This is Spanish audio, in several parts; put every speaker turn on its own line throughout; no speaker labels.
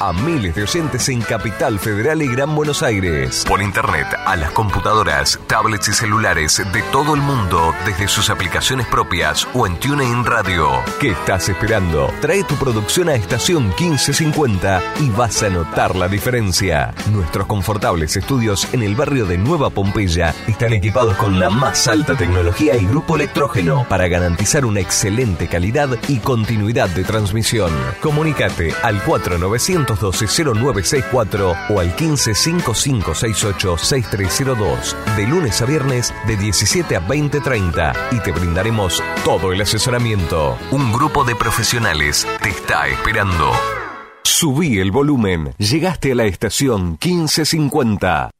a miles de oyentes en Capital Federal y Gran Buenos Aires. Por internet, a las computadoras, tablets y celulares de todo el mundo desde sus aplicaciones propias o en TuneIn Radio. ¿Qué estás esperando? Trae tu producción a estación 1550 y vas a notar la diferencia. Nuestros confortables estudios en el barrio de Nueva Pompeya están equipados con la más alta tecnología y grupo electrógeno para garantizar una excelente calidad y continuidad de transmisión. Comunícate al 495 912-0964 o al 155568-6302. De lunes a viernes de 17 a 20.30 y te brindaremos todo el asesoramiento. Un grupo de profesionales te está esperando. Subí el volumen. Llegaste a la estación 1550.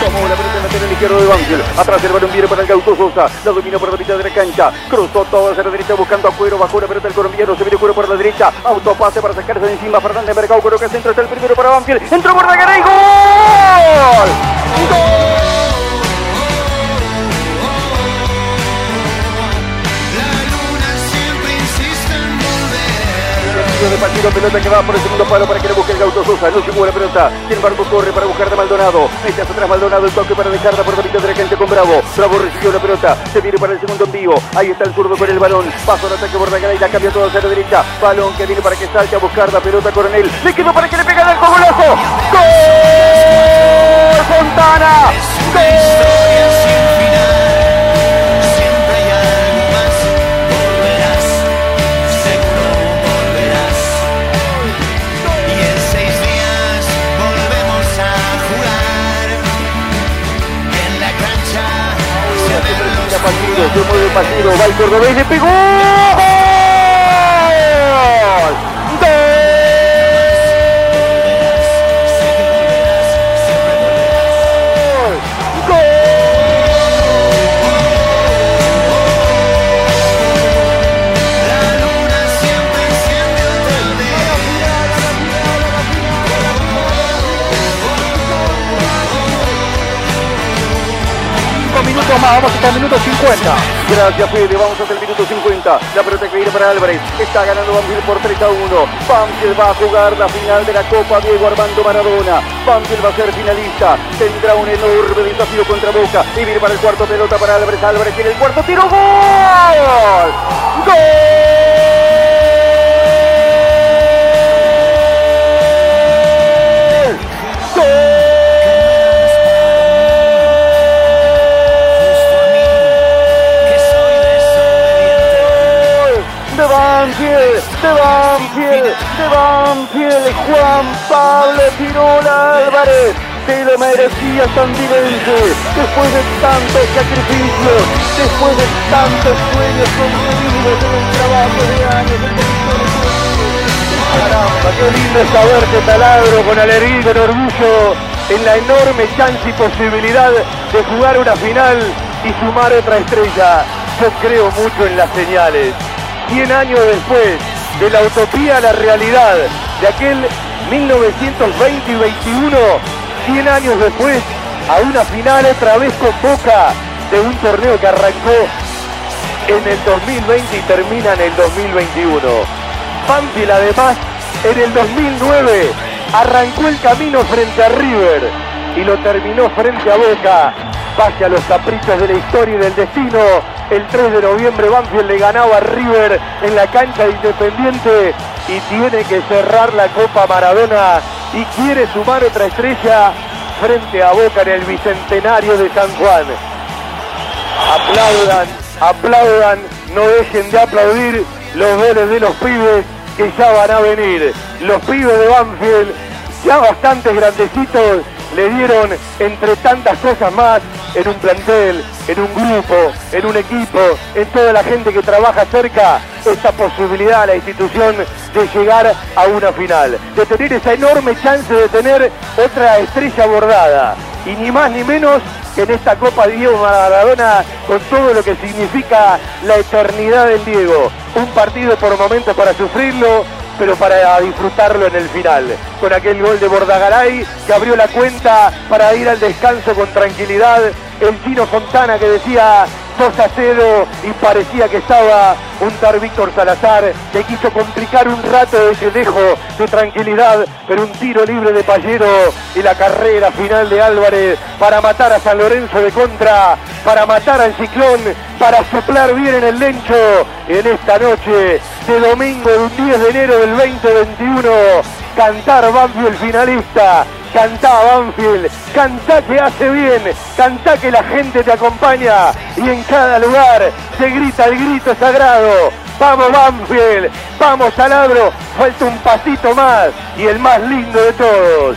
Tomó la pelota lateral izquierdo de Banfield. Atrás el balón viene para el Gauto Sosa. La dominó por la mitad de la cancha. Cruzó todo hacia la derecha buscando a Cuero. Bajó la pelota el colombiano. Se viene Cuero por la derecha. Autopase para sacarse de encima. Fernández Mercado. Que centro. Está el primero para Banfield. Entró por la y ¡Gol! ¡Gol! De partido, pelota que va por el segundo palo para que le busque el Gauto Sosa, no llegó la pelota, sin embargo corre para buscar de Maldonado, hacia atrás Maldonado el toque para dejarla por la mitad de la gente con Bravo, Bravo recibió la pelota, se viene para el segundo envío, ahí está el zurdo con el balón, paso al ataque por la y la cambia todo hacia la derecha, balón que viene para que salte a buscar la pelota Coronel, le quedó para que le pegara el cogolazo, ¡Gol! Fontana, ¡Gol! Partido, se mueve el partido, va el cordobés, le pegó. Más, vamos hasta el minuto 50. Gracias Fede, vamos hasta el minuto 50. La pelota que viene para Álvarez. Está ganando Banfield por 3 a 1. Banfield va a jugar la final de la Copa Diego Armando Maradona. Banfield va a ser finalista. Tendrá un enorme desafío contra Boca. Y viene para el cuarto pelota para Álvarez. Álvarez tiene el cuarto tiro. ¡Gol! ¡Gol! Banfield, de Banfield, de Banfield, Juan Pablo Pirola Álvarez, se lo merecía Sandirense, después de tantos sacrificios, después de tantos sueños conseguidos en un trabajo de años, Caramba, qué lindo es saber que taladro con alegría y con orgullo en la enorme chance y posibilidad de jugar una final y sumar otra estrella. Yo creo mucho en las señales. 100 años después de la utopía a la realidad, de aquel 1920 y 21, 100 años después, a una final otra vez con Boca de un torneo que arrancó en el 2020 y termina en el 2021. Banfield además en el 2009 arrancó el camino frente a River y lo terminó frente a Boca. Pase a los caprichos de la historia y del destino el 3 de noviembre Banfield le ganaba a River en la cancha de Independiente y tiene que cerrar la Copa Maradona y quiere sumar otra estrella frente a Boca en el Bicentenario de San Juan. Aplaudan, aplaudan, no dejen de aplaudir los goles de los pibes que ya van a venir. Los pibes de Banfield, ya bastante grandecitos, le dieron entre tantas cosas más en un plantel, en un grupo, en un equipo, en toda la gente que trabaja cerca, esta posibilidad a la institución de llegar a una final, de tener esa enorme chance de tener otra estrella bordada. Y ni más ni menos que en esta Copa Diego Maradona, con todo lo que significa la eternidad del Diego. Un partido por momento para sufrirlo, pero para disfrutarlo en el final. Con aquel gol de Bordagaray que abrió la cuenta para ir al descanso con tranquilidad. El chino Fontana que decía 2 a 0 y parecía que estaba un tal Víctor Salazar que quiso complicar un rato ese dejo de tranquilidad, pero un tiro libre de Pallero y la carrera final de Álvarez para matar a San Lorenzo de contra, para matar al Ciclón, para soplar bien en el lencho en esta noche de domingo, el 10 de enero del 2021, cantar Banfield finalista Cantá Banfield, cantá que hace bien, cantá que la gente te acompaña y en cada lugar se grita el grito sagrado. Vamos Banfield, vamos Taladro, falta un pasito más y el más lindo de todos.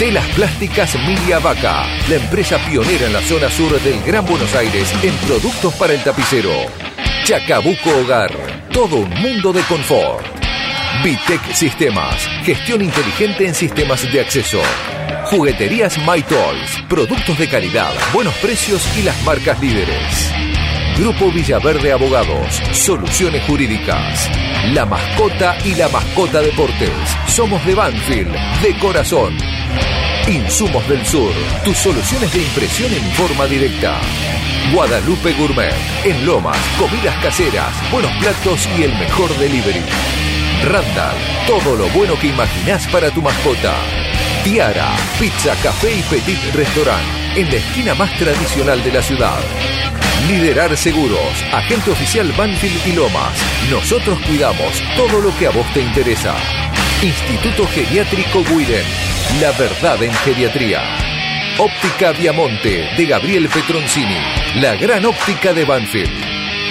Telas Plásticas Milia Vaca, la empresa pionera en la zona sur del Gran Buenos Aires en productos para el tapicero. Chacabuco Hogar, todo un mundo de confort. Vitec Sistemas, gestión inteligente en sistemas de acceso. Jugueterías My Toys, productos de calidad, buenos precios y las marcas líderes. Grupo Villaverde Abogados, soluciones jurídicas. La mascota y la mascota deportes. Somos de Banfield, de corazón. Insumos del Sur, tus soluciones de impresión en forma directa. Guadalupe Gourmet, en Lomas, comidas caseras, buenos platos y el mejor delivery. Randall, todo lo bueno que imaginás para tu mascota. Tiara, pizza, café y petit restaurant, en la esquina más tradicional de la ciudad. Liderar Seguros, agente oficial Banfield y Lomas. Nosotros cuidamos todo lo que a vos te interesa. Instituto Geriátrico Guiden, la verdad en geriatría. Óptica Viamonte de Gabriel Petroncini, la gran óptica de Banfield.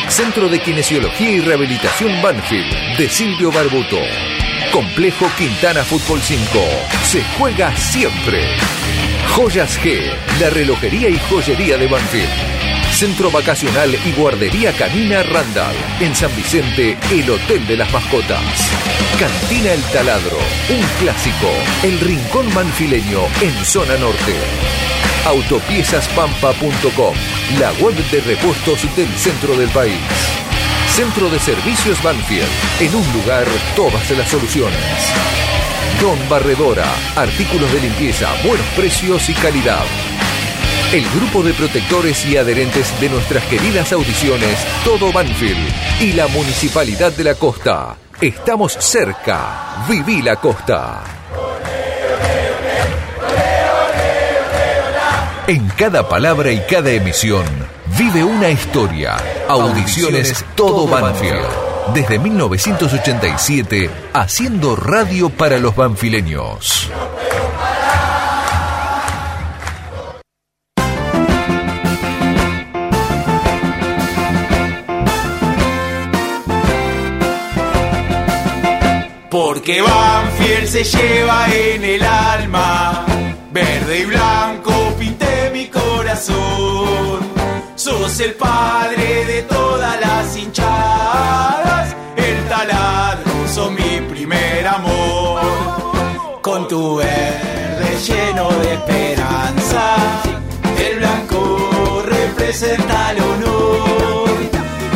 Centro de Kinesiología y Rehabilitación Banfield de Silvio Barbuto. Complejo Quintana Fútbol 5. Se juega siempre. Joyas G, la relojería y joyería de Banfield. Centro Vacacional y Guardería Canina Randall. En San Vicente, el Hotel de las Mascotas. Cantina El Taladro, un clásico. El Rincón Manfileño en zona norte. Autopiezaspampa.com, la web de repuestos del centro del país. Centro de Servicios Banfield, en un lugar todas las soluciones. Don Barredora, artículos de limpieza, buenos precios y calidad el grupo de protectores y adherentes de nuestras queridas audiciones Todo Banfield y la Municipalidad de la Costa. Estamos cerca. Viví la costa. En cada palabra y cada emisión vive una historia. Audiciones Todo Banfield. Desde 1987, haciendo radio para los banfileños.
Porque Banfield se lleva en el alma, verde y blanco pinté mi corazón. Sos el padre de todas las hinchadas, el taladro son mi primer amor. Con tu verde lleno de esperanza, el blanco representa el honor.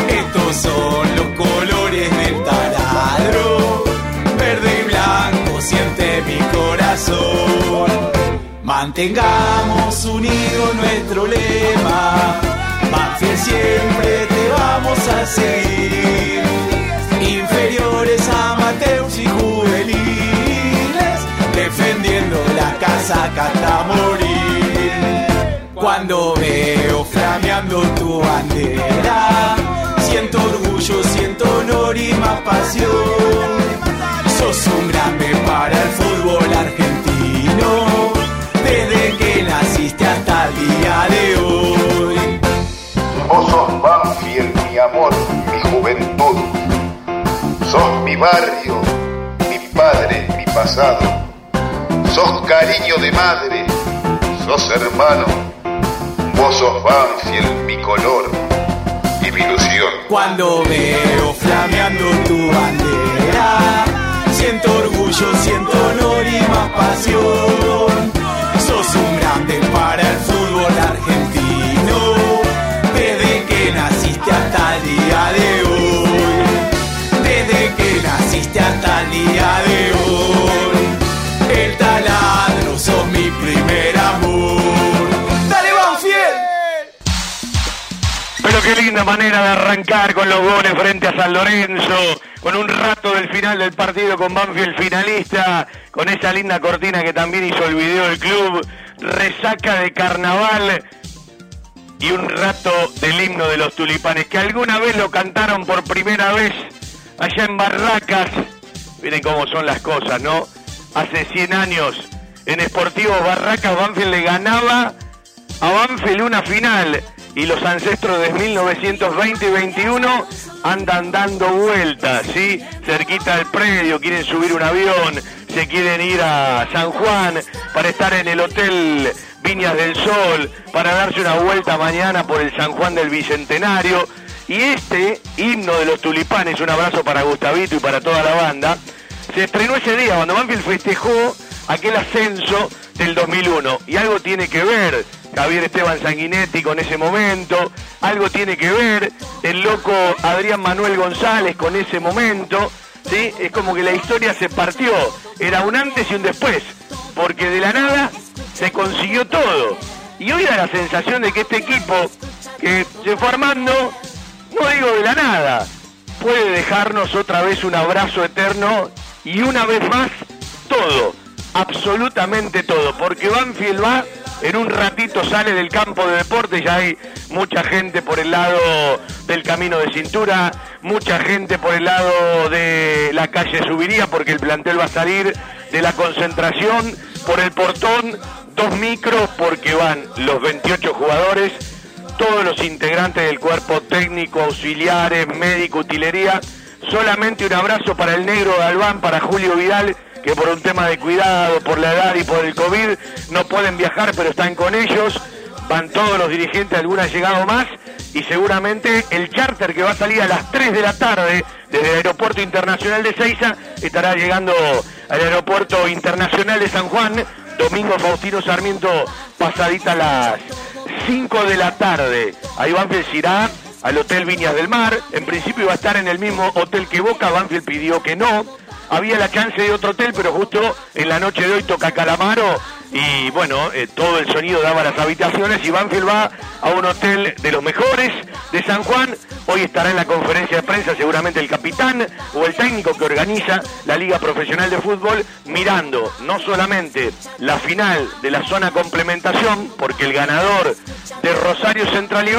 Estos son los colores mi corazón. Mantengamos unido nuestro lema, Banfield siempre te va vamos a seguir. Inferiores, amateurs y juveniles, defendiendo la casaca hasta morir. Cuando veo flameando tu bandera, siento orgullo, siento honor y más pasión. Sos un grande para el fútbol argentino, desde que naciste hasta el día de hoy.
Vos sos Banfield, mi amor, mi juventud. Sos mi barrio, mi padre, mi pasado. Sos cariño de madre, sos hermano. Vos sos Banfield, mi color y mi ilusión.
Cuando veo flameando tu bandera, siento orgullo, siento honor y más pasión.
Linda manera de arrancar con los goles frente a San Lorenzo, con un rato del final del partido con Banfield finalista, con esa linda cortina que también hizo el video del club, resaca de carnaval y un rato del himno de los tulipanes, que alguna vez lo cantaron por primera vez allá en Barracas. Miren cómo son las cosas, ¿no? Hace 100 años en Sportivo Barracas Banfield le ganaba a Banfield una final y los ancestros de 1920 y 21 andan dando vueltas, ¿sí? Cerquita del predio, quieren subir un avión, se quieren ir a San Juan para estar en el Hotel Viñas del Sol, para darse una vuelta mañana por el San Juan del Bicentenario. Y este himno de los tulipanes, un abrazo para Gustavito y para toda la banda, se estrenó ese día cuando Banfield festejó aquel ascenso del 2001. Y algo tiene que ver Javier Esteban Sanguinetti con ese momento, algo tiene que ver el loco Adrián Manuel González con ese momento. ¿sí? Es como que la historia se partió, era un antes y un después, porque de la nada se consiguió todo. Y hoy da la sensación de que este equipo que se fue armando, no digo de la nada, puede dejarnos otra vez un abrazo eterno y una vez más todo, absolutamente todo, porque Banfield va, en un ratito sale del campo de deportes, ya hay mucha gente por el lado del camino de cintura, mucha gente por el lado de la calle Subiría, porque el plantel va a salir de la concentración por el portón, dos micros, porque van los 28 jugadores, todos los integrantes del cuerpo técnico, auxiliares, médico, utilería. Solamente un abrazo para el negro Galván, para Julio Vidal, que por un tema de cuidado, por la edad y por el COVID no pueden viajar, pero están con ellos. Van todos los dirigentes, algunos han llegado más. Y seguramente el charter que va a salir a las 3 de la tarde desde el Aeropuerto Internacional de Ceiza estará llegando al Aeropuerto Internacional de San Juan. Domingo Faustino Sarmiento, pasadita las 5 de la tarde. Ahí Banfield se irá al Hotel Viñas del Mar. En principio iba a estar en el mismo hotel que Boca. Banfield pidió que no. Había la chance de otro hotel, pero justo en la noche de hoy toca Calamaro. Y bueno, eh, todo el sonido daba las habitaciones y Banfield va a un hotel de los mejores de San Juan. Hoy estará en la conferencia de prensa seguramente el capitán o el técnico que organiza la Liga Profesional de Fútbol mirando no solamente la final de la zona complementación, porque el ganador de Rosario Central y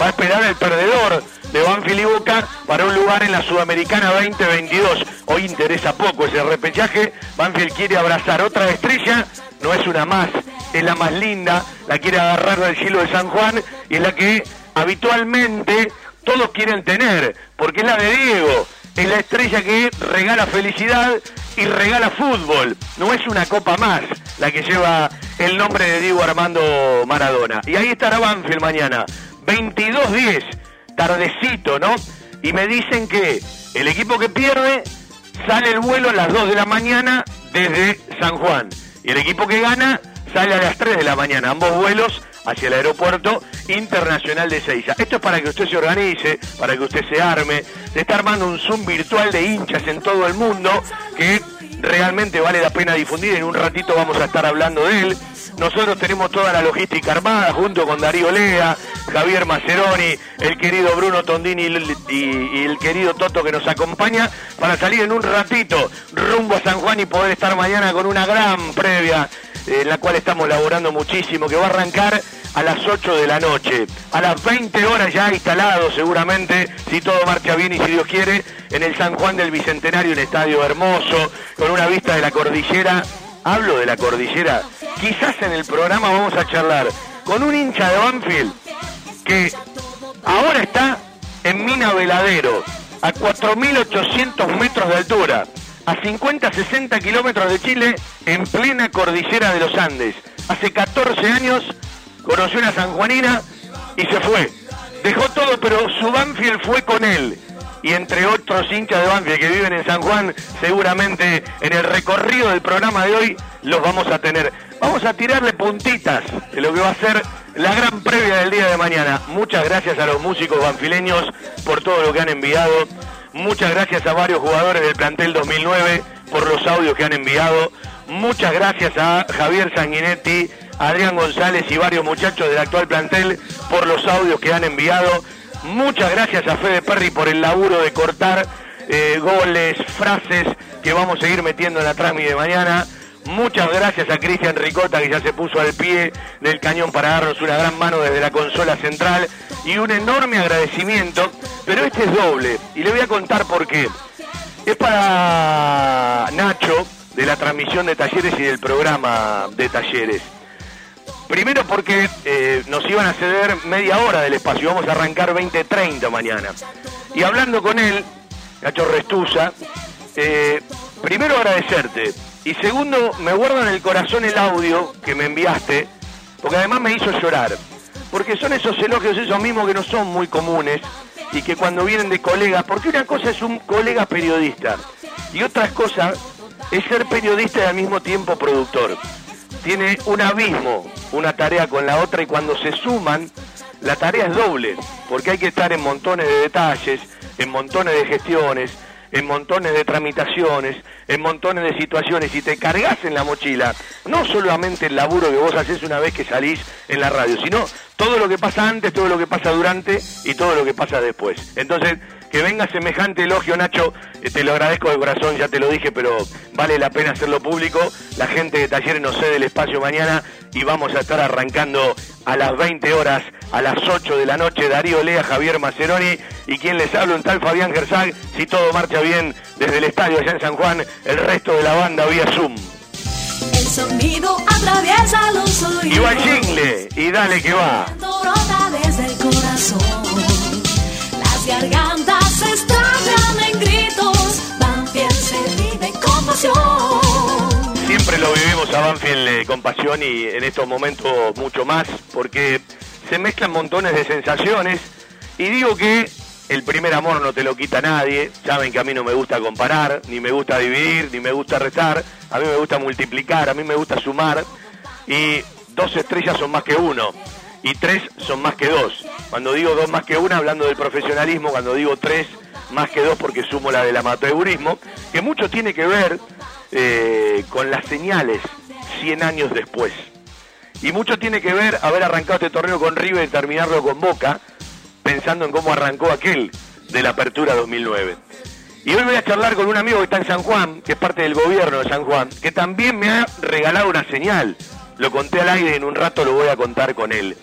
va a esperar el perdedor de Banfield y Boca para un lugar en la Sudamericana 2022. Hoy interesa poco ese repechaje. Banfield quiere abrazar otra estrella, no es una más, es la más linda, la quiere agarrar del cielo de San Juan y es la que habitualmente todos quieren tener, porque es la de Diego, es la estrella que regala felicidad y regala fútbol. No es una copa más la que lleva el nombre de Diego Armando Maradona. Y ahí estará Banfield mañana, 22-10, tardecito, ¿no? Y me dicen que el equipo que pierde sale el vuelo a las 2 de la mañana desde San Juan. Y el equipo que gana sale a las 3 de la mañana. Ambos vuelos hacia el aeropuerto internacional de Seiza. Esto es para que usted se organice, para que usted se arme. Se está armando un Zoom virtual de hinchas en todo el mundo que realmente vale la pena difundir. En un ratito vamos a estar hablando de él. Nosotros tenemos toda la logística armada junto con Darío Lea, Javier Maceroni, el querido Bruno Tondini y, el querido Toto que nos acompaña para salir en un ratito rumbo a San Juan y poder estar mañana con una gran previa eh, en la cual estamos laborando muchísimo, que va a arrancar a las 8 de la noche. A las 20 horas ya instalado seguramente, si todo marcha bien y si Dios quiere, en el San Juan del Bicentenario, un estadio hermoso, con una vista de la cordillera. Hablo de la cordillera. Quizás en el programa vamos a charlar con un hincha de Banfield que ahora está en Mina Veladero, a 4.800 metros de altura, a 50-60 kilómetros de Chile, en plena cordillera de los Andes. Hace 14 años conoció una sanjuanina y se fue. Dejó todo, pero su Banfield fue con él. Y entre otros hinchas de Banfield que viven en San Juan, seguramente en el recorrido del programa de hoy los vamos a tener. Vamos a tirarle puntitas de lo que va a ser la gran previa del día de mañana. Muchas gracias a los músicos banfileños por todo lo que han enviado. Muchas gracias a varios jugadores del plantel 2009 por los audios que han enviado. Muchas gracias a Javier Sanguinetti, Adrián González y varios muchachos del actual plantel por los audios que han enviado. Muchas gracias a Fede Perry por el laburo de cortar eh, goles, frases que vamos a seguir metiendo en la trámite de mañana. Muchas gracias a Cristian Ricota que ya se puso al pie del cañón para darnos una gran mano desde la consola central y un enorme agradecimiento, pero este es doble y le voy a contar por qué. Es para Nacho de la transmisión de talleres y del programa de talleres. Primero porque eh, nos iban a ceder media hora del espacio, vamos a arrancar 20.30 mañana. Y hablando con él, Nacho Restusa, eh, primero agradecerte. Y segundo, me guardo en el corazón el audio que me enviaste, porque además me hizo llorar. Porque son esos elogios, esos mismos que no son muy comunes y que cuando vienen de colegas, porque una cosa es un colega periodista y otra cosa es ser periodista y al mismo tiempo productor tiene un abismo, una tarea con la otra y cuando se suman, la tarea es doble, porque hay que estar en montones de detalles, en montones de gestiones, en montones de tramitaciones, en montones de situaciones y te cargas en la mochila, no solamente el laburo que vos haces una vez que salís en la radio, sino todo lo que pasa antes, todo lo que pasa durante y todo lo que pasa después. Entonces, que venga semejante elogio, Nacho, eh, te lo agradezco de corazón, ya te lo dije, pero vale la pena hacerlo público. La gente de Talleres nos cede el espacio mañana y vamos a estar arrancando a las 20 horas, a las 8 de la noche, Darío Lea, Javier Maceroni y quien les habla, un tal Fabián Gersag, si todo marcha bien desde el estadio allá en San Juan, el resto de la banda vía Zoom.
El sonido atraviesa los oídos.
Y va jingle, y dale que va.
Brota desde el corazón. Las gargantas en gritos, Banfield se vive con pasión.
Siempre lo vivimos a Banfield eh, con pasión y en estos momentos mucho más, porque se mezclan montones de sensaciones. Y digo que el primer amor no te lo quita nadie. Saben que a mí no me gusta comparar, ni me gusta dividir, ni me gusta restar. A mí me gusta multiplicar, a mí me gusta sumar. Y dos estrellas son más que uno y tres son más que dos. Cuando digo dos más que una, hablando del profesionalismo, cuando digo tres más que dos porque sumo la del amateurismo, que mucho tiene que ver eh, con las señales 100 años después. Y mucho tiene que ver haber arrancado este torneo con River y terminarlo con Boca, pensando en cómo arrancó aquel de la Apertura 2009. Y hoy voy a charlar con un amigo que está en San Juan, que es parte del gobierno de San Juan, que también me ha regalado una señal. Lo conté al aire en un rato lo voy a contar con él.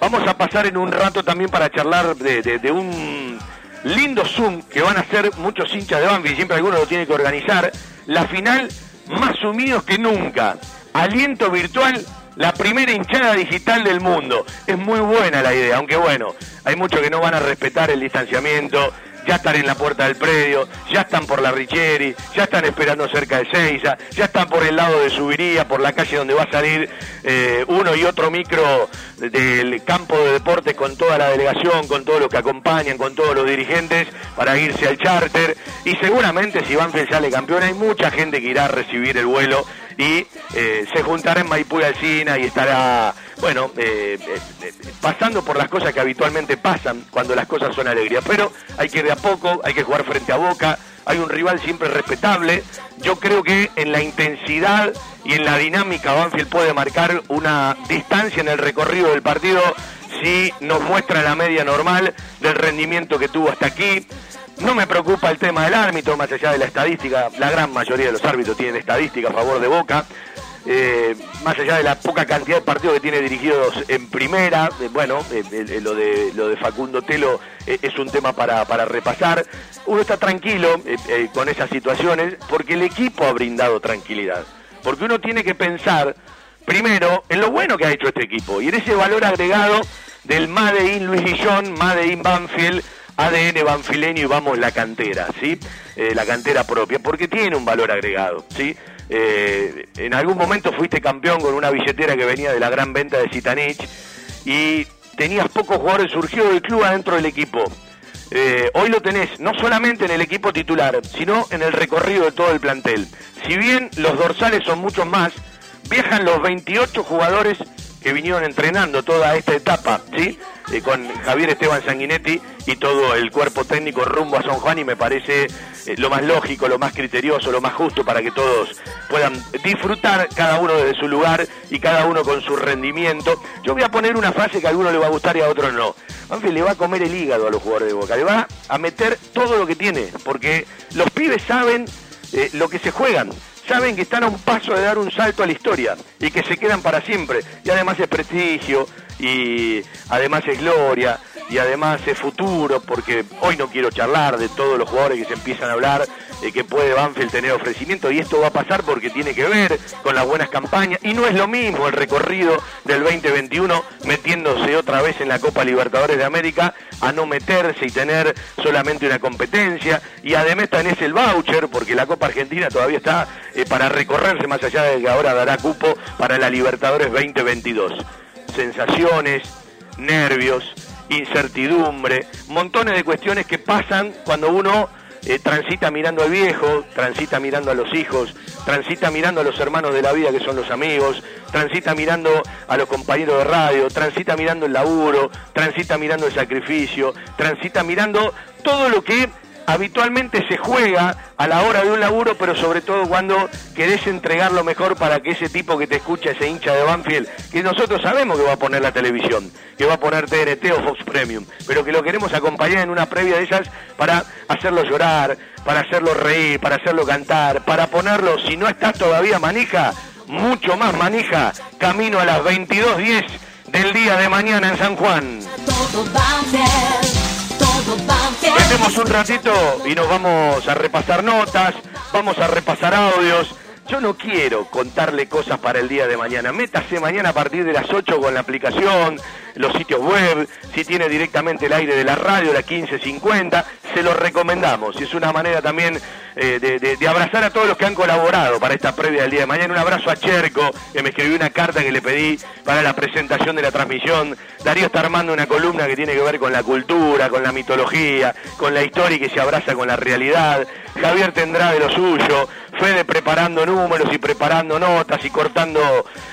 Vamos a pasar en un rato también para charlar de, un lindo Zoom que van a hacer muchos hinchas de Banfield, siempre alguno lo tiene que organizar. La final más unidos que nunca. Aliento virtual, la primera hinchada digital del mundo. Es muy buena la idea, aunque bueno, hay muchos que no van a respetar el distanciamiento, ya están en la puerta del predio, ya están por la Richeri, ya están esperando cerca de Seiza, ya están por el lado de Subiría, por la calle donde va a salir eh, uno y otro micro del campo de deportes con toda la delegación, con todos los que acompañan, con todos los dirigentes para irse al charter. Y seguramente si Banfield sale campeón hay mucha gente que irá a recibir el vuelo y eh, se juntará en Maipú y Alcina y estará, bueno, eh, eh, pasando por las cosas que habitualmente pasan cuando las cosas son alegrías. Pero hay que ir de a poco, hay que jugar frente a Boca, hay un rival siempre respetable. Yo creo que en la intensidad y en la dinámica Banfield puede marcar una distancia en el recorrido del partido si nos muestra la media normal del rendimiento que tuvo hasta aquí. No me preocupa el tema del árbitro, más allá de la estadística, la gran mayoría de los árbitros tienen estadística a favor de Boca. Eh, más allá de la poca cantidad de partidos que tiene dirigidos en primera, eh, bueno, eh, lo, de, lo de Facundo Telo es un tema para, para repasar. Uno está tranquilo con esas situaciones porque el equipo ha brindado tranquilidad. Porque uno tiene que pensar primero en lo bueno que ha hecho este equipo y en ese valor agregado del Made in Luis Guillón, Made in Banfield, ADN banfileño y vamos la cantera, ¿sí? la cantera propia, porque tiene un valor agregado, ¿sí? Eh, en algún momento fuiste campeón con una billetera que venía de la gran venta de Zitanich y tenías pocos jugadores, surgió del club adentro del equipo. Eh, hoy lo tenés no solamente en el equipo titular, sino en el recorrido de todo el plantel. Si bien los dorsales son muchos más, viajan los 28 jugadores que vinieron entrenando toda esta etapa, ¿sí? Con Javier Esteban Sanguinetti y todo el cuerpo técnico rumbo a San Juan y me parece eh, lo más lógico, lo más criterioso, lo más justo para que todos puedan disfrutar cada uno desde su lugar y cada uno con su rendimiento. Yo voy a poner una frase que a alguno le va a gustar y a otros no. Banfield le va a comer el hígado a los jugadores de Boca, le va a meter todo lo que tiene, porque los pibes saben eh, lo que se juegan, saben que están a un paso de dar un salto a la historia y que se quedan para siempre. Y además es prestigio y además es gloria y además es futuro, porque hoy no quiero charlar de todos los jugadores que se empiezan a hablar, de que puede Banfield tener ofrecimiento, y esto va a pasar porque tiene que ver con las buenas campañas, y no es lo mismo el recorrido del 2021 metiéndose otra vez en la Copa Libertadores de América, a no meterse y tener solamente una competencia, y además tenés el voucher, porque la Copa Argentina todavía está eh, para recorrerse más allá de que ahora dará cupo para la Libertadores 2022. Sensaciones, nervios, incertidumbre, montones de cuestiones que pasan cuando uno eh, transita mirando al viejo, transita mirando a los hijos, transita mirando a los hermanos de la vida que son los amigos, transita mirando a los compañeros de radio, transita mirando el laburo, transita mirando el sacrificio, transita mirando todo lo que habitualmente se juega a la hora de un laburo, pero sobre todo cuando querés entregar lo mejor para que ese tipo que te escucha, ese hincha de Banfield, que nosotros sabemos que va a poner la televisión, que va a poner TNT o Fox Premium, pero que lo queremos acompañar en una previa de esas para hacerlo llorar, para hacerlo reír, para hacerlo cantar, para ponerlo, si no estás todavía manija, mucho más manija, camino a las 22.10 del día de mañana en San Juan. Metemos un ratito y nos vamos a repasar notas, vamos a repasar audios. Yo no quiero contarle cosas para el día de mañana. Métase mañana a partir de las 8 con la aplicación, los sitios web, si tiene directamente el aire de la radio, la 1550, se lo recomendamos. Es una manera también eh, de, abrazar a todos los que han colaborado para esta previa del día de mañana. Un abrazo a Cherco, que me escribió una carta que le pedí para la presentación de la transmisión. Darío está armando una columna que tiene que ver con la cultura, con la mitología, con la historia y que se abraza con la realidad. Javier tendrá de lo suyo. Fede preparando números y preparando notas y cortando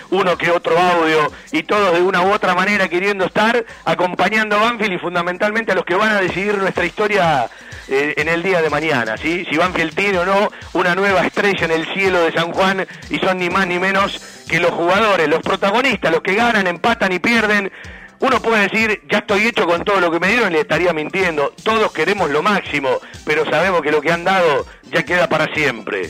uno que otro audio y todos de una u otra manera queriendo estar acompañando a Banfield y fundamentalmente a los que van a decidir nuestra historia eh, en el día de mañana, ¿sí? Si Banfield tiene o no una nueva estrella en el cielo de San Juan y son ni más ni menos que los jugadores, los protagonistas, los que ganan, empatan y pierden. Uno puede decir, ya estoy hecho con todo lo que me dieron le estaría mintiendo. Todos queremos lo máximo, pero sabemos que lo que han dado ya queda para siempre.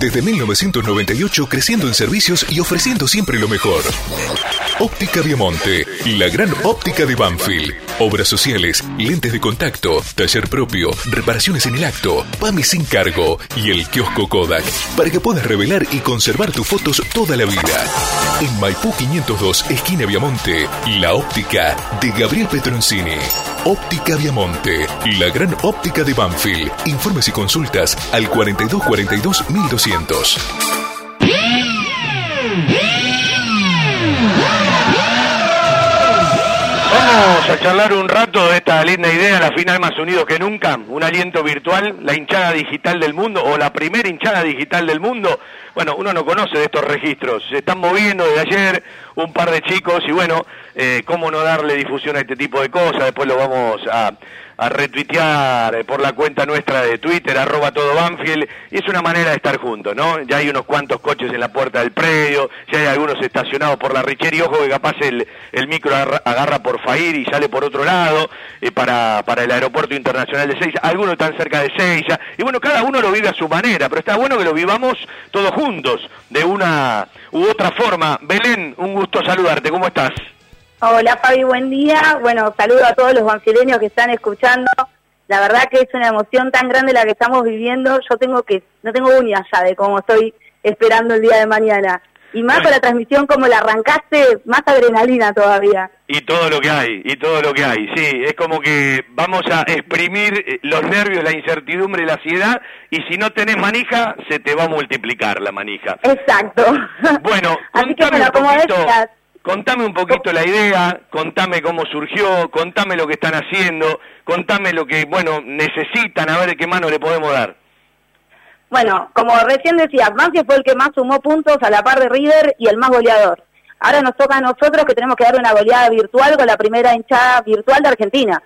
desde 1998 creciendo en servicios y ofreciendo siempre lo mejor. Óptica Diamante, la gran óptica de Banfield Obras sociales, lentes de contacto, taller propio, reparaciones en el acto, PAMI sin cargo y el kiosco Kodak para que puedas revelar y conservar tus fotos toda la vida. En Maipú 502, esquina Viamonte, la óptica de Gabriel Petroncini. Óptica Viamonte, la gran óptica de Banfield. Informes y consultas al 4242 1200.
Vamos. a charlar un rato de esta linda idea, la final más unidos que nunca, un aliento virtual, la hinchada digital del mundo o la primera hinchada digital del mundo. Bueno, uno no conoce de estos registros, se están moviendo desde ayer un par de chicos y bueno, eh, cómo no darle difusión a este tipo de cosas, después lo vamos a, a retuitear eh, por la cuenta nuestra de Twitter, arroba todo Banfield, y es una manera de estar juntos, ¿no? Ya hay unos cuantos coches en la puerta del predio, ya hay algunos estacionados por la Richer y ojo que capaz el, el micro agarra, por Fair y sale por otro lado eh, para, para el aeropuerto internacional de Seiza, algunos están cerca de Seiza, y bueno, cada uno lo vive a su manera, pero está bueno que lo vivamos todos juntos, de una u otra forma. Belén, un gusto saludarte, ¿cómo estás?
Hola Fabi, buen día. Bueno, saludo a todos los banfileños que están escuchando. La verdad que es una emoción tan grande la que estamos viviendo. Yo tengo que, no tengo uñas ya de cómo estoy esperando el día de mañana. Y más con la transmisión como la arrancaste, más adrenalina todavía.
Y todo lo que hay, y todo lo que hay, sí, es como que vamos a exprimir eh, los nervios, la incertidumbre, la ansiedad, y si no tenés manija, se te va a multiplicar la manija.
Exacto.
Bueno, Así que, bueno, como decías, Contame un poquito la idea, contame cómo surgió, contame lo que están haciendo, contame lo que, bueno, necesitan, a ver qué mano le podemos dar.
Bueno, como recién decía, Banfield fue el que más sumó puntos a la par de River y el más goleador. Ahora nos toca a nosotros que tenemos que darle una goleada virtual con la primera hinchada virtual de Argentina.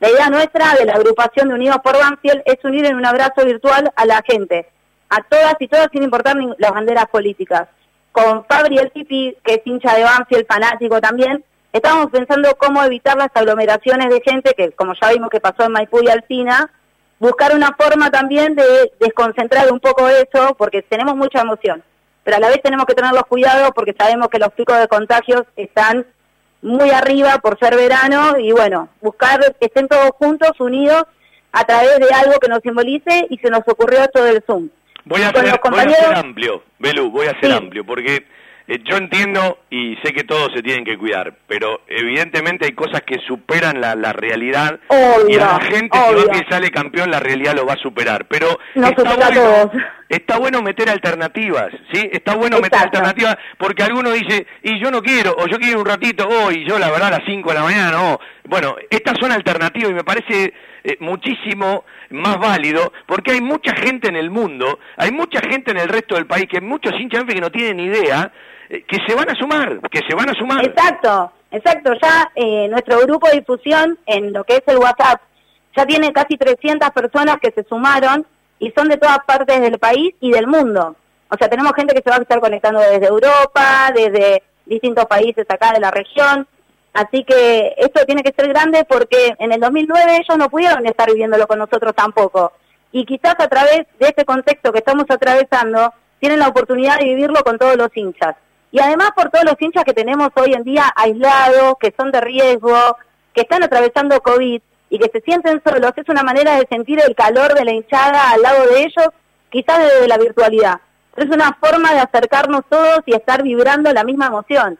La idea nuestra de la agrupación de Unidos por Banfield es unir en un abrazo virtual a la gente, a todas y todas sin importar las banderas políticas con Fabri el Tipi, que es hincha de Banfield, fanático también, estábamos pensando cómo evitar las aglomeraciones de gente, que como ya vimos que pasó en Maipú y Alcina, buscar una forma también de desconcentrar un poco eso, porque tenemos mucha emoción, pero a la vez tenemos que tener los cuidados porque sabemos que los picos de contagios están muy arriba por ser verano y bueno, buscar que estén todos juntos, unidos, a través de algo que nos simbolice y se nos ocurrió esto del Zoom.
Voy a, ser, voy a ser amplio, Belú, voy a ser amplio, porque eh, yo entiendo y sé que todos se tienen que cuidar, pero evidentemente hay cosas que superan la, la realidad y a la gente si que sale campeón la realidad lo va a superar, pero está, bueno, está bueno meter alternativas, ¿sí? Está bueno meter alternativas porque alguno dice, y yo no quiero, o yo quiero un ratito, oh, y yo la verdad a las 5 de la mañana, no. Bueno, estas son alternativas y me parece eh, muchísimo más válido, porque hay mucha gente en el mundo, hay mucha gente en el resto del país, que muchos hinchas que no tienen idea, eh, que se van a sumar, que se van a sumar.
Exacto, exacto, ya eh, nuestro grupo de difusión en lo que es el WhatsApp ya tiene casi 300 personas que se sumaron y son de todas partes del país y del mundo. O sea, tenemos gente que se va a estar conectando desde Europa, desde distintos países acá de la región. Así que esto tiene que ser grande porque en el 2009 ellos no pudieron estar viviéndolo con nosotros tampoco. Y quizás a través de este contexto que estamos atravesando, tienen la oportunidad de vivirlo con todos los hinchas. Y además por todos los hinchas que tenemos hoy en día aislados, que son de riesgo, que están atravesando COVID y que se sienten solos, es una manera de sentir el calor de la hinchada al lado de ellos, quizás desde la virtualidad. Pero es una forma de acercarnos todos y estar vibrando la misma emoción.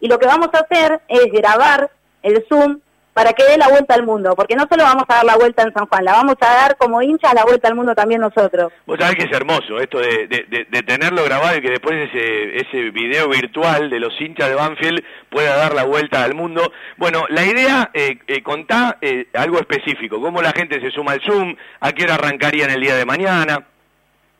Y lo que vamos a hacer es grabar el Zoom para que dé la vuelta al mundo, porque no solo vamos a dar la vuelta en San Juan, la vamos a dar como hinchas la vuelta al mundo también nosotros.
Vos sabés que es hermoso esto de, de, tenerlo grabado y que después ese, ese video virtual de los hinchas de Banfield pueda dar la vuelta al mundo. Bueno, la idea, eh, eh, contá eh, algo específico, cómo la gente se suma al Zoom, a qué hora arrancaría en el día de mañana.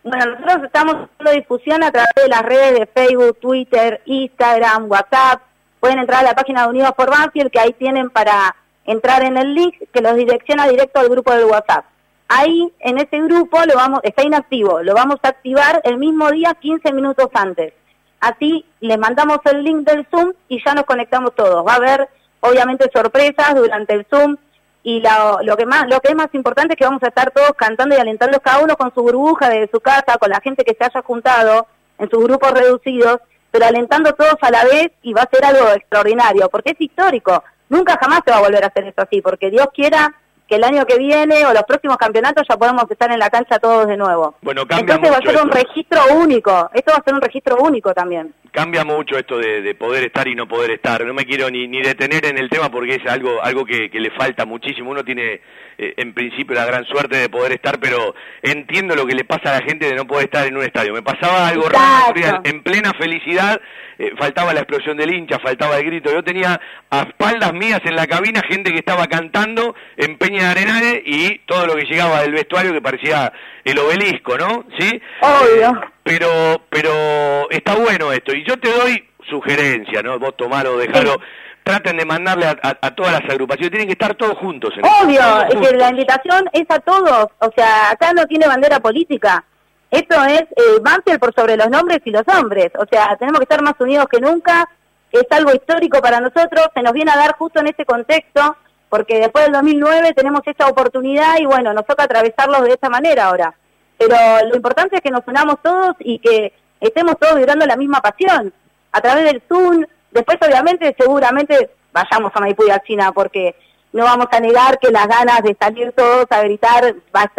Bueno, nosotros estamos haciendo difusión a través de las redes de Facebook, Twitter, Instagram, WhatsApp. Pueden entrar a la página de Unidos por Banfield, que ahí tienen para entrar en el link que los direcciona directo al grupo del WhatsApp. Ahí, en ese grupo, lo vamos, está inactivo, lo vamos a activar el mismo día, 15 minutos antes. Así, les mandamos el link del Zoom y ya nos conectamos todos. Va a haber, obviamente, sorpresas durante el Zoom, y lo, que más lo que es más importante es que vamos a estar todos cantando y alentando cada uno con su burbuja de su casa, con la gente que se haya juntado en sus grupos reducidos, pero alentando todos a la vez y va a ser algo extraordinario, porque es histórico. nunca jamás se va a volver a hacer esto así, porque Dios quiera que el año que viene o los próximos campeonatos ya podemos estar en la cancha todos de nuevo.
Bueno, cambia
Entonces va a ser un
esto.
registro único, esto va a ser un registro único también.
cambia mucho esto de, de poder estar y no poder estar. No me quiero ni, ni detener en el tema porque es algo algo que, que le falta muchísimo. Uno tiene eh, en principio la gran suerte de poder estar, pero entiendo lo que le pasa a la gente de no poder estar en un estadio. Me pasaba algo raro, en plena felicidad, eh, faltaba la explosión del hincha, faltaba el grito. Yo tenía a espaldas mías en la cabina gente que estaba cantando en Peña de Arenales y todo lo que llegaba del vestuario que parecía el obelisco, ¿no? ¿Sí?
Obvio.
pero pero está bueno esto. Y yo te doy sugerencia no vos tomalo dejalo traten de mandarle a, a- a todas las agrupaciones. Tienen que estar todos juntos en
Obvio,
todos
es que la invitación es a todos, o sea, acá no tiene bandera política. Esto es eh, Banfield por sobre los nombres y los hombres, o sea, tenemos que estar más unidos que nunca, es algo histórico para nosotros, se nos viene a dar justo en este contexto, porque después del 2009 tenemos esta oportunidad y bueno, nos toca atravesarlo de esta manera ahora. Pero lo importante es que nos unamos todos y que estemos todos vibrando la misma pasión, a través del Zoom, después obviamente seguramente vayamos a Maipú y a China porque no vamos a negar que las ganas de salir todos a gritar va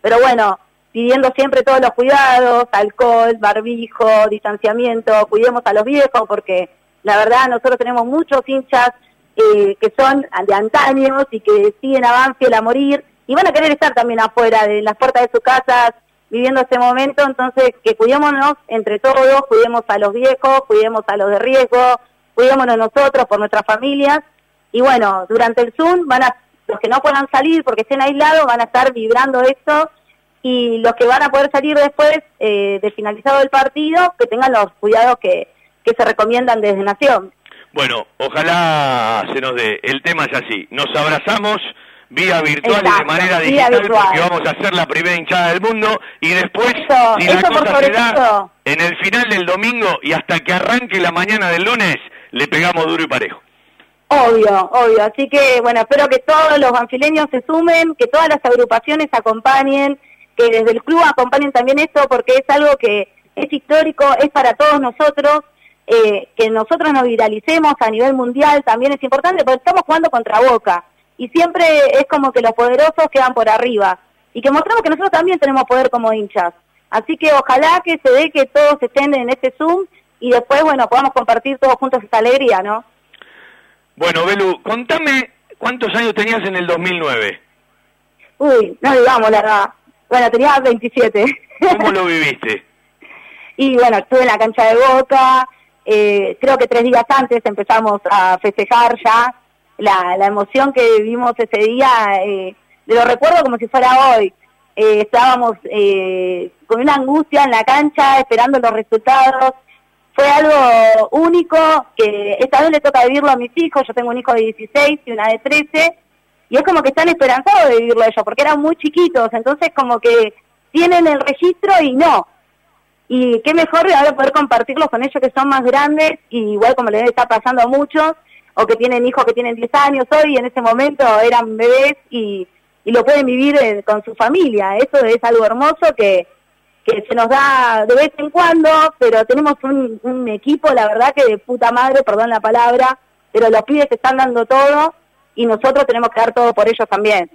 pero bueno, pidiendo siempre todos los cuidados, alcohol, barbijo, distanciamiento, cuidemos a los viejos porque la verdad nosotros tenemos muchos hinchas eh, que son de antaños y que siguen a Banfield a morir y van a querer estar también afuera de las puertas de sus casas viviendo este momento, entonces que cuidémonos entre todos, cuidemos a los viejos, cuidemos a los de riesgo, cuidémonos nosotros por nuestras familias y bueno, durante el Zoom van a los que no puedan salir porque estén aislados van a estar vibrando esto y los que van a poder salir después eh, de finalizado el partido que tengan los cuidados que, que se recomiendan desde Nación.
Bueno ojalá se nos dé. El tema es así. Nos abrazamos vía virtual y de manera digital
virtual.
porque vamos a hacer la primera hinchada del mundo y después
Eso,
si la cosa se da en el final del domingo y hasta que arranque la mañana del lunes le pegamos duro y parejo.
Obvio, obvio. Así que, bueno, espero que todos los banfileños se sumen, que todas las agrupaciones acompañen, que desde el club acompañen también esto, porque es algo que es histórico, es para todos nosotros, eh, que nosotros nos viralicemos a nivel mundial también es importante, porque estamos jugando contra Boca. Y siempre es como que los poderosos quedan por arriba. Y que mostramos que nosotros también tenemos poder como hinchas. Así que ojalá que se dé que todos estén en este Zoom y después, bueno, podamos compartir todos juntos esa alegría, ¿no?
bueno Belu contame cuántos años tenías en el 2009
Uy, no digamos la verdad. Bueno, tenía 27.
¿Cómo lo viviste?
y bueno, estuve en la cancha de Boca. Eh, creo que tres días antes empezamos a festejar ya la, emoción que vivimos ese día. Eh, lo recuerdo como si fuera hoy. Eh, estábamos eh, con una angustia en la cancha esperando los resultados. Fue algo único que esta vez le toca vivirlo a mis hijos. Yo tengo un hijo de 16 y una de 13 y es como que están esperanzados de vivirlo ellos, porque eran muy chiquitos, entonces como que tienen el registro y no. Y qué mejor ahora poder compartirlos con ellos que son más grandes, y igual como les está pasando a muchos, o que tienen hijos que tienen 10 años hoy, y en ese momento eran bebés y, y lo pueden vivir eh, con su familia. Eso es algo hermoso que, que se nos da de vez en cuando, pero tenemos un, un equipo, la verdad que de puta madre, perdón la palabra, pero los pibes están dando todo y nosotros tenemos que dar todo por ellos también.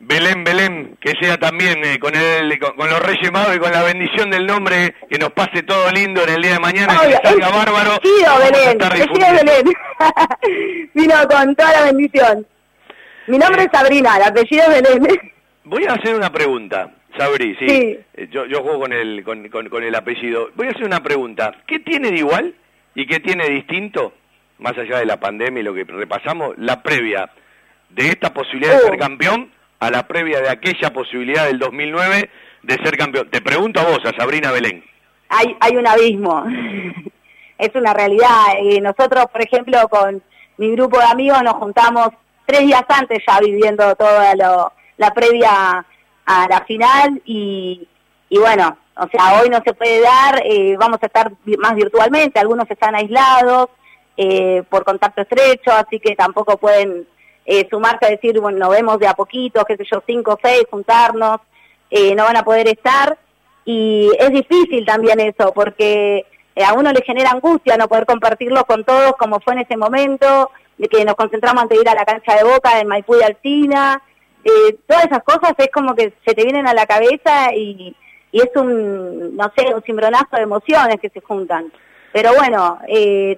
Belén, Belén, que sea también eh, con, el, con, con los Reyes Magos y con la bendición del nombre, que nos pase todo lindo en el día de mañana, que le salga bárbaro. a
Belén. Belén. Vino con toda la bendición. Mi nombre es Sabrina, el apellido es Belén.
Voy a hacer una pregunta, Sabri, sí.
Sí.
Eh, Yo, yo juego con el, con, con- con el apellido. Voy a hacer una pregunta. ¿Qué tiene de igual y qué tiene de distinto, más allá de la pandemia y lo que repasamos, la previa de esta posibilidad de
Oh.
ser campeón a la previa de aquella posibilidad del 2009 de ser campeón? Te pregunto a vos, a Sabrina Belén.
hay, hay un abismo. es una realidad. Eh, nosotros, por ejemplo, con mi grupo de amigos nos juntamos tres días antes ya viviendo toda lo- la previa a la final y, y bueno, o sea, hoy no se puede dar, eh, vamos a estar más virtualmente, algunos están aislados eh, por contacto estrecho, así que tampoco pueden eh, sumarse a decir, bueno, nos vemos de a poquito, qué sé yo, cinco o seis, juntarnos, eh, no van a poder estar y es difícil también eso, porque eh, a uno le genera angustia no poder compartirlo con todos como fue en ese momento, de que nos concentramos antes de ir a la cancha de Boca en Maipú y Alcina, eh, todas esas cosas es como que se te vienen a la cabeza y, es un, no sé, un cimbronazo de emociones que se juntan. Pero bueno,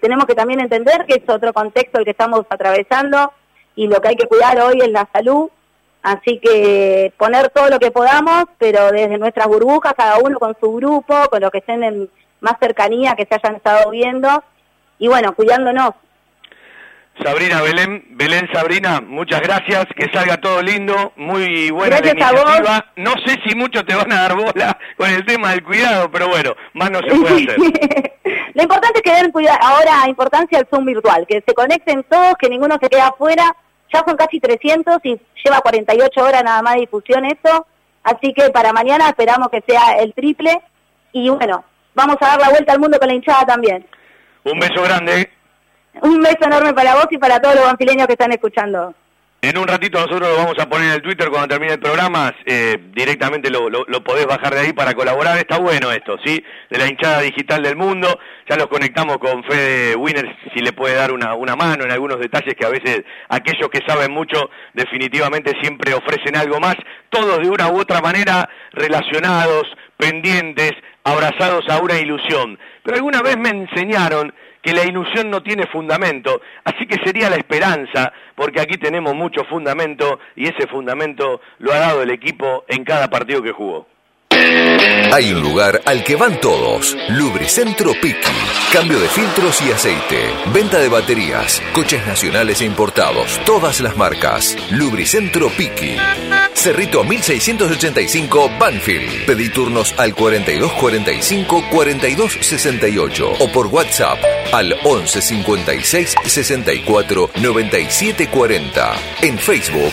tenemos que también entender que es otro contexto el que estamos atravesando y lo que hay que cuidar hoy es la salud. Así que poner todo lo que podamos, pero desde nuestras burbujas, cada uno con su grupo, con lo que estén en más cercanía, que se hayan estado viendo, y bueno, cuidándonos.
Sabrina Belén, Belén Sabrina, muchas gracias, que salga todo lindo, muy buena
Gracias
la
a vos.
iniciativa. No sé si mucho te van a dar bola con el tema del cuidado, pero bueno, más no se puede hacer.
Lo importante es que den cuida- ahora importancia al Zoom virtual, que se conecten todos, que ninguno se quede afuera. Ya son casi 300 y lleva 48 horas nada más de difusión esto. Así que para mañana esperamos que sea el triple. Y bueno, vamos a dar la vuelta al mundo con la hinchada también.
Un beso grande.
Un beso enorme para vos y para todos los banfileños que están escuchando.
En un ratito nosotros lo vamos a poner en el Twitter cuando termine el programa, eh, directamente lo, lo, lo podés bajar de ahí para colaborar, está bueno esto, ¿sí? De la hinchada digital del mundo, ya los conectamos con Fede Winners, si le puede dar una, una mano en algunos detalles que a veces aquellos que saben mucho definitivamente siempre ofrecen algo más, todos de una u otra manera relacionados, pendientes, abrazados a una ilusión. Pero alguna vez me enseñaron que la ilusión no tiene fundamento, así que sería la esperanza, porque aquí tenemos mucho fundamento y ese fundamento lo ha dado el equipo en cada partido que jugó.
Hay un lugar al que van todos. Lubricentro Piqui. Cambio de filtros y aceite. Venta de baterías. Coches nacionales e importados. Todas las marcas. Lubricentro Piqui. Cerrito 1685 Banfield. Pedí turnos al 4245 4268 o por WhatsApp al 11 56 64 97 40. En Facebook,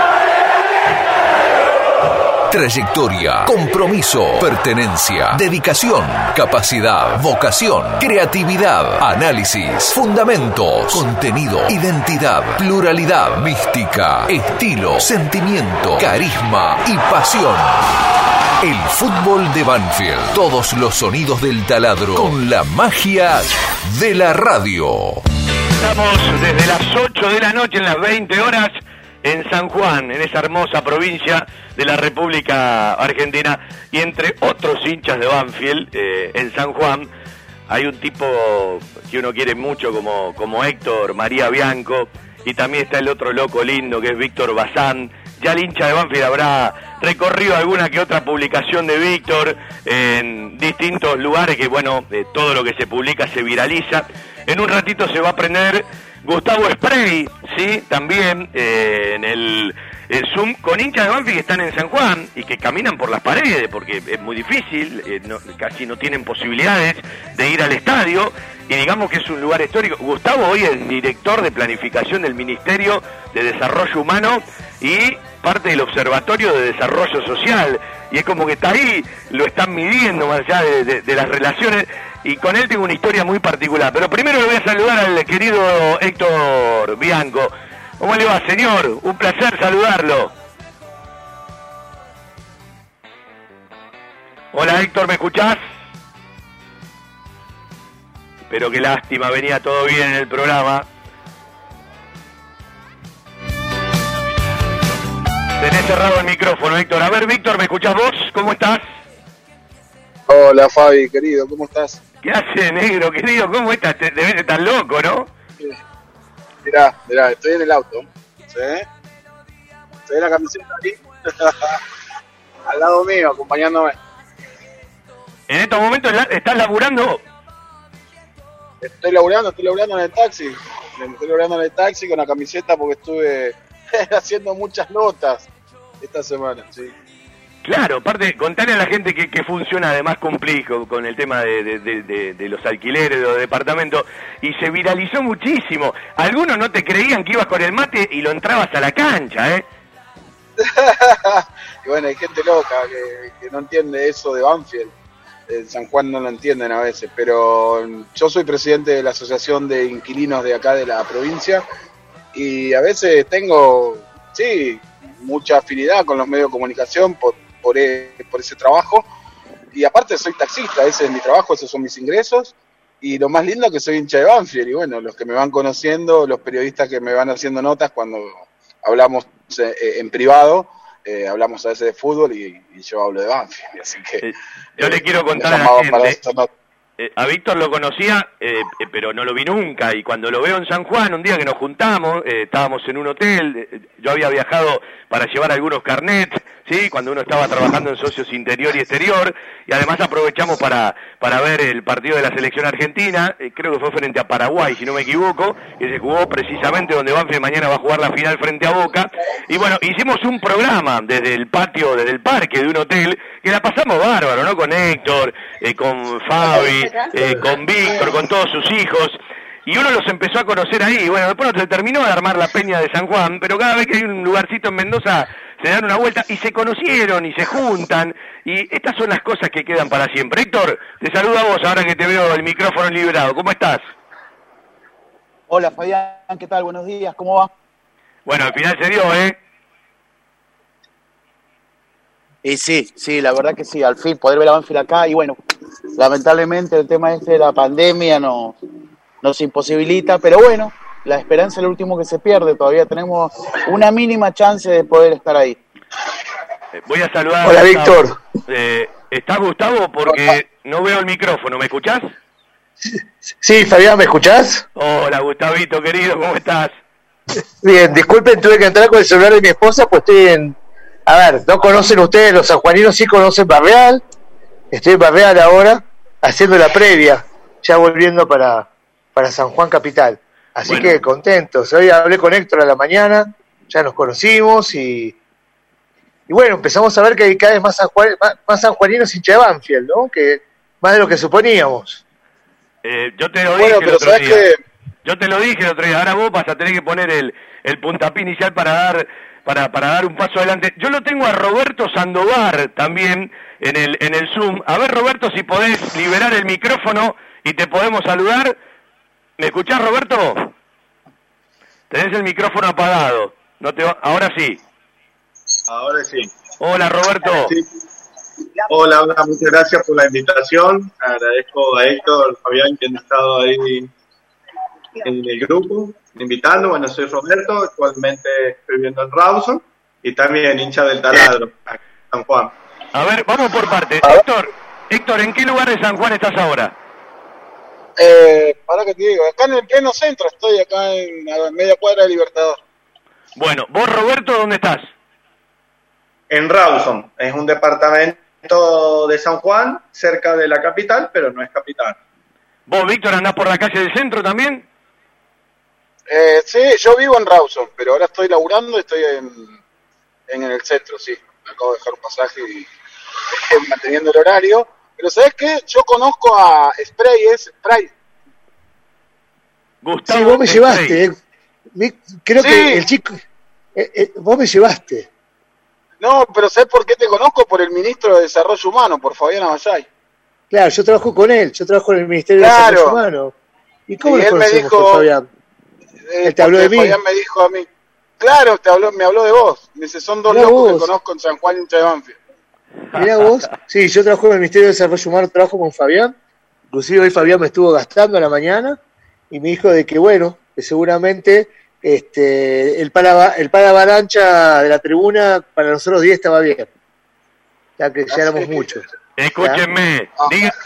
Trayectoria, compromiso, pertenencia, dedicación, capacidad, vocación, creatividad, análisis, fundamentos, contenido, identidad, pluralidad, mística, estilo, sentimiento, carisma y pasión. El fútbol de Banfield. Todos los sonidos del taladro con la magia de la radio.
Estamos desde las 8 de la noche en las 20 horas en San Juan, en esa hermosa provincia de la República Argentina. Y entre otros hinchas de Banfield, eh, en San Juan, hay un tipo que uno quiere mucho como, como Héctor María Bianco. Y también está el otro loco lindo que es Víctor Bazán. Ya el hincha de Banfield habrá recorrido alguna que otra publicación de Víctor en distintos lugares que, bueno, todo lo que se publica se viraliza. En un ratito se va a prender Gustavo Spray, sí, también eh, en el, el Zoom con hinchas de Banfield que están en San Juan y que caminan por las paredes porque es muy difícil, eh, no- casi no tienen posibilidades de ir al estadio y digamos que es un lugar histórico. Gustavo hoy es director de planificación del Ministerio de Desarrollo Humano y parte del Observatorio de Desarrollo Social y es como que está ahí, lo están midiendo más allá de las relaciones y con él tengo una historia muy particular. Pero primero le voy a saludar al querido Héctor Bianco. ¿Cómo le va, señor? Un placer saludarlo. Hola Héctor, ¿me escuchás? Pero qué lástima, venía todo bien en el programa. Tenés cerrado el micrófono, Héctor. A ver, Víctor, ¿me escuchás vos? ¿Cómo estás?
Hola Fabi, querido, ¿cómo estás?
¿Qué hace, negro, querido? ¿Cómo estás? Te debes estar loco, ¿no?
Mirá, mirá, estoy en el auto. ¿Sí? Estoy en la camiseta ahí. Al lado mío, acompañándome.
En estos momentos estás laburando.
Estoy laburando, estoy laburando en el taxi. Estoy laburando en el taxi con la camiseta porque estuve haciendo muchas notas esta semana, sí.
Claro, aparte, contale a la gente que, que funciona además cumplís con, el tema de los alquileres, de los departamentos, y se viralizó muchísimo. Algunos no te creían que ibas con el mate y lo entrabas a la cancha, ¿eh?
y bueno, hay gente loca que, que no entiende eso de Banfield. En San Juan no lo entienden a veces, pero yo soy presidente de la Asociación de Inquilinos de acá de la provincia y a veces tengo, sí, mucha afinidad con los medios de comunicación por, por, e- por ese trabajo. Y aparte soy taxista, ese es mi trabajo, esos son mis ingresos. Y lo más lindo es que soy hincha de Banfield. Y bueno, los que me van conociendo, los periodistas que me van haciendo notas cuando hablamos eh, eh, en privado, eh, hablamos a veces de fútbol y, y yo hablo de Banfield. Así que
Eh, Yo le quiero contar a la gente. Eh, a Víctor lo conocía, eh, eh, pero no lo vi nunca. Y cuando lo veo en San Juan, un día que nos juntamos, eh, estábamos en un hotel, eh, yo había viajado para llevar algunos carnets, ¿sí? Cuando uno estaba trabajando en socios interior y exterior, y además aprovechamos para, para ver el partido de la selección argentina, eh, creo que fue frente a Paraguay, si no me equivoco, que se jugó precisamente donde Banfield mañana va a jugar la final frente a Boca. Y bueno, hicimos un programa desde el patio, desde el parque de un hotel, que la pasamos bárbaro, ¿no? Con Héctor, eh, con Fabi, eh, con Víctor, con todos sus hijos. Y uno los empezó a conocer ahí. Bueno, después no se terminó de armar la peña de San Juan, pero cada vez que hay un lugarcito en Mendoza se dan una vuelta y se conocieron y se juntan. Y estas son las cosas que quedan para siempre. Héctor, te saludo a vos ahora que te veo el micrófono liberado. ¿Cómo estás?
Hola Fabián, ¿qué tal? Buenos días, ¿cómo va?
Bueno, al final se dio, ¿eh?
Y sí, sí, la verdad que sí, al fin poder ver a Banfield acá y bueno, lamentablemente el tema este de la pandemia no, nos imposibilita, pero bueno, la esperanza es lo último que se pierde, todavía tenemos una mínima chance de poder estar ahí.
Eh, Voy a saludar. a
Hola. Víctor.
Eh, ¿Estás Gustavo? Porque no veo el micrófono. ¿Me escuchás?
Sí, Fabián, ¿me escuchás?
Hola, Gustavito, querido, ¿cómo estás?
Bien, disculpen, tuve que entrar con el celular de mi esposa, pues estoy en... A ver, no conocen ustedes, los sanjuaninos sí conocen Barreal. Estoy en Barreal ahora, haciendo la previa, ya volviendo para, para San Juan Capital. Así
Bueno.
que contentos. Hoy hablé con Héctor a la mañana, ya nos conocimos y... Y bueno, empezamos a ver que hay cada vez más, sanjuan- más, más sanjuaninos hincha de Banfield, ¿no? Que más de lo que suponíamos.
Eh, yo te lo
Bueno,
dije el otro día.
que
Yo te lo dije el otro día. Ahora vos vas a tener que poner el, el puntapié inicial para dar para, para dar un paso adelante. Yo lo tengo a Roberto Sandovar también en el en el Zoom. A ver, Roberto, si podés liberar el micrófono y te podemos saludar. ¿Me escuchás, Roberto? Tenés el micrófono apagado. No te va- Ahora sí.
Ahora sí.
Hola, Roberto.
Sí. Hola, hola, muchas gracias por la invitación. Agradezco a Héctor, Fabián, que han estado ahí en el grupo, invitando. Bueno, soy Roberto, actualmente estoy viviendo en Rawson y también hincha del taladro, San Juan.
A ver, vamos por partes. Héctor, Héctor, ¿en qué lugar de San Juan estás ahora?
Eh, para que te digo, acá en el pleno centro estoy, acá en a media cuadra de Libertador.
Bueno, vos, Roberto, ¿dónde estás?
En Rawson, es un departamento de San Juan, cerca de la capital, pero no es capital.
¿Vos, Víctor, andás por la calle del centro también?
Eh, sí, yo vivo en Rawson, pero ahora estoy laburando, estoy en, en el centro, sí. Me acabo de dejar un pasaje y manteniendo el horario. Pero ¿sabes qué? Yo conozco a Sprayes, Spray.
Gustavo
Sí, vos me
Spray.
llevaste. eh. Mi- Creo
Sí.
que el chico. eh, eh, vos me llevaste.
No, pero ¿sabes por qué te conozco? Por el ministro de Desarrollo Humano, por Fabián Abayay.
Claro, yo trabajo con él. Yo trabajo en el Ministerio
Claro.
de Desarrollo Humano. ¿Y cómo
Y él me dijo-
Fabián?
Eh,
Él te habló de mí.
Fabián me dijo a mí. Claro, te habló, me habló de vos. Me dice, son dos
Mirá
locos
vos.
que conozco en San Juan hincha de Banfield.
Mirá vos. Sí, yo trabajo en el Ministerio de Desarrollo Humano, trabajo con Fabián. Inclusive hoy Fabián me estuvo gastando a la mañana y me dijo de que, bueno, que seguramente este, el para, el para avalancha de la tribuna para nosotros 10 estaba bien. Ya que ya éramos muchos.
Escúchenme,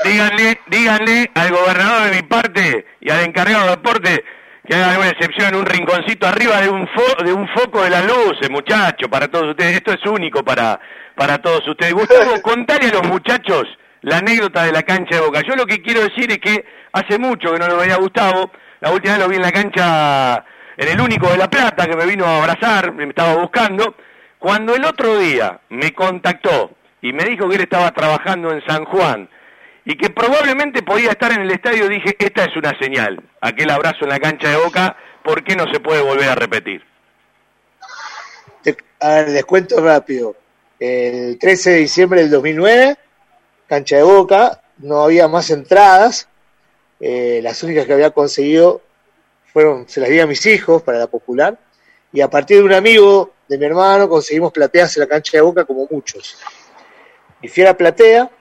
díganle, díganle al gobernador de mi parte y al encargado de deporte que haga alguna excepción en un rinconcito arriba de un fo- de un foco de las luces, muchachos, para todos ustedes. Esto es único para, para todos ustedes. Gustavo, contale a los muchachos la anécdota de la cancha de Boca. Yo lo que quiero decir es que hace mucho que no lo veía Gustavo. La última vez lo vi en la cancha, en el único de La Plata, que me vino a abrazar, me estaba buscando. Cuando el otro día me contactó y me dijo que él estaba trabajando en San Juan y que probablemente podía estar en el estadio, dije, esta es una señal. Aquel abrazo en la cancha de Boca, ¿por qué no se puede volver a repetir?
A ver, les cuento rápido. El 13 de diciembre del 2009, cancha de Boca, no había más entradas. Eh, las únicas que había conseguido fueron, se las di a mis hijos para la popular. Y a partir de un amigo de mi hermano conseguimos plateas en la cancha de Boca como muchos. Y fui a la platea,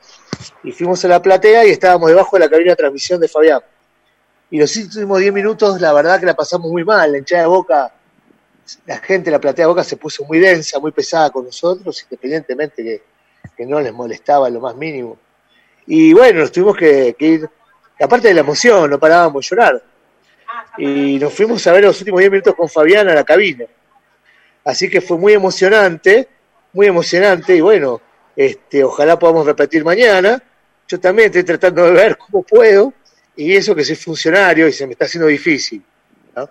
y fuimos a la platea y estábamos debajo de la cabina de transmisión de Fabián. Y los últimos 10 minutos, la verdad que la pasamos muy mal. La hinchada de Boca la gente la platea de Boca se puso muy densa, muy pesada con nosotros, independientemente que, que no les molestaba lo más mínimo. Y bueno, nos tuvimos que, que ir, aparte de la emoción, no parábamos de llorar. Y nos fuimos a ver los últimos 10 minutos con Fabián a la cabina. Así que fue muy emocionante, muy emocionante, y bueno, este, ojalá podamos repetir mañana. Yo también estoy tratando de ver cómo puedo, y eso que soy funcionario y se me está haciendo difícil. ¿no?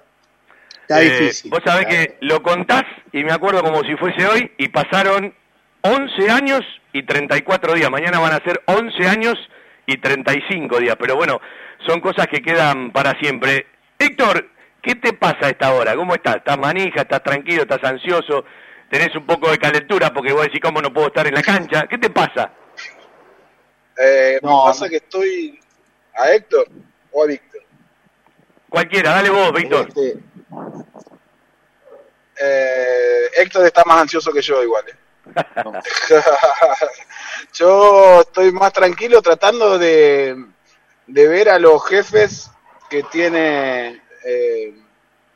Está
Eh,
difícil.
Vos sabés que lo contás y me acuerdo como si fuese hoy y pasaron 11 años y 34 días. Mañana van a ser 11 años y 35 días. Pero bueno, son cosas que quedan para siempre. Héctor, ¿qué te pasa a esta hora? ¿Cómo estás? ¿Estás manija? ¿Estás tranquilo? ¿Estás ansioso? ¿Tenés un poco de calentura porque vos decís cómo no puedo estar en la cancha? ¿Qué te pasa?
Eh,
No,
me pasa que estoy a Héctor o a Víctor.
Cualquiera, dale vos, Víctor.
Este,
Eh, Héctor está más ansioso que yo igual. eh. yo estoy más tranquilo tratando de, de ver a los jefes que tiene eh,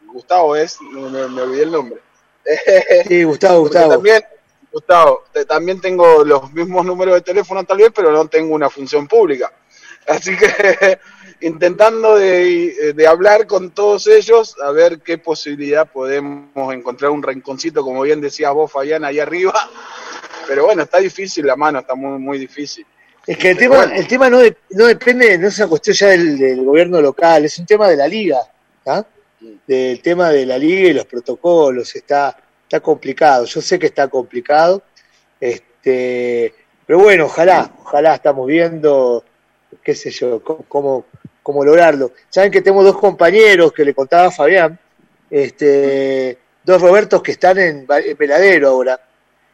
Gustavo, es, me- me olvidé el nombre.
Sí, Gustavo, Gustavo.
También, Gustavo, te- también tengo los mismos números de teléfono tal vez, pero no tengo una función pública. Así que intentando de, de hablar con todos ellos, a ver qué posibilidad podemos encontrar un rinconcito, como bien decías vos, Fabián, ahí arriba. Pero bueno, está difícil la mano, está muy, muy difícil.
Es que el
Pero
tema,
bueno.
el tema no, de- no depende, no es una cuestión ya del, del gobierno local, es un tema de la liga, ¿ah? Del tema de la liga y los protocolos, está, está complicado, yo sé que está complicado, este, pero bueno, ojalá, ojalá estamos viendo, qué sé yo, cómo, cómo, lograrlo. Saben que tengo dos compañeros que le contaba a Fabián, este, dos Robertos que están en, en Veladero ahora,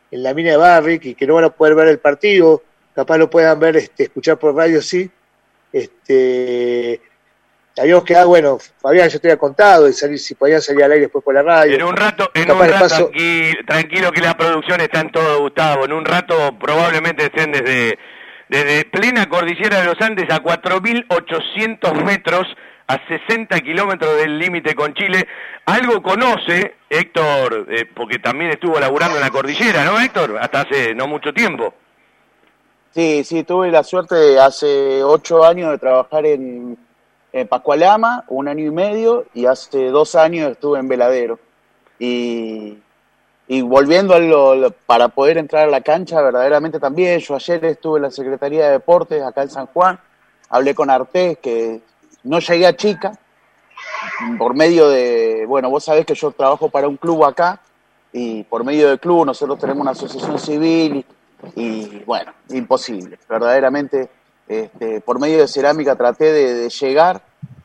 en la mina de Barrick y que no van a poder ver el partido, capaz lo puedan ver, este, escuchar por radio, sí. Este, habíamos quedado, bueno, Fabián, yo te había contado, y salir, si podían salir al aire después por la radio.
En un rato, en un rato
paso-
aquí, tranquilo que la producción está en todo, Gustavo. En un rato probablemente estén desde, desde plena cordillera de los Andes a 4.800 metros, a 60 kilómetros del límite con Chile. Algo conoce Héctor, eh, porque también estuvo laburando en la cordillera, ¿no, Héctor? Hasta hace no mucho tiempo.
Sí, sí, tuve la suerte de hace ocho años de trabajar en, en Pascualama, un año y medio, y hace dos años estuve en Veladero. Y, y volviendo a lo, para poder entrar a la cancha, verdaderamente también, yo ayer estuve en la Secretaría de Deportes acá en San Juan, hablé con Artés, que no llegué a chica, por medio de, bueno, vos sabés que yo trabajo para un club acá, y por medio del club nosotros tenemos una asociación civil y, bueno, imposible, verdaderamente este, por medio de cerámica traté de, de llegar,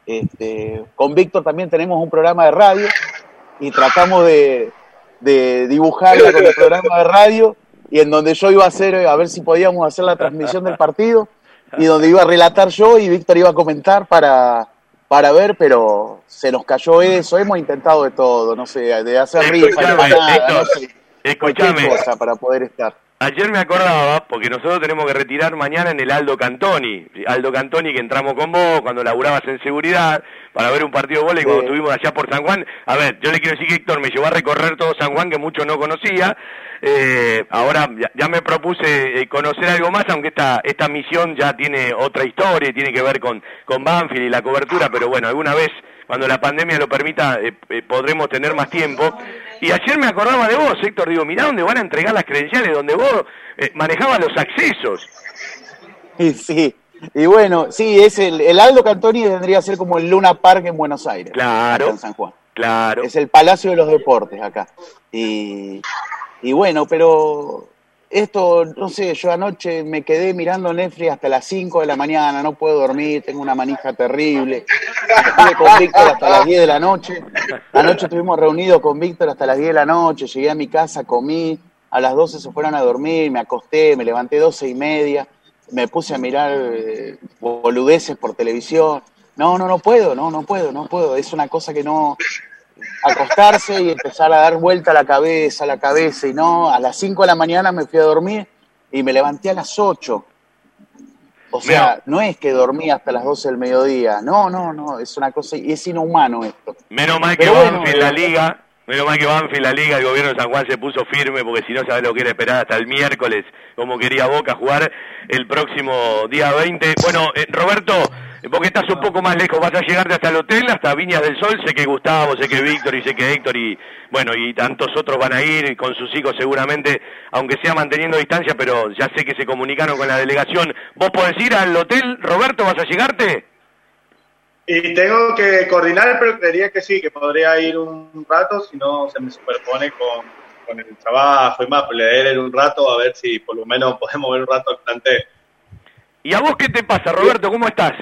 este, con Víctor también tenemos un programa de radio y tratamos de, de dibujarla con el programa de radio y en donde yo iba a hacer, a ver si podíamos hacer la transmisión del partido y donde iba a relatar yo y Víctor iba a comentar para, para ver, pero se nos cayó eso, hemos intentado de todo, no sé, de hacer rifa,
Escuchame,
empanada,
Héctor,
no sé,
Escuchame,
cosa para poder estar.
Ayer me acordaba, porque nosotros tenemos que retirar mañana en el Aldo Cantoni. Aldo Cantoni que entramos con vos cuando laburabas en seguridad para ver un partido de bola y cuando estuvimos allá por San Juan. A ver, yo le quiero decir que Héctor me llevó a recorrer todo San Juan que mucho no conocía. Eh, ahora ya, ya me propuse eh, conocer algo más, aunque esta, esta misión ya tiene otra historia y tiene que ver con, con Banfield y la cobertura, pero bueno, alguna vez cuando la pandemia lo permita, eh, eh, podremos tener más tiempo. Y ayer me acordaba de vos, Héctor, digo, mirá dónde van a entregar las credenciales, donde vos eh, manejabas los accesos.
Y sí, y bueno, sí, es el, el Aldo Cantoni tendría que ser como el Luna Park en Buenos Aires.
Claro.
en San Juan.
Claro.
Es el Palacio de los Deportes acá. Y, y bueno, pero esto, no sé, yo anoche me quedé mirando Netflix hasta las 5 de la mañana, no puedo dormir, tengo una manija terrible. Estuve con Víctor hasta las 10 de la noche. Anoche estuvimos reunidos con Víctor hasta las 10 de la noche, llegué a mi casa, comí, a las 12 se fueron a dormir, me acosté, me levanté 12 y media, me puse a mirar eh, boludeces por televisión. No, no, no puedo, no, no puedo, no puedo. Es una cosa que no, acostarse y empezar a dar vuelta a la cabeza, a la cabeza, y no, a las 5 de la mañana me fui a dormir y me levanté a las 8. O sea, no es que dormí hasta las 12 del mediodía, no, no, no, es una cosa, y es inhumano esto.
Menos mal que Banfield, la liga, menos mal que Banfield, la liga, el gobierno de San Juan se puso firme, porque si no sabe lo que era esperar hasta el miércoles, como quería Boca jugar el próximo día 20. Bueno, eh, Roberto, vos que estás un poco más lejos, vas a llegarte hasta el hotel, hasta Viñas del Sol, sé que Gustavo, sé que Víctor y sé que Héctor y, bueno, y tantos otros van a ir con sus hijos seguramente, aunque sea manteniendo distancia, pero ya sé que se comunicaron con la delegación. ¿Vos podés ir al hotel, Roberto, vas a llegarte?
Y tengo que coordinar, pero creería que sí, que podría ir un rato, si no se me superpone con, con el trabajo y más, pero leer un rato a ver si por lo menos podemos ver un rato el plantel.
¿Y a vos qué te pasa, Roberto? ¿Cómo estás?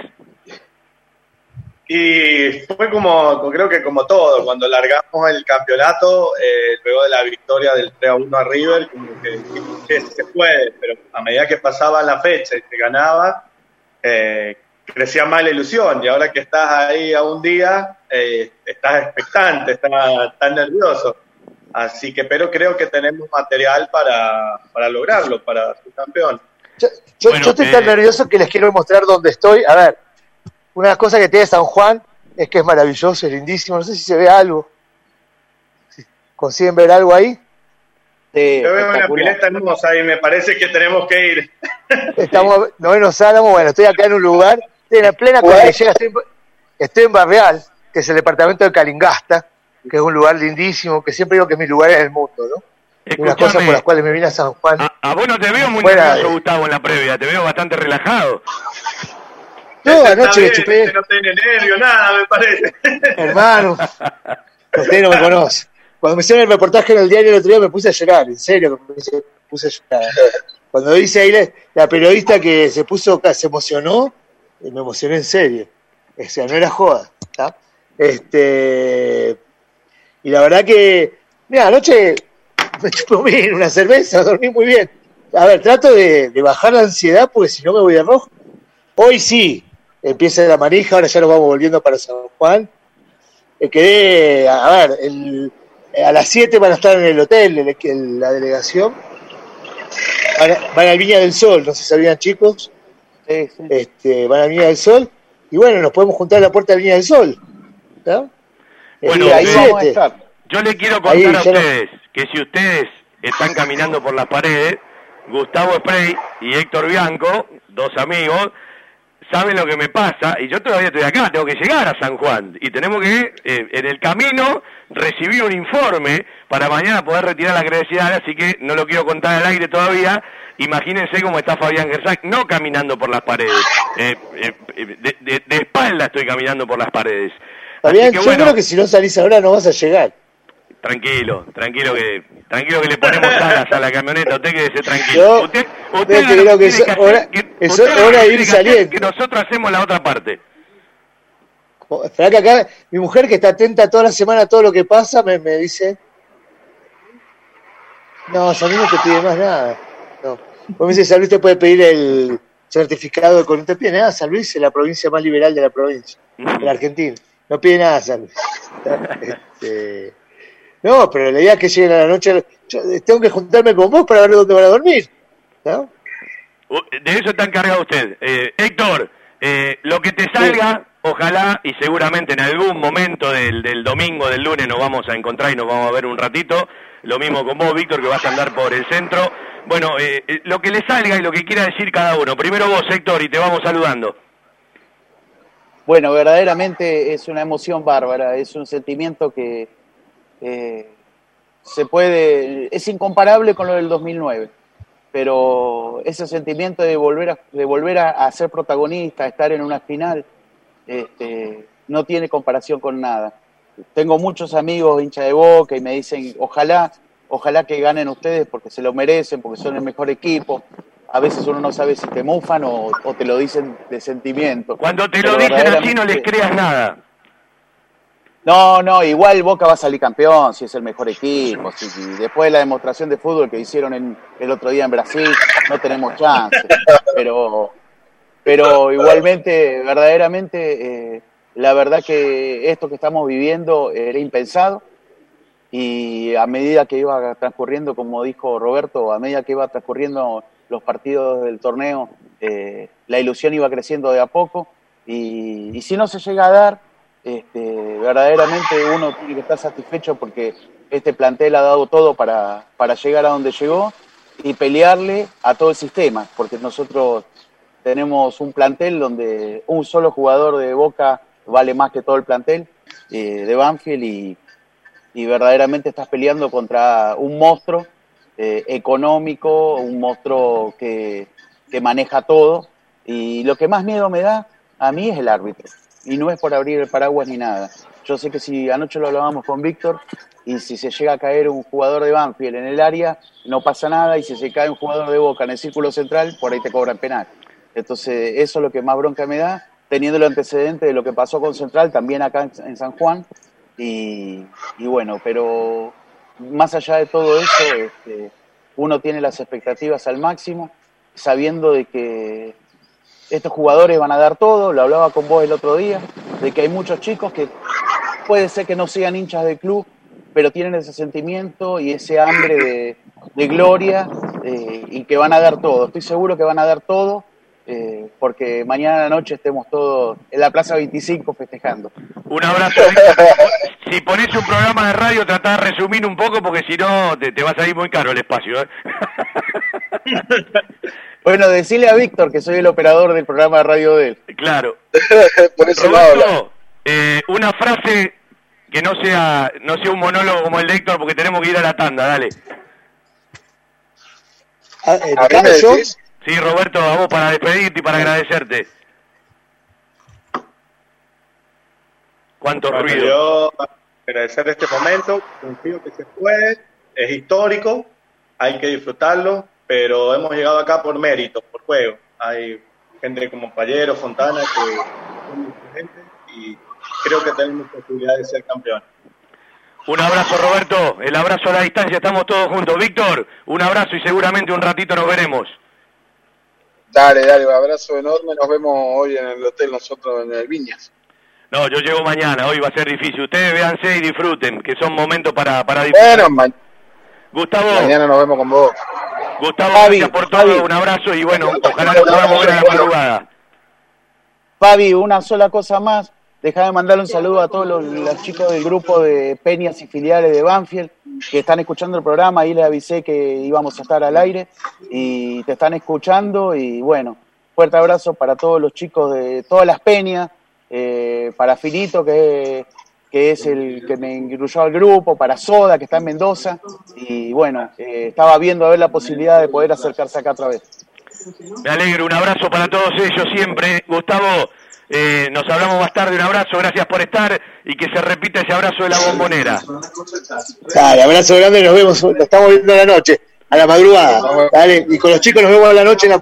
Y fue como, creo que como todo, cuando largamos el campeonato, eh, luego de la victoria del 3 a 1 a River, como que que se puede, pero a medida que pasaba la fecha y se ganaba, eh, crecía más la ilusión. Y ahora que estás ahí a un día, eh, estás expectante, estás, estás nervioso. Así que, pero creo que tenemos material para, para lograrlo, para ser campeón.
Yo, yo- yo estoy tan nervioso que les quiero mostrar dónde estoy. A ver, una de las cosas que tiene San Juan es que es maravilloso, es lindísimo. No sé si se ve algo. Si ¿Consiguen ver algo ahí?
Yo veo una pileta hermosa y me parece que tenemos que ir.
Estamos, novenos Álamo, bueno, estoy acá en un lugar, estoy en la plena cordillera, estoy, en- estoy en Barreal, que es el departamento de Calingasta, que es un lugar lindísimo, que siempre digo que es mi lugar en el mundo, ¿no? Unas cosas por las cuales me vine a San Juan.
A vos no te veo muy nervioso,
de-
Gustavo, en la previa, te veo bastante relajado.
No, anoche
bien,
chupé,
este no tiene nervio, nada, me parece.
hermano. Usted no me conoce. Cuando me hicieron el reportaje en el diario el otro día me puse a llorar, en serio, me puse, a llorar. Cuando dice ahí la, la periodista que se puso, se emocionó, eh, me emocioné en serio. O sea, no era joda. ¿tá? Este, y la verdad que, mira, anoche me chupé bien una cerveza, dormí muy bien. A ver, trato de, de bajar la ansiedad porque si no me voy de rojo. Hoy sí, empieza la manija, ahora ya nos vamos volviendo para San Juan. Me quedé, a ver, el- a las 7 van a estar en el hotel, el- el- la delegación. Van, a- van Viña del Sol, no sé si sabían chicos. Este, van al Viña del Sol. Y bueno, nos podemos juntar a la puerta del Viña del Sol. ¿no? El
Bueno,
día
eh,
7.
Yo le quiero
Ahí
contar a
no-
ustedes que si ustedes están caminando por las paredes, Gustavo Spray y Héctor Bianco, dos amigos, saben lo que me pasa y yo todavía estoy acá, tengo que llegar a San Juan y tenemos que eh, en el camino recibir un informe para mañana poder retirar la credencial, así que no lo quiero contar al aire todavía. Imagínense cómo está Fabián Gersac, no caminando por las paredes, eh, eh, eh, de, de- de espalda estoy caminando por las paredes.
Fabián, yo
bueno.
creo que si no salís ahora no vas a llegar.
Tranquilo, tranquilo que tranquilo que le ponemos alas a la camioneta, usted quédese tranquilo.
Yo
usted usted
creo
lo
que es
que
hora-
que-
es hora de ir saliendo.
Que nosotros hacemos la otra parte.
Esperá que acá mi mujer que está atenta toda la semana a todo lo que pasa me, me dice no, Luis no te pide más nada. No. Vos me dice, San Luis te puede pedir el certificado de no te pide nada, San Luis es la provincia más liberal de la provincia, de la Argentina. No pide nada San Luis. Este, no, pero la idea es que lleguen a la noche, yo tengo que juntarme con vos para ver dónde van a dormir. ¿no?
De eso está encargado usted. Eh, Héctor, eh, lo que te salga, ojalá y seguramente en algún momento del, del domingo, del lunes nos vamos a encontrar y nos vamos a ver un ratito. Lo mismo con vos, Víctor, que vas a andar por el centro. Bueno, eh, eh, lo que le salga y lo que quiera decir cada uno. Primero vos, Héctor, y te vamos saludando.
Bueno, verdaderamente es una emoción bárbara, es un sentimiento que eh, se puede, es incomparable con lo del 2009, pero ese sentimiento de volver a, de volver a, a ser protagonista, a estar en una final, este, no tiene comparación con nada. Tengo muchos amigos hincha de boca y me dicen, ojalá ojalá que ganen ustedes porque se lo merecen, porque son el mejor equipo. A veces uno no sabe si te mufan o, o te lo dicen de sentimiento.
Cuando te
Pero
lo dicen así no les creas nada.
No, no, igual Boca va a salir campeón si es el mejor equipo. Si, después de la demostración de fútbol que hicieron en, el otro día en Brasil, no tenemos chance. Pero, pero igualmente, verdaderamente, eh, la verdad que esto que estamos viviendo era impensado. Y a medida que iba transcurriendo, como dijo Roberto, a medida que iba transcurriendo los partidos del torneo, eh, la ilusión iba creciendo de a poco. Y si no se llega a dar, este, verdaderamente uno tiene que estar satisfecho porque este plantel ha dado todo para, para llegar a donde llegó y pelearle a todo el sistema, porque nosotros tenemos un plantel donde un solo jugador de Boca vale más que todo el plantel eh, de Banfield y, verdaderamente estás peleando contra un monstruo eh, económico, un monstruo que, que maneja todo y lo que más miedo me da a mí es el árbitro y no es por abrir el paraguas ni nada. Yo sé que si anoche lo hablábamos con Víctor y si se llega a caer un jugador de Banfield en el área, no pasa nada y si se cae un jugador de Boca en el círculo central, por ahí te cobran penal. Entonces, eso es lo que más bronca me da, teniendo el antecedente de lo que pasó con Central también acá en, San Juan. Y, y bueno, pero más allá de todo eso, este, uno tiene las expectativas al máximo, sabiendo de que estos jugadores van a dar todo, lo hablaba con vos el otro día, de que hay muchos chicos que puede ser que no sean hinchas del club, pero tienen ese sentimiento y ese hambre de, gloria eh, y que van a dar todo. Estoy seguro que van a dar todo eh, porque mañana a la noche estemos todos en la Plaza 25 festejando.
Un abrazo. si pones un programa de radio, tratá de resumir un poco porque si no te, te va a salir muy caro el espacio. ¿eh?
Bueno, decirle a Víctor que soy el operador del programa de radio de él.
Claro.
Por eso
Roberto, eh, una frase que no sea no sea un monólogo como el de Héctor porque tenemos que ir a la tanda, dale.
Ah, eh,
¿A decís?
Sí, Roberto, a vos para despedirte y para agradecerte. Cuánto
Bueno,
ruido.
yo agradecer este momento, confío que se puede, es histórico, hay que disfrutarlo, pero hemos llegado acá por mérito, por juego. Hay gente como Pallero, Fontana, que gente y creo que tenemos posibilidad de ser campeones.
Un abrazo, Roberto. El abrazo a la distancia, estamos todos juntos. Víctor, un abrazo y seguramente un ratito nos veremos.
Dale, dale, un abrazo enorme. Nos vemos hoy en el hotel, nosotros en el Viñas.
No, yo llego mañana, hoy va a ser difícil. Ustedes véanse y disfruten, que son momentos para, para disfrutar.
Bueno, ma-
Gustavo,
mañana nos vemos con vos.
Gustavo,
Fabi,
gracias por todo,
Fabi.
un abrazo y bueno, ojalá nos podamos ver a la madrugada.
Fabi, una sola cosa más. Deja de mandarle un saludo a todos los, los chicos del grupo de Peñas y filiales de Banfield que están escuchando el programa. Ahí les avisé que íbamos a estar al aire y te están escuchando. Y bueno, fuerte abrazo para todos los chicos de todas las peñas, eh, para Finito, que, que es el que me incluyó al grupo, para Soda, que está en Mendoza. Y bueno, eh, estaba viendo a ver la posibilidad de poder acercarse acá otra vez.
Me alegro, un abrazo para todos ellos siempre. Gustavo, eh, nos hablamos más tarde, un abrazo, gracias por estar y que se repita ese abrazo de la bombonera.
Dale, abrazo grande, nos vemos, nos estamos viendo a la noche, a la madrugada. Dale, y con los chicos nos vemos a la noche en, la-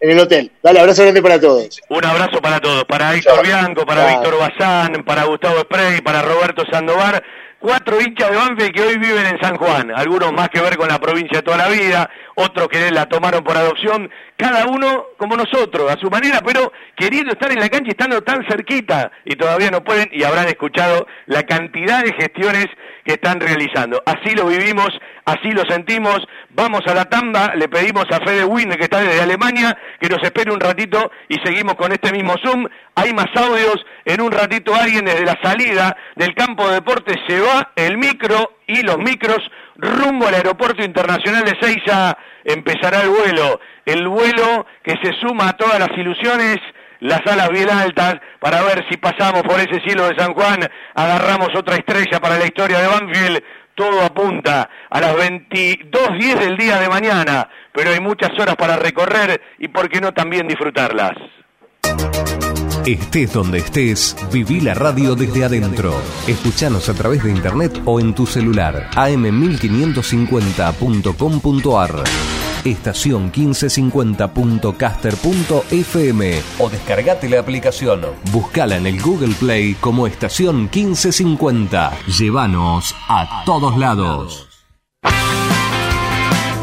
en el hotel. Dale, abrazo grande para todos.
Un abrazo para todos, para Héctor Bianco, para. Víctor Bazán, para Gustavo Sprey, para Roberto Sandovar, cuatro hinchas de Banfield que hoy viven en San Juan, algunos más que ver con la provincia toda la vida, otros que la tomaron por adopción, cada uno como nosotros, a su manera, pero queriendo estar en la cancha y estando tan cerquita, y todavía no pueden, y habrán escuchado la cantidad de gestiones que están realizando. Así lo vivimos, así lo sentimos, vamos a la tanda, le pedimos a Fede Winde, que está desde Alemania, que nos espere un ratito y seguimos con este mismo Zoom. Hay más audios, en un ratito alguien desde la salida del campo de deportes se va el micro y los micros rumbo al aeropuerto internacional de Seiza. Empezará el vuelo, el vuelo que se suma a todas las ilusiones las alas bien altas para ver si pasamos por ese cielo de San Juan, agarramos otra estrella para la historia de Banfield. Todo apunta a las 22.10 del día de mañana, pero hay muchas horas para recorrer y por qué no también disfrutarlas.
Estés donde estés, viví la radio desde adentro. Escuchanos a través de internet o en tu celular. am1550.com.ar Estación 1550.caster.fm o descargate la aplicación. Buscala en el Google Play como Estación 1550. Llévanos a todos lados.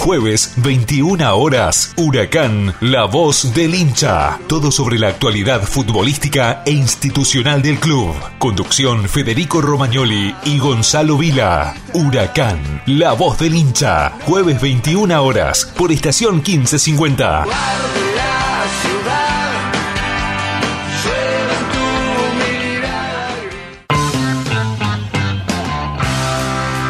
Jueves, 21 horas. Huracán, la voz del hincha. Todo sobre la actualidad futbolística e institucional del club. Conducción Federico Romagnoli y Gonzalo Vila. Huracán, la voz del hincha. Jueves, 21 horas. Por estación 1550.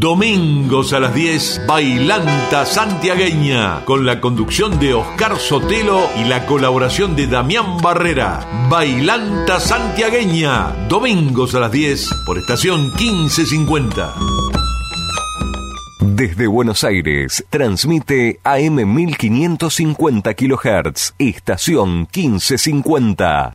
Domingos a las 10, Bailanta Santiagueña, con la conducción de Oscar Sotelo y la colaboración de Damián Barrera. Bailanta Santiagueña, domingos a las 10, por estación 1550.
Desde Buenos Aires, transmite AM 1550 kHz, estación 1550.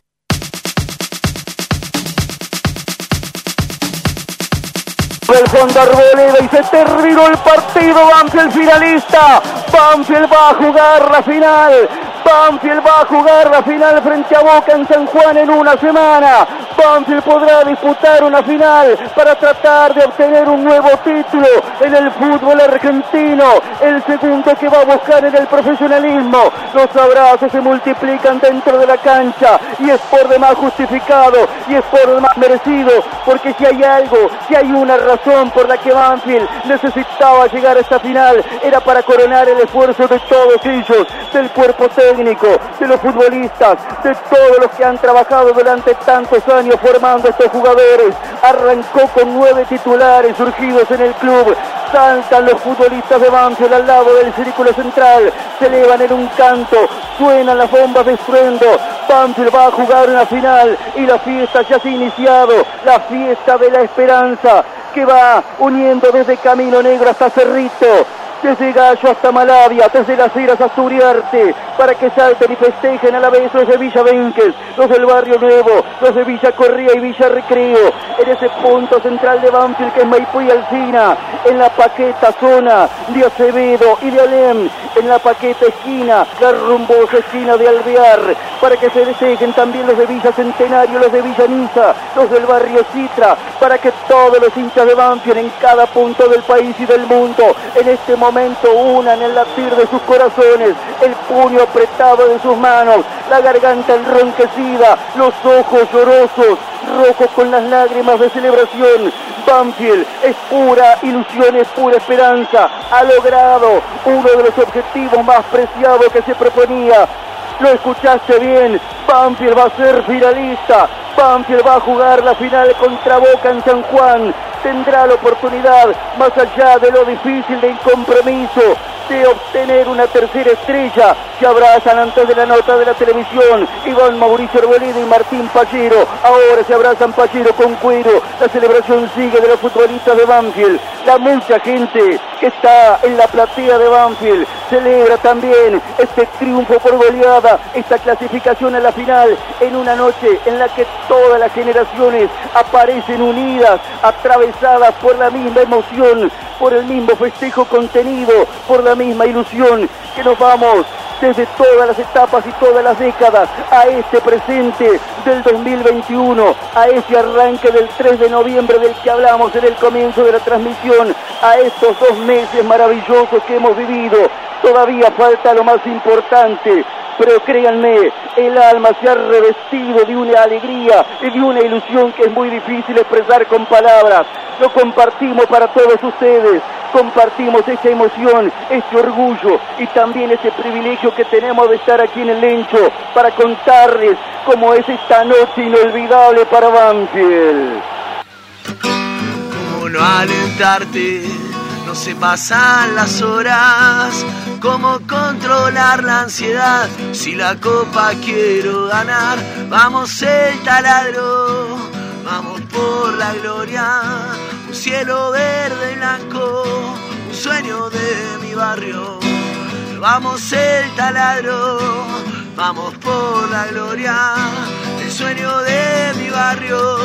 El fondo Arboleda y se terminó el partido. Banfield finalista. Banfield va a jugar la final. Banfield va a jugar la final frente a Boca en San Juan en una semana. Banfield podrá disputar una final para tratar de obtener un nuevo título en el fútbol argentino. El segundo que va a buscar en el profesionalismo. Los abrazos se multiplican dentro de la cancha y es por demás justificado y es por demás merecido. Porque si hay algo, si hay una razón por la que Banfield necesitaba llegar a esta final, era para coronar el esfuerzo de todos ellos, del cuerpo técnico, de los futbolistas, de todos los que han trabajado durante tantos años formando estos jugadores. Arrancó con nueve titulares surgidos en el club. Saltan los futbolistas de Banfield al lado del círculo central. Se elevan en un canto. Suenan las bombas de estruendo. Banfield va a jugar una final y la fiesta ya se ha iniciado. La fiesta de la esperanza que va uniendo desde Camino Negro hasta Cerrito desde Gallo hasta Malavia, desde las Heras hasta Uriarte, para que salten y festejen a la vez los de Villa Benques, los del Barrio Nuevo, los de Villa Corría y Villa Recreo, en ese punto central de Banfield que es Maipú y Alcina, en la paqueta zona de Acevedo y de Alem, en la paqueta esquina, la rumbosa esquina de Alvear, para que se festejen también los de Villa Centenario, los de Villa Niza, los del Barrio Citra, para que todos los hinchas de Banfield en cada punto del país y del mundo, en este momento, momento unan el latir de sus corazones, el puño apretado de sus manos, la garganta enronquecida, los ojos llorosos, rojos con las lágrimas de celebración. Banfield es pura ilusión, es pura esperanza. Ha logrado uno de los objetivos más preciados que se proponía. Lo escuchaste bien, Banfield va a ser finalista. Banfield va a jugar la final contra Boca en San Juan. Tendrá la oportunidad, más allá de lo difícil del compromiso, de obtener una tercera estrella. Se abrazan antes de la nota de la televisión. Iván Mauricio Arboleda y Martín Pallero. Ahora se abrazan Pallero con cuero. La celebración sigue de los futbolistas de Banfield. La mucha gente que está en la platea de Banfield celebra también este triunfo por goleada, esta clasificación a la final en una noche en la que todas las generaciones aparecen unidas, atravesadas por la misma emoción, por el mismo festejo contenido, por la misma ilusión que nos vamos desde todas las etapas y todas las décadas a este presente del 2021, a ese arranque del 3 de noviembre del que hablamos en el comienzo de la transmisión, a estos dos meses maravillosos que hemos vivido. Todavía falta lo más importante, pero créanme, el alma se ha revestido de una alegría y de una ilusión que es muy difícil expresar con palabras. Lo compartimos para todos ustedes, compartimos esta emoción, este orgullo y también ese privilegio que tenemos de estar aquí en el Lencho para contarles cómo es esta noche inolvidable para Banfield.
Cómo no alentarte, no se pasan las horas. Cómo controlar la ansiedad si la copa quiero ganar. Vamos el taladro, vamos por la gloria. Un cielo verde y blanco, un sueño de mi barrio. Vamos el taladro, vamos por la gloria. El sueño de mi barrio,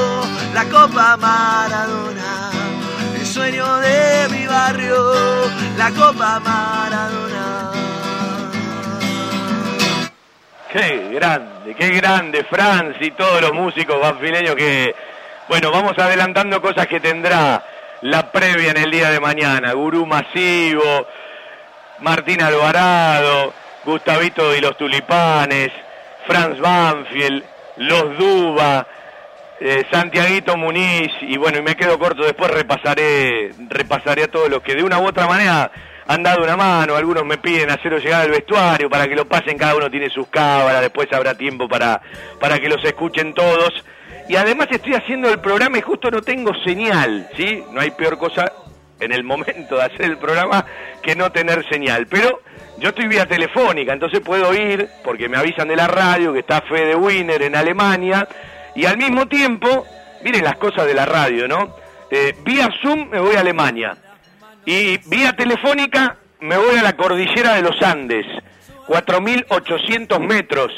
la copa Maradona. Sueño de mi barrio, la copa Maradona.
Qué grande, qué grande, Franz y todos los músicos banfileños que, bueno, vamos adelantando cosas que tendrá la previa en el día de mañana. Gurú Masivo, Martín Alvarado, Gustavito y los Tulipanes, Franz Banfield, Los Duba, eh, Santiaguito Muniz, y bueno, y me quedo corto, después repasaré, repasaré a todos los que de una u otra manera han dado una mano, algunos me piden hacerlo llegar al vestuario para que lo pasen, cada uno tiene sus cámaras, después habrá tiempo para, para que los escuchen todos. Y además estoy haciendo el programa y justo no tengo señal, ¿sí? No hay peor cosa en el momento de hacer el programa que no tener señal. Pero yo estoy vía telefónica, entonces puedo ir, porque me avisan de la radio que está Fede Wiener en Alemania, y al mismo tiempo, miren las cosas de la radio, ¿no? Eh, vía Zoom me voy a Alemania, y vía telefónica me voy a la cordillera de los Andes, 4.800 metros,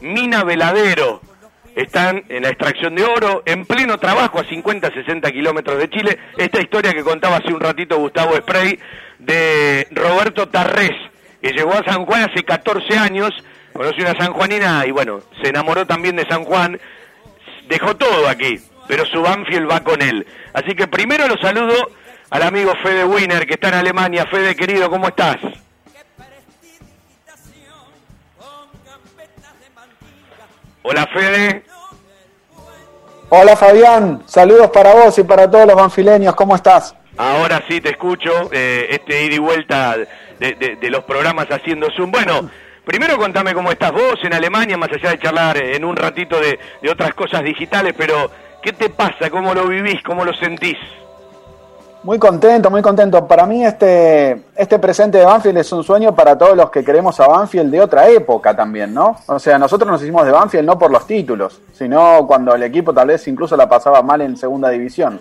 Mina Veladero, están en la extracción de oro, en pleno trabajo a 50, 60 kilómetros de Chile. Esta historia que contaba hace un ratito Gustavo Spray de Roberto Tarrés, que llegó a San Juan hace 14 años, conoció una sanjuanina y bueno, se enamoró también de San Juan, dejó todo aquí, pero su Banfield va con él. Así que primero lo saludo al amigo Fede Wiener, que está en Alemania. Fede, querido, ¿cómo estás? Hola, Fede.
Hola, Fabián. Saludos para vos y para todos los banfileños. ¿Cómo estás?
Ahora sí te escucho, eh, este ida y vuelta de, de- de los programas haciendo Zoom. Bueno, primero contame cómo estás vos en Alemania, más allá de charlar en un ratito de, de otras cosas digitales, pero ¿qué te pasa? ¿Cómo lo vivís? ¿Cómo lo sentís?
Muy contento, muy contento. Para mí este, este presente de Banfield es un sueño para todos los que queremos a Banfield de otra época también, ¿no? O sea, nosotros nos hicimos de Banfield no por los títulos, sino cuando el equipo tal vez incluso la pasaba mal en segunda división.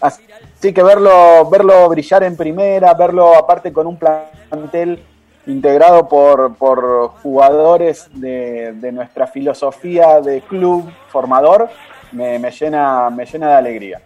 Así que verlo, verlo brillar en primera, verlo aparte con un plantel integrado por, por jugadores de, de nuestra filosofía de club formador, me, me llena, me llena de alegría.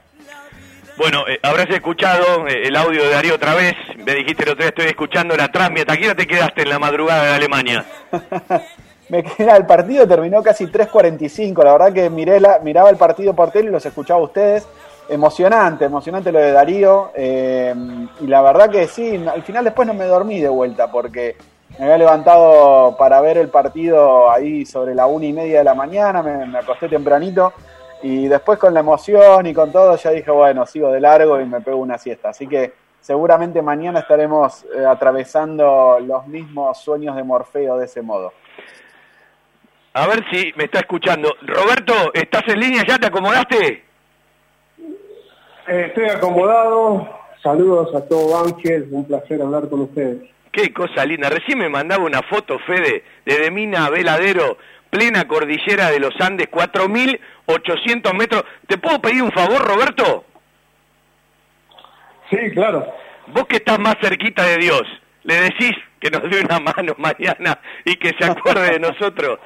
Bueno, eh, habrás escuchado eh, el audio de Darío otra vez. Me dijiste el otro día, estoy escuchando la transmisión. ¿A te quedaste en la madrugada de Alemania?
Me queda el partido, terminó casi 3.45. La verdad que miré la, miraba el partido por tele y los escuchaba a ustedes. Emocionante, emocionante lo de Darío. eh, y la verdad que sí, al final después no me dormí de vuelta porque me había levantado para ver el partido ahí sobre la una y media de la mañana. Me, acosté tempranito. Y después con la emoción y con todo ya dije, bueno, sigo de largo y me pego una siesta. Así que seguramente mañana estaremos eh, atravesando los mismos sueños de Morfeo de ese modo.
A ver si me está escuchando. Roberto, ¿estás en línea ya? ¿Te acomodaste?
Eh, estoy acomodado. Saludos a todo Banfield. Un placer hablar con ustedes.
Qué cosa linda. Recién me mandaba una foto, Fede, desde Mina a Veladero, plena cordillera de los Andes, 4.800 metros. ¿Te puedo pedir un favor, Roberto?
Sí, claro.
Vos que estás más cerquita de Dios, le decís que nos dé una mano mañana y que se acuerde de nosotros.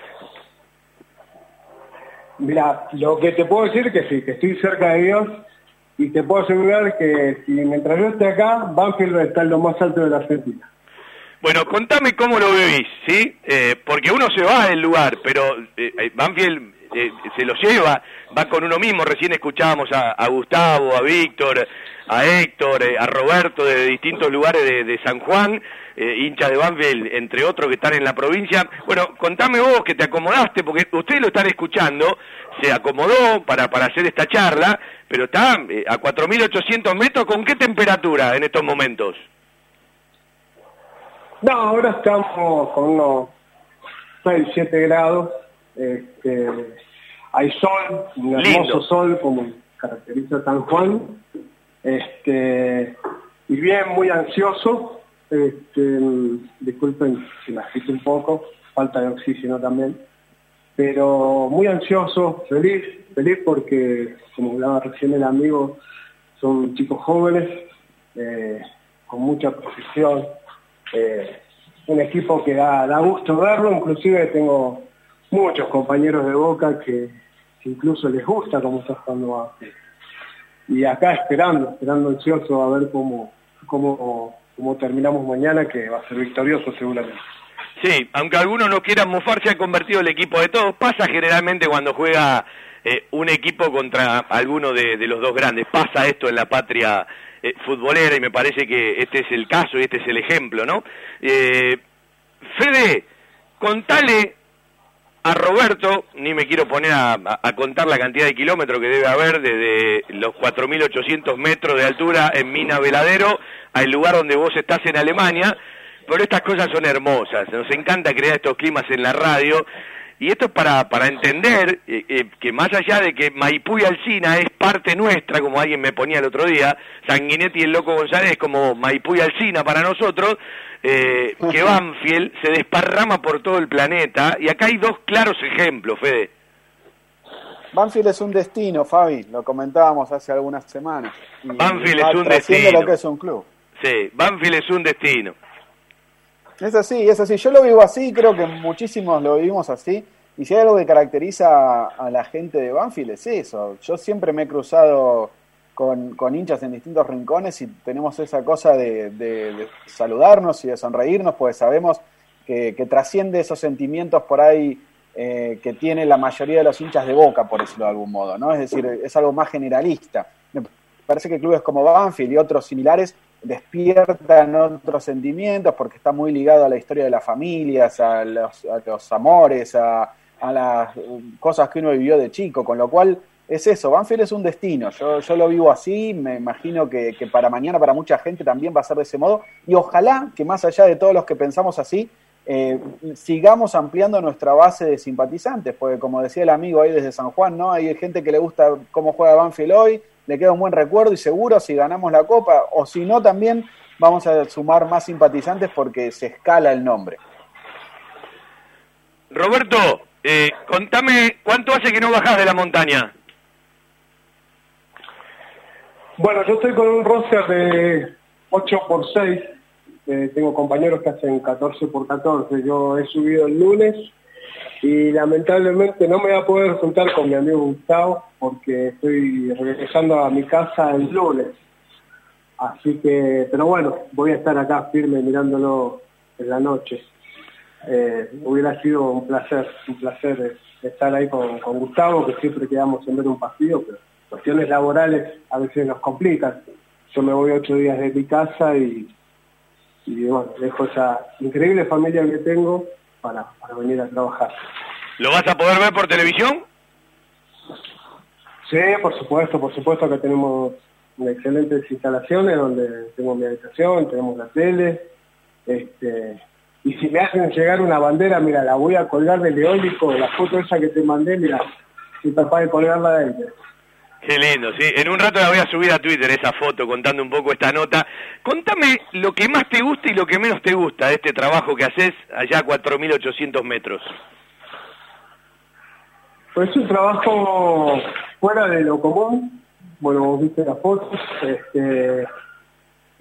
Mira, lo que te puedo decir que sí, que estoy cerca de Dios y te puedo asegurar que si mientras yo esté acá, Banfield está en lo más alto de la Argentina.
Bueno, contame cómo lo vivís, ¿sí? Eh, porque uno se va del lugar, pero eh, eh, Banfield eh, se lo lleva, va con uno mismo. Recién escuchábamos a, Gustavo, a Víctor, a Héctor, eh, a Roberto de distintos lugares de, de San Juan, eh, hinchas de Banfield, entre otros que están en la provincia. Bueno, contame vos que te acomodaste, porque ustedes lo están escuchando, se acomodó para, para hacer esta charla, pero está eh, a 4.800 metros, ¿con qué temperatura en estos momentos?
No, ahora estamos con unos 6, 7 grados. Este, hay sol, un hermoso
Lindo.
sol como caracteriza San Juan. Este, y bien, muy ansioso. Este, disculpen si me agito un poco, falta de oxígeno también. Pero muy ansioso, feliz, feliz porque, como hablaba recién el amigo, son chicos jóvenes, eh, con mucha precisión, eh, un equipo que da, da gusto verlo, inclusive tengo muchos compañeros de Boca que, incluso les gusta cómo está jugando Banfield. Y acá esperando, esperando ansioso a ver cómo, cómo, cómo terminamos mañana, que va a ser victorioso seguramente.
Sí, aunque algunos no quieran mofar, se ha convertido el equipo de todos. Pasa generalmente cuando juega eh, un equipo contra alguno de, de los dos grandes. Pasa esto en la patria eh, futbolera y me parece que este es el caso y este es el ejemplo, ¿no? Eh, Fede, contale a Roberto, ni me quiero poner a, contar la cantidad de kilómetros que debe haber desde los 4.800 metros de altura en Mina Veladero al lugar donde vos estás en Alemania, pero estas cosas son hermosas, nos encanta crear estos climas en la radio. Y esto es para, para entender eh, eh, que más allá de que Maipú y Alcina es parte nuestra, como alguien me ponía el otro día, Sanguinetti y el Loco González es como Maipú y Alcina para nosotros, eh, que Banfield se desparrama por todo el planeta, y acá hay dos claros ejemplos, Fede.
Banfield es un destino, Fabi, lo comentábamos hace algunas semanas. Y
Banfield es un destino.
lo que es un club.
Sí, Banfield es un destino.
Es así, es así. Yo lo vivo así, creo que muchísimos lo vivimos así. Y si hay algo que caracteriza a la gente de Banfield es eso. Yo siempre me he cruzado con, con hinchas en distintos rincones y tenemos esa cosa de, saludarnos y de sonreírnos, porque sabemos que, que trasciende esos sentimientos por ahí eh, que tiene la mayoría de los hinchas de Boca, por decirlo de algún modo, ¿no? Es decir, es algo más generalista. Parece que clubes como Banfield y otros similares despiertan otros sentimientos porque está muy ligado a la historia de las familias, a los, a los amores, a, a las um, cosas que uno vivió de chico, con lo cual es eso, Banfield es un destino, yo, yo lo vivo así, me imagino que, que para mañana, para mucha gente también va a ser de ese modo, y ojalá que más allá de todos los que pensamos así, eh, sigamos ampliando nuestra base de simpatizantes, porque como decía el amigo ahí desde San Juan, ¿no? Hay gente que le gusta cómo juega Banfield hoy, le queda un buen recuerdo y seguro si ganamos la copa, o si no también vamos a sumar más simpatizantes porque se escala el nombre.
Roberto, eh, contame, ¿cuánto hace que no bajás de la montaña?
Bueno, yo estoy con un roster de 8 por 6 eh, tengo compañeros que hacen 14 por 14 Yo he subido el lunes y lamentablemente no me voy a poder juntar con mi amigo Gustavo porque estoy regresando a mi casa el lunes. Así que, pero bueno, voy a estar acá firme mirándolo en la noche. Eh, hubiera sido un placer, un placer estar ahí con, con Gustavo, que siempre quedamos en ver un partido, pero cuestiones laborales a veces nos complican. Yo me voy ocho días de mi casa y, y bueno, dejo esa increíble familia que tengo para, para venir a trabajar.
¿Lo vas a poder ver por televisión?
Sí, por supuesto, por supuesto que tenemos excelentes instalaciones donde tengo mi habitación, tenemos la tele, este, y si me hacen llegar una bandera, mira, la voy a colgar del eólico, la foto esa que te mandé, mira, soy capaz de colgarla de ahí.
Qué lindo, sí. En un rato la voy a subir a Twitter esa foto contando un poco esta nota. Contame lo que más te gusta y lo que menos te gusta de este trabajo que haces allá a 4.800 metros.
Pues es un trabajo fuera de lo común, bueno, vos viste las fotos, este,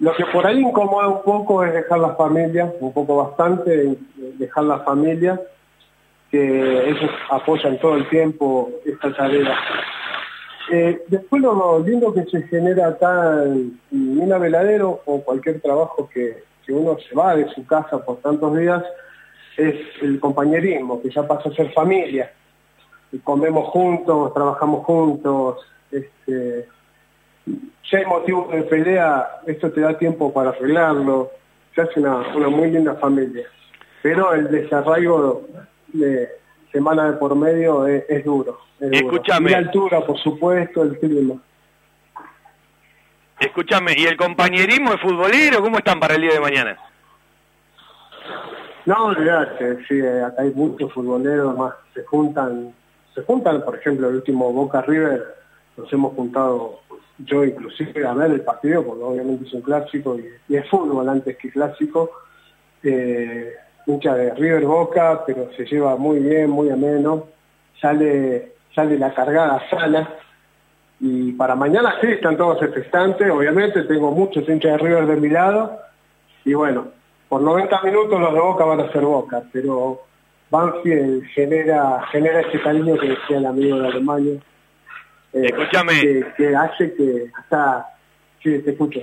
lo que por ahí incomoda un poco es dejar la familia, un poco bastante, dejar la familia, que ellos apoyan todo el tiempo esta tarea. Eh, después lo lindo que se genera acá en Mina Veladero o cualquier trabajo que, que uno se va de su casa por tantos días es el compañerismo, que ya pasa a ser familia. Comemos juntos, trabajamos juntos, este, si hay motivos de pelea, esto te da tiempo para arreglarlo, se hace una, una muy linda familia. Pero el desarraigo de semana de por medio es, es duro. es duro.
Escúchame.
Y la altura, por supuesto, el clima.
Escúchame, ¿y el compañerismo de futbolero cómo están para el día de mañana?
No, olvidate, sí, eh, acá hay muchos futboleros más, se juntan, se juntan, por ejemplo, el último Boca River, nos hemos juntado yo inclusive a ver el partido, porque obviamente es un clásico y, y es fútbol antes que clásico, eh, mucha de River Boca, pero se lleva muy bien, muy ameno, sale, sale la cargada sana, y para mañana sí, están todos expectantes, obviamente, tengo muchos hinchas de River de mi lado, y bueno, por 90 minutos los de Boca van a ser Boca, pero Banfield genera, genera ese cariño que decía el amigo de Alemania, eh,
Escúchame.
que, que hace que hasta... Sí, te escucho.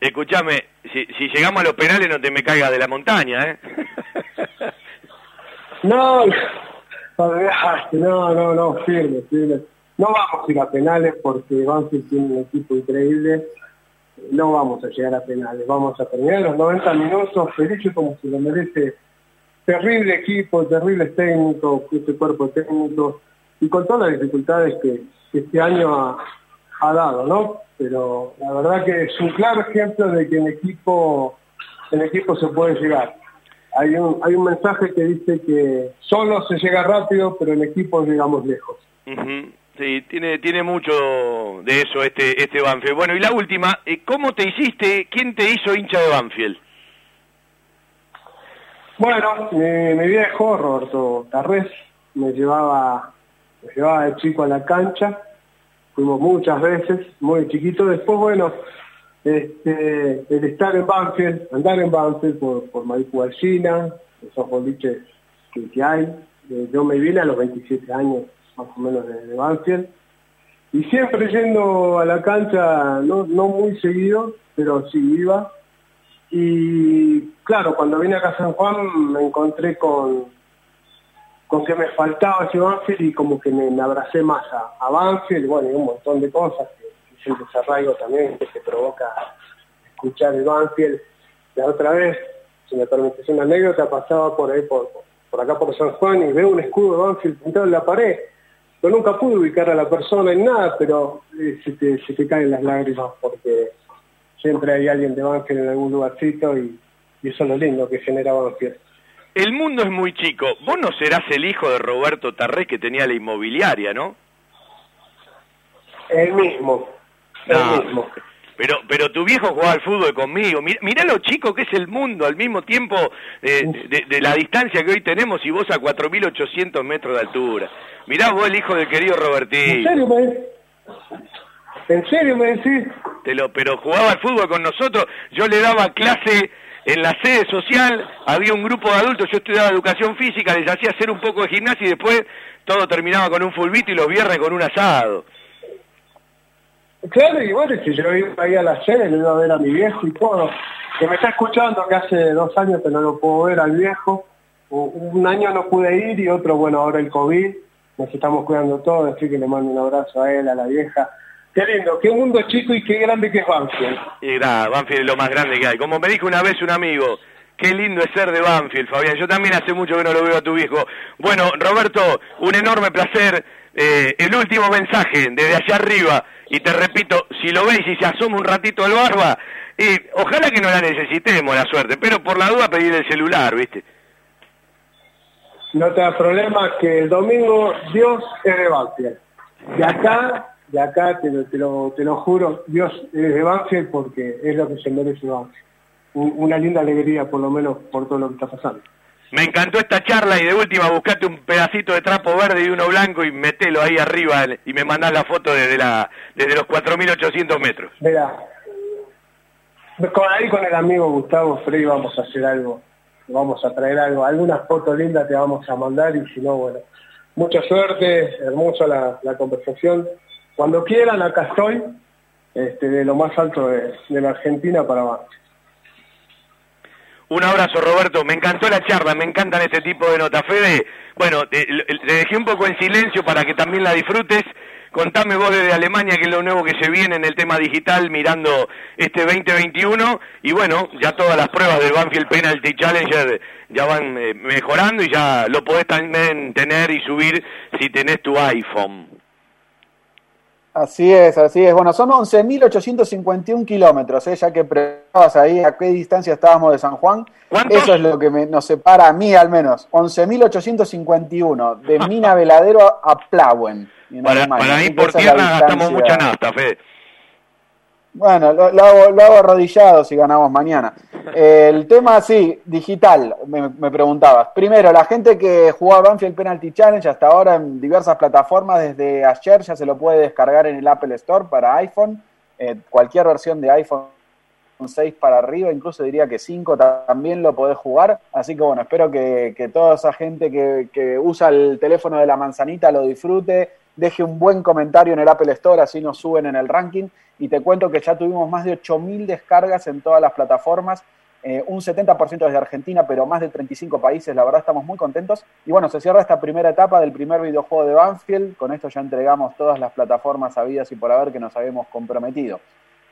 Escúchame, si, llegamos a los penales no te me caigas de la montaña, ¿eh?
No, no, no, no, firme, firme. No vamos a ir a penales porque Banfield tiene un equipo increíble. No vamos a llegar a penales, vamos a terminar los 90 minutos felices como se lo merece. Terrible equipo, terribles técnicos, este cuerpo técnico y con todas las dificultades que, este año ha dado, ¿no? Pero la verdad que es un claro ejemplo de que en equipo, en equipo se puede llegar. hay un, hay un mensaje que dice que solo se llega rápido, pero en equipo llegamos lejos.
Sí, tiene, tiene mucho de eso este, este Banfield. Bueno, y la última, eh, ¿cómo te hiciste, quién te hizo hincha de Banfield?
Bueno, mi, mi viejo, Roberto Tarrés, me llevaba, me llevaba de chico a la cancha, fuimos muchas veces, muy chiquito. Después, bueno, este, el estar en Banfield, andar en Banfield por, por Maricu Alcina, esos boliches que, que hay. Eh, yo me vine a los 27 años, más o menos, de, de Banfield. Y siempre yendo a la cancha, no, no muy seguido, pero sí iba. Y claro, cuando vine acá a San Juan me encontré con, con que me faltaba ese Banfield y como que me, abracé más a, a Banfield, bueno, y un montón de cosas, que, que es el desarraigo también que se provoca escuchar el Banfield. La otra vez, si me permites una anécdota, pasaba por ahí, por, por acá por San Juan y veo un escudo de Banfield pintado en la pared. Yo nunca pude ubicar a la persona en nada, pero eh, se, te, se te caen las lágrimas porque siempre hay alguien de Banfield en algún lugarcito y, y eso es lo lindo que genera Banfield.
El mundo es muy chico. Vos no serás el hijo de Roberto Tarrés que tenía la inmobiliaria, ¿no?
El mismo, el
No.
mismo.
Pero, pero tu viejo jugaba al fútbol conmigo. Mirá, mirá lo chico que es el mundo al mismo tiempo eh, de, de la distancia que hoy tenemos y vos a 4.800 metros de altura. Mirá vos el hijo del querido
¿En
Robertito.
serio me, ¿En serio me decís?
Te lo, pero jugaba al fútbol con nosotros. Yo le daba clase en la sede social. Había un grupo de adultos. Yo estudiaba educación física. Les hacía hacer un poco de gimnasia y después todo terminaba con un fulbito y los viernes con un asado.
Claro, y bueno, si yo iba ahí a la sede, le iba a ver a mi viejo y todo. Que me está escuchando, que hace dos años que no lo puedo ver al viejo. Un año no pude ir y otro, bueno, ahora el COVID. Nos estamos cuidando todos, así que le mando un abrazo a él, a la vieja. Qué lindo, qué mundo chico y qué grande que es Banfield.
Y nada, Banfield es lo más grande que hay. Como me dijo una vez un amigo, qué lindo es ser de Banfield, Fabián. Yo también hace mucho que no lo veo a tu viejo. Bueno, Roberto, un enorme placer. Eh, el último mensaje desde allá arriba. Y te repito, si lo veis y se asoma un ratito el barba, y ojalá que no la necesitemos la suerte, pero por la duda pedir el celular, ¿viste?
No te da problema que el domingo Dios es de Banfield. De acá, de acá te lo, te lo, te lo juro, Dios es de Banfield porque es lo que se merece Banfield. Un- Una linda alegría por lo menos por todo lo que está pasando.
Me encantó esta charla y de última buscate un pedacito de trapo verde y uno blanco y metelo ahí arriba y me mandás la foto desde, la, desde los 4.800 metros.
Mira, con ahí con el amigo Gustavo Frey vamos a hacer algo, vamos a traer algo, algunas fotos lindas te vamos a mandar y si no, bueno, mucha suerte, hermosa la, la conversación. Cuando quieran, acá estoy, este, de lo más alto de, la Argentina para abajo.
Un abrazo, Roberto. Me encantó la charla, me encantan este tipo de notas. Fede, bueno, te, te dejé un poco en silencio para que también la disfrutes. Contame vos desde Alemania qué es lo nuevo que se viene en el tema digital mirando este 2021. Y bueno, ya todas las pruebas del Banfield Penalty Challenger ya van eh, mejorando y ya lo podés también tener y subir si tenés tu iPhone.
Así es, así es. Bueno, son 11.851 kilómetros, ¿eh? ya que preguntabas ahí a qué distancia estábamos de San Juan. Eso es lo que me- nos separa a mí al menos. 11.851, de Mina Veladero a Plauen. en
Para,
Alemania.
para
que
por tierra gastamos mucha nafta, Fede.
Bueno, lo, lo hago, lo hago arrodillado si ganamos mañana. Eh, el tema, sí, digital, me, preguntabas. Primero, la gente que jugó a Banfield Penalty Challenge hasta ahora en diversas plataformas, desde ayer ya se lo puede descargar en el Apple Store para iPhone, eh, cualquier versión de iPhone 6 para arriba, incluso diría que 5 también lo podés jugar. Así que bueno, espero que, que toda esa gente que, que usa el teléfono de la manzanita lo disfrute, deje un buen comentario en el Apple Store, así nos suben en el ranking. Y te cuento que ya tuvimos más de 8.000 descargas en todas las plataformas, eh, un 70% desde Argentina, pero más de 35 países, la verdad estamos muy contentos. Y bueno, se cierra esta primera etapa del primer videojuego de Banfield, con esto ya entregamos todas las plataformas habidas y por haber que nos habíamos comprometido.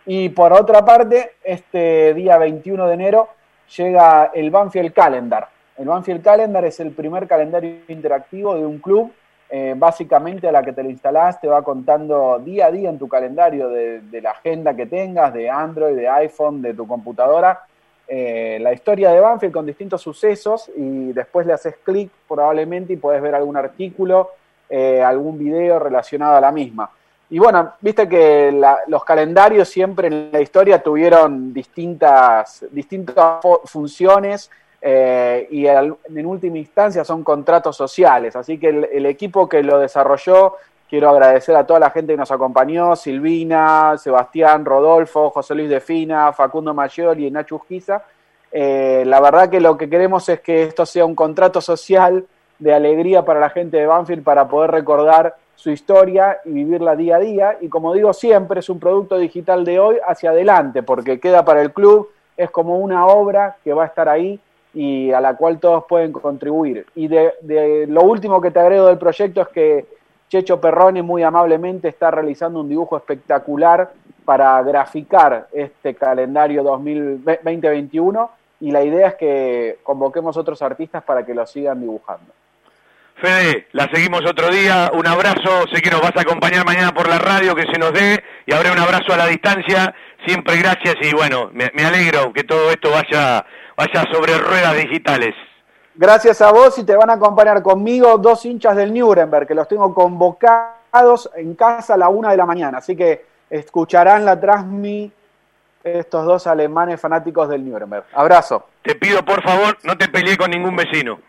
Y por otra parte, este día 21 de enero llega el Banfield Calendar. El Banfield Calendar es el primer calendario interactivo de un club. Eh, básicamente a la que te lo instalás te va contando día a día en tu calendario de, la agenda que tengas, de Android, de iPhone, de tu computadora, eh, la historia de Banfield con distintos sucesos y después le haces clic probablemente y podés ver algún artículo, eh, algún video relacionado a la misma. Y bueno, viste que los calendarios siempre en la historia tuvieron distintas, distintas funciones eh, y en última instancia son contratos sociales. Así que el, equipo que lo desarrolló, quiero agradecer a toda la gente que nos acompañó, Silvina, Sebastián, Rodolfo, José Luis de Fina, Facundo Mayoli y Nacho Urquiza. Eh, la verdad que lo que queremos es que esto sea un contrato social de alegría para la gente de Banfield para poder recordar su historia y vivirla día a día. Y como digo siempre, es un producto digital de hoy hacia adelante, porque queda para el club, es como una obra que va a estar ahí y a la cual todos pueden contribuir. Y de, de lo último que te agrego del proyecto es que Checho Perrone muy amablemente está realizando un dibujo espectacular para graficar este calendario 2000 2021 y la idea es que convoquemos otros artistas para que lo sigan dibujando.
Fede, la seguimos otro día. Un abrazo. Sé que nos vas a acompañar mañana por la radio, que se nos dé. Y habrá un abrazo a la distancia. Siempre gracias y bueno, me, me alegro que todo esto vaya, vaya sobre ruedas digitales.
Gracias a vos y te van a acompañar conmigo dos hinchas del Nuremberg, que los tengo convocados en casa a la una de la mañana. Así que escucharán la transmi estos dos alemanes fanáticos del Nuremberg. Abrazo.
Te pido por favor, no te peleé con ningún vecino.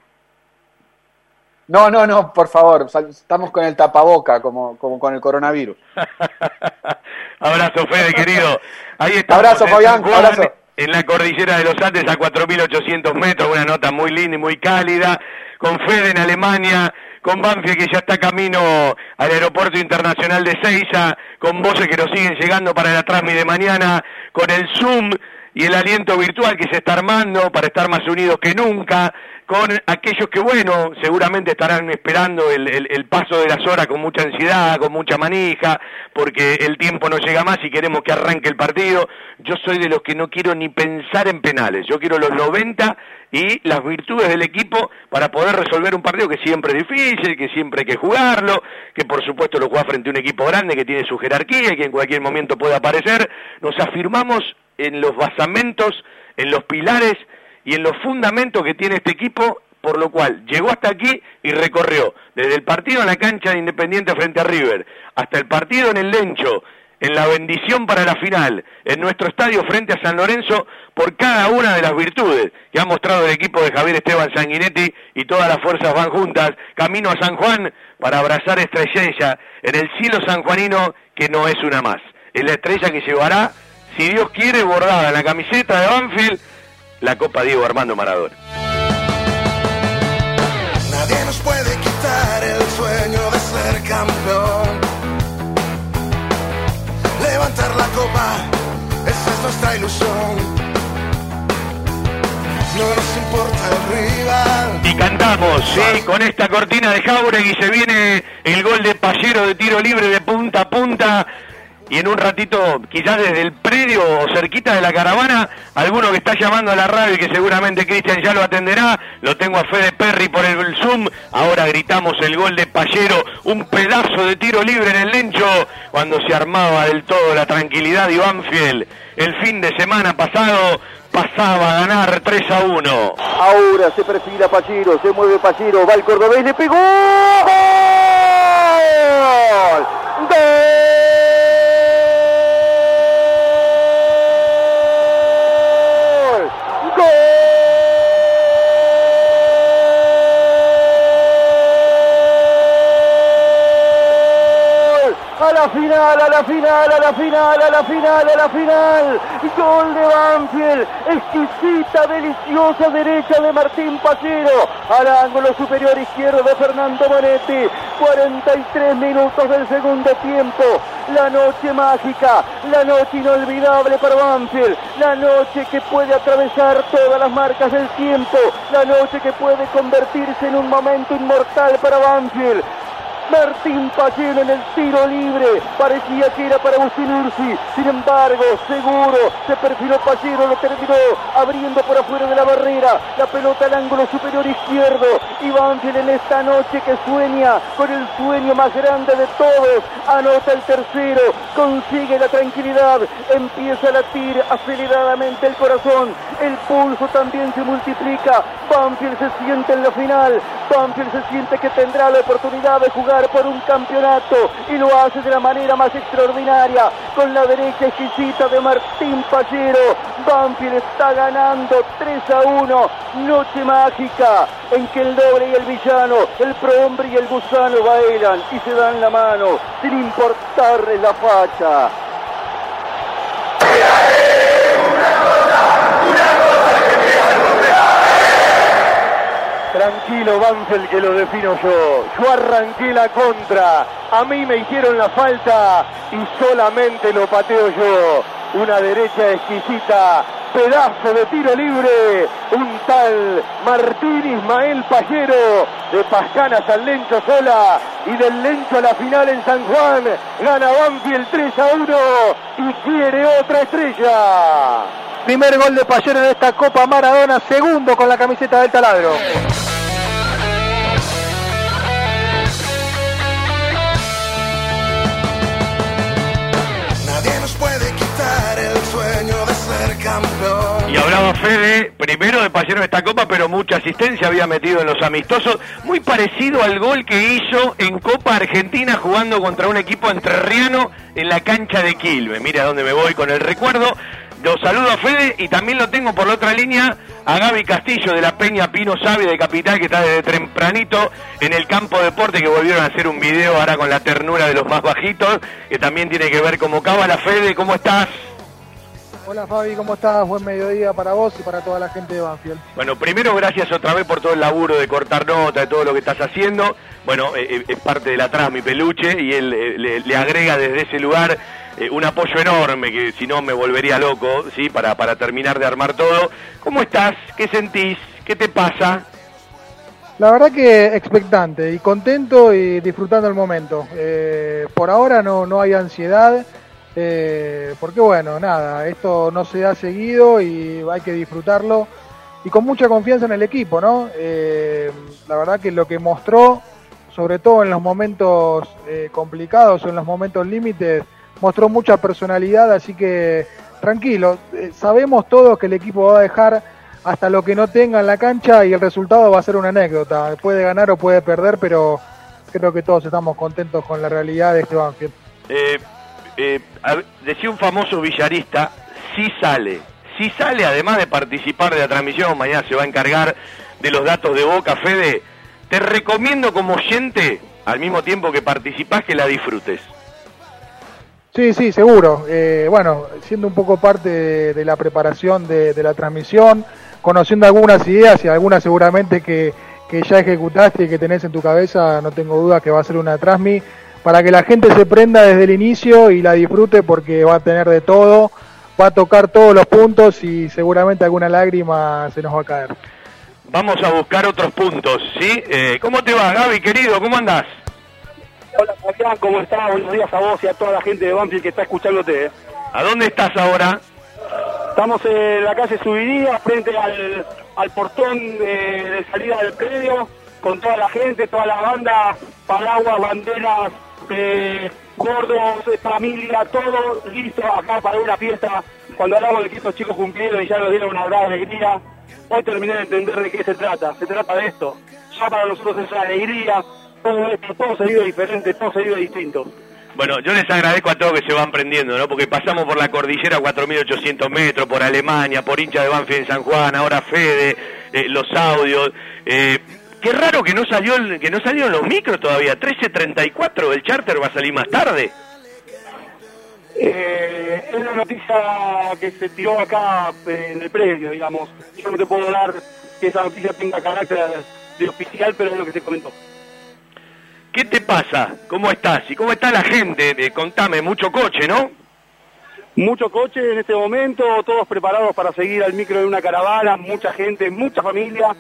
No, no, no, por favor, estamos con el tapaboca como, como con el coronavirus.
Abrazo, Fede, querido. Ahí está.
Abrazo, Fabián, abrazo.
En la cordillera de los Andes a 4.800 metros, una nota muy linda y muy cálida, con Fede en Alemania, con Banfield que ya está camino al aeropuerto internacional de Seiza, con voces que nos siguen llegando para la transmi de mañana, con el Zoom y el aliento virtual que se está armando para estar más unidos que nunca, con aquellos que, bueno, seguramente estarán esperando el, el- el paso de las horas con mucha ansiedad, con mucha manija, porque el tiempo no llega más y queremos que arranque el partido. Yo soy de los que no quiero ni pensar en penales, yo quiero los 90 y las virtudes del equipo para poder resolver un partido que siempre es difícil, que siempre hay que jugarlo, que por supuesto lo juega frente a un equipo grande que tiene su jerarquía y que en cualquier momento puede aparecer. Nos afirmamos en los basamentos, en los pilares y en los fundamentos que tiene este equipo, por lo cual llegó hasta aquí y recorrió desde el partido en la cancha de Independiente frente a River, hasta el partido en el Lencho, en la bendición para la final, en nuestro estadio frente a San Lorenzo, por cada una de las virtudes que ha mostrado el equipo de Javier Esteban Sanguinetti y todas las fuerzas van juntas, camino a San Juan para abrazar estrella en el cielo sanjuanino que no es una más. Es la estrella que llevará, si Dios quiere, bordada en la camiseta de Banfield, la Copa Diego Armando Maradona.
Nadie nos puede quitar el sueño de ser campeón. Levantar la copa, esa es nuestra ilusión. No nos importa el rival.
Y cantamos, sí, con esta cortina de Jauregui se viene el gol de Pallero de tiro libre de punta a punta. Y en un ratito, quizás desde el predio o cerquita de la caravana, alguno que está llamando a la radio y que seguramente Cristian ya lo atenderá, lo tengo a Fede Perry por el Zoom. Ahora gritamos el gol de Pallero, un pedazo de tiro libre en el lencho, cuando se armaba del todo la tranquilidad de Banfield. El fin de semana pasado pasaba a ganar 3 a 1.
Ahora se perfila Pallero, se mueve Pallero, va el cordobés, le pegó. ¡Gol! ¡Gol! Final, a la final, a la final, a la final, a la final. Gol de Banfield. Exquisita, deliciosa derecha de Martín Pallero. Al ángulo superior izquierdo de Fernando Monetti. 43 minutos del segundo tiempo. La noche mágica, la noche inolvidable para Banfield. La noche que puede atravesar todas las marcas del tiempo. La noche que puede convertirse en un momento inmortal para Banfield. Martín Pallero en el tiro libre. Parecía que era para Agustín. Sin embargo, seguro, se perfiló Pallero, lo terminó abriendo por afuera de la barrera. La pelota al ángulo superior izquierdo. Y Banfield en esta noche que sueña con el sueño más grande de todos. Anota el tercero, consigue la tranquilidad, empieza a latir aceleradamente el corazón. el pulso también se multiplica. Banfield se siente en la final. Banfield se siente que tendrá la oportunidad de jugar por un campeonato y lo hace de la manera más extraordinaria con la derecha exquisita de Martín Pallero. Banfield está ganando 3 a 1. Noche mágica en que el doble y el villano, el prohombre y el gusano bailan y se dan la mano sin importarles la facha. Tranquilo, Banfield, que lo defino yo. Yo arranqué la contra. A mí me hicieron la falta y solamente lo pateo yo. Una derecha exquisita. Pedazo de tiro libre. Un tal Martín Ismael Pallero. De Pascana San Lencho sola. Y del Lencho a la final en San Juan. Gana Banfield 3 a 1. Y quiere otra estrella.
Primer gol de Pallero en esta Copa Maradona, segundo con la camiseta del taladro.
Nadie nos puede quitar el sueño de ser campeón.
Y hablaba Fede, primero de Pallero en esta copa, pero mucha asistencia había metido en los amistosos, muy parecido al gol que hizo en Copa Argentina jugando contra un equipo entrerriano en la cancha de Quilmes. Mira dónde me voy con el recuerdo. Los saludo a Fede y también lo tengo por la otra línea a Gaby Castillo de la Peña Pino Sabe de Capital que está desde tempranito en el campo deporte que volvieron a hacer un video ahora con la ternura de los más bajitos que también tiene que ver como cábala Fede, ¿cómo estás?
Hola Fabi, ¿cómo estás? Buen mediodía para vos y para toda la gente de Banfield.
Bueno, primero gracias otra vez por todo el laburo de cortar nota, de todo lo que estás haciendo. Bueno, eh, eh, es parte de la trama mi peluche y él eh, le, le agrega desde ese lugar eh, un apoyo enorme que si no me volvería loco, ¿sí? Para, para terminar de armar todo. ¿Cómo estás? ¿Qué sentís? ¿Qué te pasa?
La verdad que expectante y contento y disfrutando el momento. Eh, por ahora no, no hay ansiedad, eh, porque bueno, nada, esto no se ha seguido y hay que disfrutarlo y con mucha confianza en el equipo, ¿no? Eh, la verdad que lo que mostró, sobre todo en los momentos eh, complicados o en los momentos límites, mostró mucha personalidad, así que tranquilo, eh, sabemos todos que el equipo va a dejar hasta lo que no tenga en la cancha y el resultado va a ser una anécdota. Puede ganar o puede perder, pero creo que todos estamos contentos con la realidad de este Banfield.
Eh, eh, decía un famoso villarista, si sale, si sale además de participar de la transmisión, mañana se va a encargar de los datos de Boca, Fede, te recomiendo como oyente, al mismo tiempo que participás, que la disfrutes.
Sí, sí, seguro. Eh, bueno, siendo un poco parte de, la preparación de, de la transmisión, conociendo algunas ideas y algunas seguramente que, que ya ejecutaste y que tenés en tu cabeza, no tengo duda que va a ser una transmi para que la gente se prenda desde el inicio y la disfrute porque va a tener de todo, va a tocar todos los puntos y seguramente alguna lágrima se nos va a caer.
Vamos a buscar otros puntos, ¿sí? Eh, ¿Cómo te va, Gaby, querido? ¿Cómo andás?
Hola Fabián, ¿cómo estás? Buenos días a vos y a toda la gente de Banfield que está escuchándote.
¿A dónde estás ahora?
Estamos en la calle Subiría, frente al, al portón de, de salida del predio, con toda la gente, toda la banda, paraguas, banderas, eh, gordos, eh, familia, todo listo acá para una fiesta. Cuando hablamos de que estos chicos cumplieron y ya nos dieron una gran alegría, hoy terminé de entender de qué se trata. Se trata de esto. Ya para nosotros es alegría, todo esto, todo se vive diferente, todo se vive distinto.
Bueno, yo les agradezco a todos que se van prendiendo, ¿no? Porque pasamos por la cordillera 4.800 metros, por Alemania, por hincha de Banfield en San Juan, ahora Fede, eh, los audios. Eh, qué raro que no salió el- que no salieron los micros todavía. 13.34, el charter va a salir más tarde.
Eh, es la noticia que se tiró acá eh, en el predio, digamos. Yo no te puedo dar que esa noticia tenga carácter de oficial, pero es lo que se comentó.
¿Qué te pasa? ¿Cómo estás? ¿Y cómo está la gente? Eh, contame, mucho coche, ¿no?
Mucho coche en este momento, todos preparados para seguir al micro de una caravana, mucha gente, mucha familia.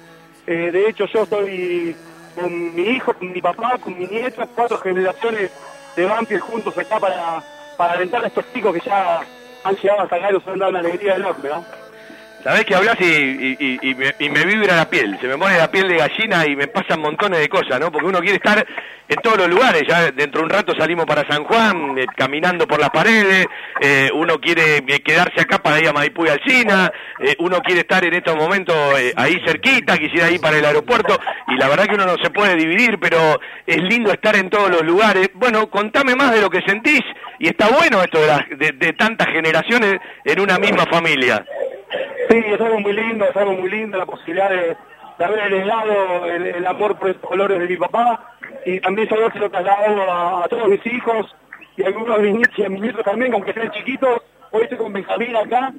Eh, de hecho, yo estoy con mi hijo, con mi papá, con mi nieta, cuatro generaciones de Banfield juntos acá para, para alentar a estos chicos que ya han llegado hasta acá y nos han dado una alegría enorme, ¿no?
Sabés que hablas y, y- y- me, y me vibra la piel, se me pone la piel de gallina y me pasan montones de cosas, ¿no? Porque uno quiere estar en todos los lugares. Ya dentro de un rato salimos para San Juan, eh, caminando por las paredes. eh, uno quiere eh, quedarse acá para ir a Maipú y Alcina. eh, uno quiere estar en estos momentos eh, ahí cerquita, quisiera ir para el aeropuerto. Y la verdad que uno no se puede dividir, pero es lindo estar en todos los lugares. Bueno, contame más de lo que sentís. Y está bueno esto de, de, de tantas generaciones en una misma familia.
Sí, es algo muy lindo, es algo muy lindo la posibilidad de, de haber heredado el, el amor por estos colores de mi papá y también yo se lo traslado a, a todos mis hijos y a algunos de mis nietos y a mis nietos también, aunque sean chiquitos. Hoy estoy con Benjamín acá.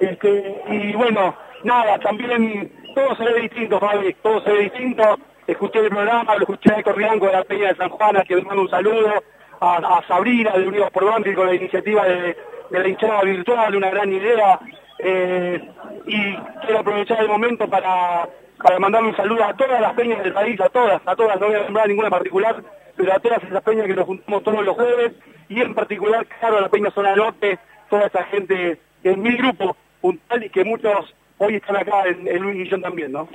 Este, y bueno, nada, también todo se ve distinto, Fabi, todo se ve distinto. Escuché el programa, lo escuché de Corrianco de la Peña de San Juan, a quien mando un saludo, a, a Sabrina de Unidos por Banfield con la iniciativa de, de la hinchada virtual, una gran idea. Eh, y quiero aprovechar el momento para, para mandarle un saludo a todas las peñas del país, a todas, a todas, no voy a nombrar ninguna en particular, pero a todas esas peñas que nos juntamos todos los jueves, y en particular, claro, a la Peña Zona Norte, toda esa gente es mi grupo puntual y que muchos hoy están acá en, en Luis Guillón también, ¿no?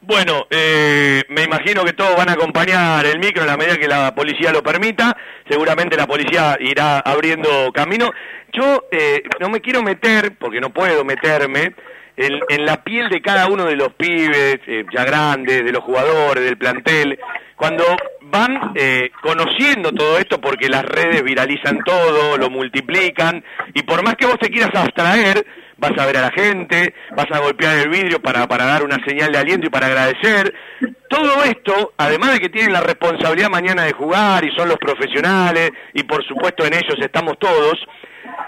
Bueno, eh, me imagino que todos van a acompañar el micro en la medida que la policía lo permita. Seguramente la policía irá abriendo camino. Yo eh, no me quiero meter, porque no puedo meterme, en, la piel de cada uno de los pibes, eh, ya grandes, de los jugadores, del plantel, cuando van eh, conociendo todo esto, porque las redes viralizan todo, lo multiplican, y por más que vos te quieras abstraer, vas a ver a la gente, vas a golpear el vidrio para, para dar una señal de aliento y para agradecer. Todo esto, además de que tienen la responsabilidad mañana de jugar y son los profesionales, y por supuesto en ellos estamos todos,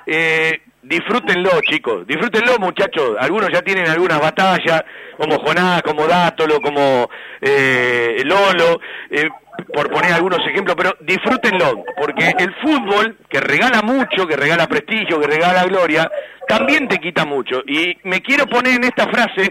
eh, disfrútenlo chicos, disfrútenlo muchachos, algunos ya tienen algunas batallas, como Jonás, como Dátolo, como eh, Lolo, eh, por poner algunos ejemplos, pero disfrútenlo, porque el fútbol, que regala mucho, que regala prestigio, que regala gloria, también te quita mucho. Y me quiero poner en esta frase,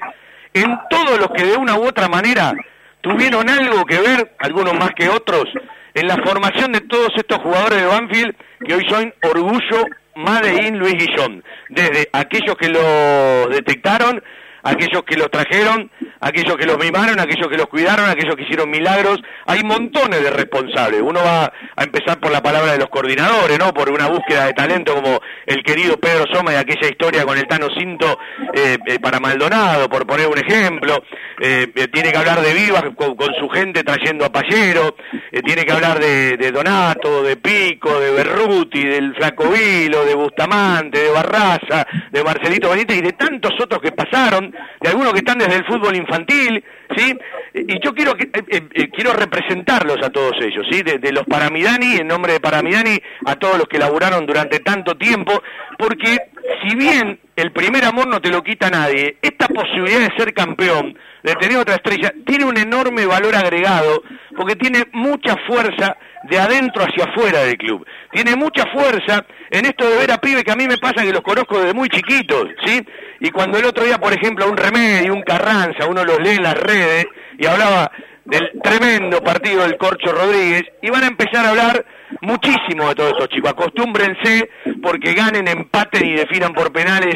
en todos los que de una u otra manera tuvieron algo que ver, algunos más que otros, en la formación de todos estos jugadores de Banfield que hoy son orgullo Made in Luis Guillón, desde aquellos que lo detectaron, aquellos que los trajeron, aquellos que los mimaron, aquellos que los cuidaron, aquellos que hicieron milagros, hay montones de responsables. Uno va a empezar por la palabra de los coordinadores, ¿no? Por una búsqueda de talento como el querido Pedro Soma y aquella historia con el Tano Cinto eh, eh, para Maldonado, por poner un ejemplo. Eh, eh, tiene que hablar de Vivas con, su gente trayendo a Pallero, eh, tiene que hablar de, Donato, de Pico, de Berruti, del Flaco Vilo, de Bustamante, de Barraza, de Marcelito Benítez y de tantos otros que pasaron, de algunos que están desde el fútbol infantil, ¿sí? Y yo quiero eh, eh, eh, quiero representarlos a todos ellos, ¿sí? De, de los Paramidani, en nombre de Paramidani, a todos los que laburaron durante tanto tiempo, porque si bien el primer amor no te lo quita nadie, esta posibilidad de ser campeón, de tener otra estrella, tiene un enorme valor agregado, porque tiene mucha fuerza de adentro hacia afuera del club. Tiene mucha fuerza en esto de ver a pibe que a mí me pasa que los conozco desde muy chiquitos, ¿sí? Y cuando el otro día, por ejemplo, un Remedio, un Carranza, uno los lee en las redes y hablaba del tremendo partido del Corcho Rodríguez, y van a empezar a hablar muchísimo de todos estos chicos. Acostúmbrense porque ganen, empaten y definan por penales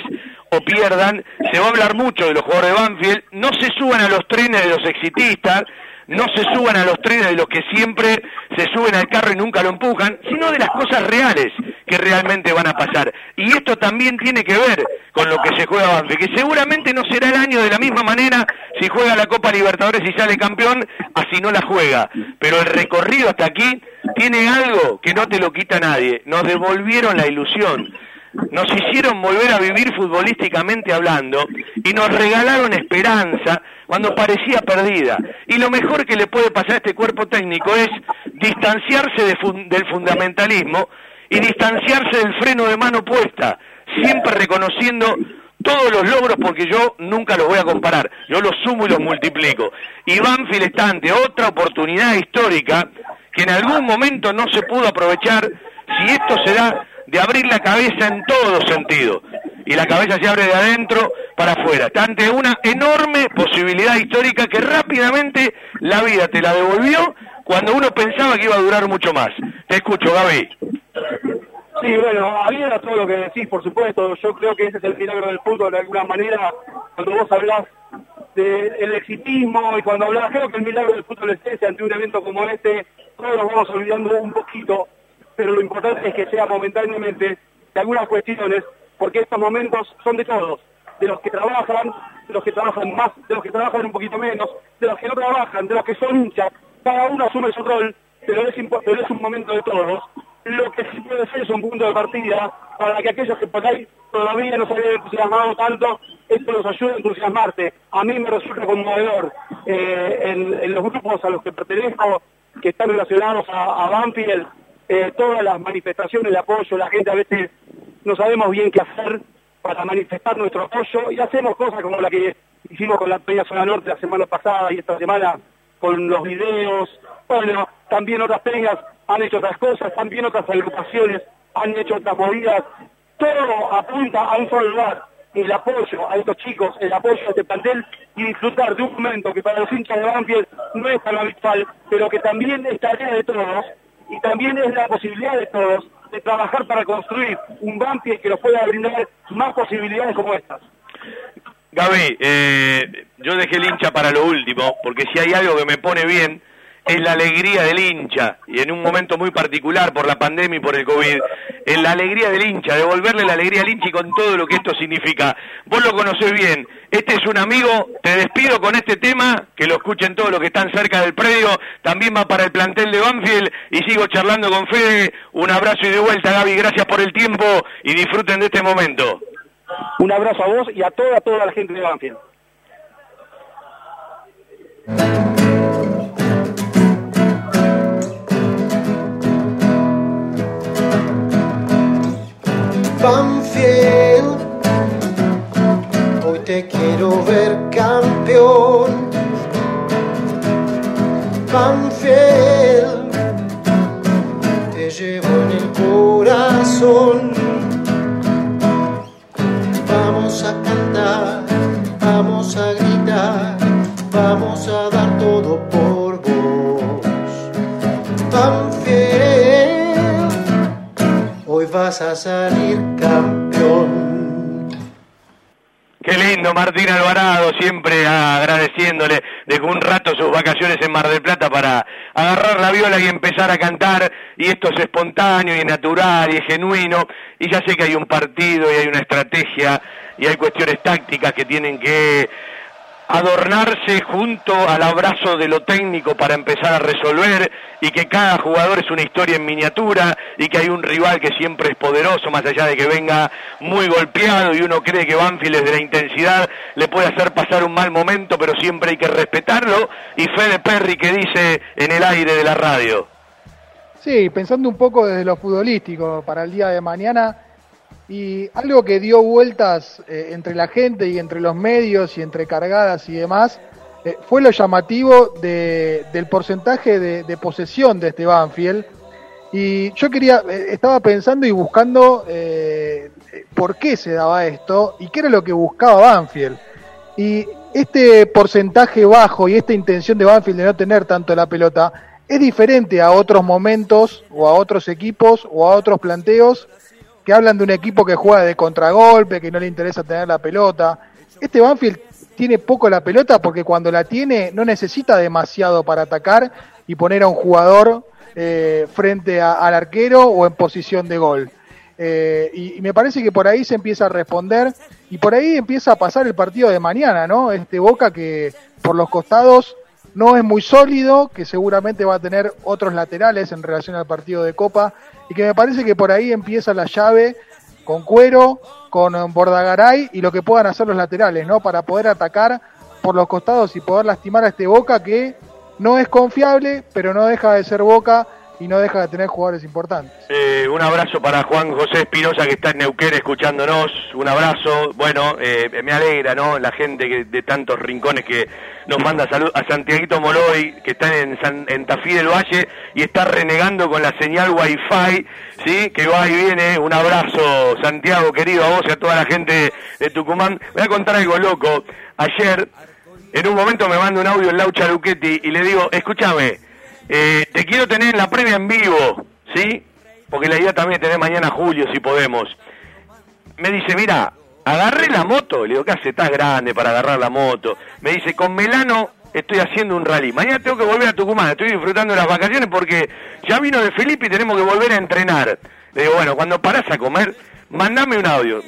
o pierdan. Se va a hablar mucho de los jugadores de Banfield. No se suban a los trenes de los exitistas, no se suban a los trenes de los que siempre se suben al carro y nunca lo empujan, sino de las cosas reales que realmente van a pasar. Y esto también tiene que ver con lo que se juega Banfield, que seguramente no será el año de la misma manera si juega la Copa Libertadores y sale campeón, así no la juega. Pero el recorrido hasta aquí tiene algo que no te lo quita nadie. Nos devolvieron la ilusión nos hicieron volver a vivir futbolísticamente hablando y nos regalaron esperanza cuando parecía perdida. Y lo mejor que le puede pasar a este cuerpo técnico es distanciarse del fundamentalismo y distanciarse del freno de mano puesta, siempre reconociendo todos los logros porque yo nunca los voy a comparar, yo los sumo y los multiplico. Y Banfield ante otra oportunidad histórica que en algún momento no se pudo aprovechar si esto se da de abrir la cabeza en todo sentido. Y la cabeza se abre de adentro para afuera. Está ante una enorme posibilidad histórica que rápidamente la vida te la devolvió cuando uno pensaba que iba a durar mucho más. Te escucho, Gaby.
Sí, bueno, había todo lo que decís, por supuesto. Yo creo que ese es el milagro del fútbol, de alguna manera, cuando vos hablás del exitismo y cuando hablaba, creo que el milagro del fútbol es ese, ante un evento como este, todos nos vamos olvidando un poquito, pero lo importante es que sea momentáneamente de algunas cuestiones, porque estos momentos son de todos, de los que trabajan, de los que trabajan más, de los que trabajan un poquito menos, de los que no trabajan, de los que son hinchas, cada uno asume su rol, pero es, pero un momento de todos. Lo que sí puede ser es un punto de partida para que aquellos que por ahí todavía no se habían entusiasmado tanto, esto los ayude a entusiasmarse. A mí me resulta conmovedor eh, en, en los grupos a los que pertenezco, que están relacionados a, a Banfield, eh, todas las manifestaciones de apoyo, la gente a veces no sabemos bien qué hacer para manifestar nuestro apoyo y hacemos cosas como la que hicimos con la Peña Zona Norte la semana pasada y esta semana con los videos. Bueno, también otras peñas han hecho otras cosas, también otras agrupaciones han hecho otras movidas. Todo apunta a un solo lugar, el apoyo a estos chicos, el apoyo a este plantel y disfrutar de un momento que para los hinchas de Banfield no es tan habitual, pero que también es tarea de todos y también es la posibilidad de todos de trabajar para construir un Banfield que nos pueda brindar más posibilidades como estas.
Gaby, eh, yo dejé el hincha para lo último, porque si hay algo que me pone bien, es la alegría del hincha, y en un momento muy particular por la pandemia y por el COVID, es la alegría del hincha, devolverle la alegría al hincha y con todo lo que esto significa. Vos lo conocés bien, este es un amigo, te despido con este tema, que lo escuchen todos los que están cerca del predio, también va para el plantel de Banfield, y sigo charlando con Fede, un abrazo y de vuelta Gaby, gracias por el tiempo, y disfruten de este momento.
Un abrazo a vos y a toda, toda la gente de Banfield.
Banfield, hoy te quiero ver campeón. Banfield, te llevo en el corazón. Vamos a cantar, vamos a gritar, vamos a dar todo vas a salir campeón.
Qué lindo, Martín Alvarado, siempre agradeciéndole de un rato sus vacaciones en Mar del Plata para agarrar la viola y empezar a cantar. Y esto es espontáneo y es natural y es genuino. Y ya sé que hay un partido y hay una estrategia y hay cuestiones tácticas que tienen que adornarse junto al abrazo de lo técnico para empezar a resolver y que cada jugador es una historia en miniatura y que hay un rival que siempre es poderoso más allá de que venga muy golpeado y uno cree que Banfield desde la intensidad le puede hacer pasar un mal momento pero siempre hay que respetarlo. Y Fede Perry que dice en el aire de la radio.
Sí, pensando un poco desde lo futbolístico para el día de mañana y algo que dio vueltas eh, entre la gente y entre los medios y entre cargadas y demás eh, fue lo llamativo de- del porcentaje de, de posesión de este Banfield. Y yo quería, eh, estaba pensando y buscando eh, por qué se daba esto y qué era lo que buscaba Banfield. Y este porcentaje bajo y esta intención de Banfield de no tener tanto la pelota es diferente a otros momentos o a otros equipos o a otros planteos que hablan de un equipo que juega de contragolpe, que no le interesa tener la pelota. Este Banfield tiene poco la pelota porque cuando la tiene no necesita demasiado para atacar y poner a un jugador eh, frente al arquero o en posición de gol. Eh, y, y me parece que por ahí se empieza a responder y por ahí empieza a pasar el partido de mañana, ¿no? Este Boca que por los costados no es muy sólido, que seguramente va a tener otros laterales en relación al partido de Copa y que me parece que por ahí empieza la llave con Cuero, con Bordagaray y lo que puedan hacer los laterales, ¿no? Para poder atacar por los costados y poder lastimar a este Boca que no es confiable, pero no deja de ser Boca y no deja de tener jugadores importantes.
Eh, un abrazo para Juan José Espinosa que está en Neuquén escuchándonos. Un abrazo. Bueno, eh, me alegra, ¿no? La gente que, de tantos rincones que nos manda salud. A Santiaguito Moloy, que está en, San- en Tafí del Valle y está renegando con la señal Wi-Fi, ¿sí? Que va y viene. Un abrazo, Santiago, querido, a vos y a toda la gente de Tucumán. Voy a contar algo loco. Ayer, en un momento me manda un audio el Laucha Luchetti y le digo, escúchame, eh, te quiero tener en la previa en vivo, ¿sí? Porque la idea también es tener mañana Julio, si podemos. Me dice, mira, Agarré la moto, le digo, ¿qué hace? Estás grande para agarrar la moto. Me dice, con Melano estoy haciendo un rally. Mañana tengo que volver a Tucumán, estoy disfrutando de las vacaciones porque ya vino de Felipe y tenemos que volver a entrenar. Le digo, bueno, cuando parás a comer, mandame un audio.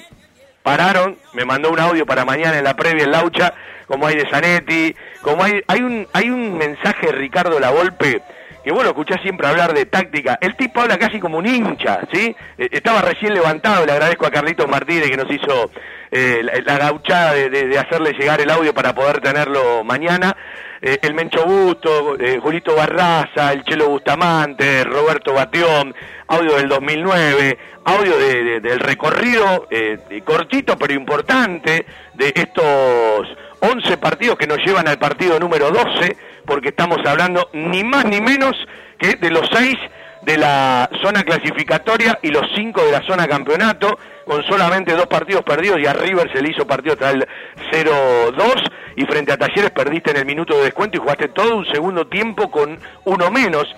Pararon, me mandó un audio para mañana en la previa en Laucha, como hay de Zanetti, como hay, hay un, hay un mensaje de Ricardo Lavolpe que vos lo escuchás siempre hablar de táctica. El tipo habla casi como un hincha, ¿sí? Eh, Estaba recién levantado, le agradezco a Carlitos Martínez que nos hizo eh, la, la gauchada de, hacerle llegar el audio para poder tenerlo mañana. Eh, el Mencho Busto, eh, Julito Barraza, el Chelo Bustamante, Roberto Batión, audio del 2009, audio de- de- del recorrido cortito pero importante de estos 11 partidos que nos llevan al partido número 12, porque estamos hablando ni más ni menos que de los 6 de la zona clasificatoria y los 5 de la zona campeonato, con solamente dos partidos perdidos y a River se le hizo partido hasta el 0-2 y frente a Talleres perdiste en el minuto de descuento y jugaste todo un segundo tiempo con uno menos.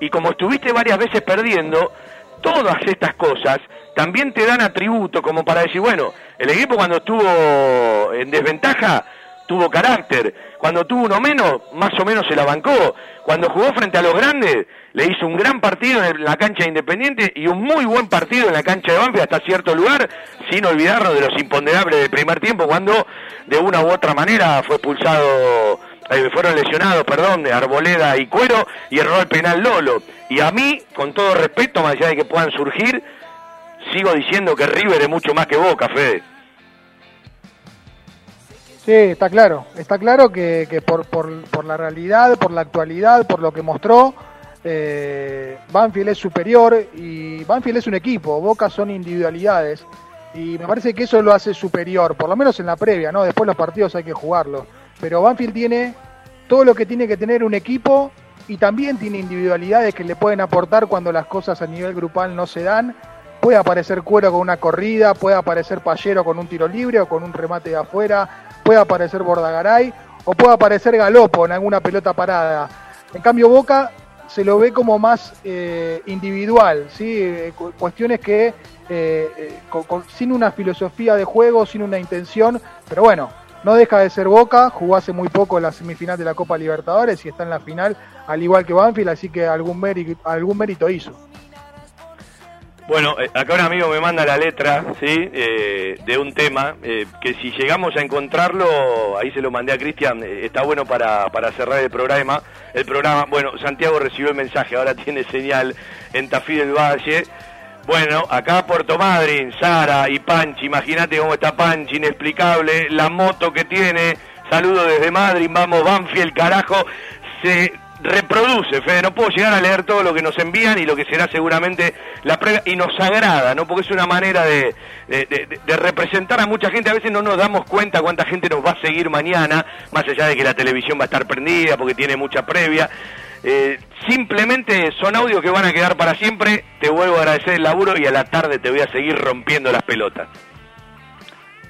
Y como estuviste varias veces perdiendo, todas estas cosas también te dan atributo como para decir, bueno, el equipo cuando estuvo en desventaja tuvo carácter, cuando tuvo uno menos, más o menos se la bancó, cuando jugó frente a los grandes, le hizo un gran partido en la cancha de Independiente y un muy buen partido en la cancha de Banfield hasta cierto lugar, sin olvidarnos de los imponderables del primer tiempo, cuando de una u otra manera fue expulsado, eh, fueron lesionados, perdón, de Arboleda y Cuero, y erró el penal Lolo. Y a mí, con todo respeto, más allá de que puedan surgir, sigo diciendo que River es mucho más que Boca, Fede.
Sí, está claro. Está claro que, que por, por, por la realidad, por la actualidad, por lo que mostró, eh, Banfield es superior y Banfield es un equipo, Boca son individualidades. Y me parece que eso lo hace superior, por lo menos en la previa, ¿no? Después los partidos hay que jugarlos. Pero Banfield tiene todo lo que tiene que tener un equipo y también tiene individualidades que le pueden aportar cuando las cosas a nivel grupal no se dan. Puede aparecer Cuero con una corrida, puede aparecer Pallero con un tiro libre o con un remate de afuera, puede aparecer Bordagaray o puede aparecer Galopo en alguna pelota parada. En cambio Boca se lo ve como más eh, individual, ¿sí? Eh, cu- cuestiones que eh, eh, sin una filosofía de juego, sin una intención, pero bueno, no deja de ser Boca, jugó hace muy poco la semifinal de la Copa Libertadores y está en la final, al igual que Banfield, así que algún mérito, algún mérito hizo.
Bueno, eh, acá un amigo me manda la letra, ¿sí? Eh, de un tema eh, que si llegamos a encontrarlo, ahí se lo mandé a Cristian, eh, está bueno para, para cerrar el programa. El programa, bueno, Santiago recibió el mensaje, ahora tiene señal en Tafí del Valle. Bueno, acá Puerto Madryn, Sara y Panchi, imagínate cómo está Panchi, inexplicable, la moto que tiene, saludo desde Madrid, vamos Banfield, carajo, se reproduce, Fede, no puedo llegar a leer todo lo que nos envían y lo que será seguramente la prueba, y nos agrada, ¿no? Porque es una manera de, representar a mucha gente, a veces no nos damos cuenta cuánta gente nos va a seguir mañana, más allá de que la televisión va a estar prendida porque tiene mucha previa. Eh, simplemente son audios que van a quedar para siempre, te vuelvo a agradecer el laburo y a la tarde te voy a seguir rompiendo las pelotas.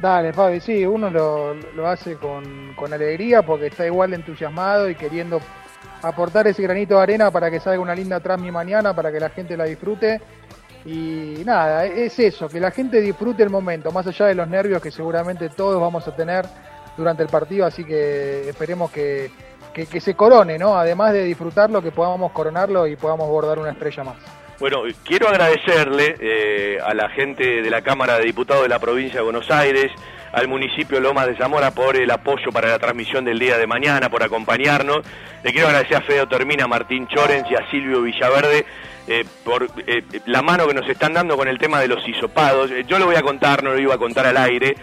Dale, Fabi, sí, uno lo, hace con, alegría porque está igual entusiasmado y queriendo aportar ese granito de arena para que salga una linda transmi mañana, para que la gente la disfrute. Y nada, es eso, que la gente disfrute el momento, más allá de los nervios que seguramente todos vamos a tener durante el partido, así que esperemos que, que, que se corone, ¿no? Además de disfrutarlo, que podamos coronarlo y podamos bordar una estrella más.
Bueno, quiero agradecerle eh, a la gente de la Cámara de Diputados de la provincia de Buenos Aires, al municipio Lomas de Zamora por el apoyo para la transmisión del día de mañana, por acompañarnos. Le quiero agradecer a Feo Termina, a Martín Chorens y a Silvio Villaverde eh, por eh, la mano que nos están dando con el tema de los hisopados. Eh, yo lo voy a contar, no lo iba a contar al aire.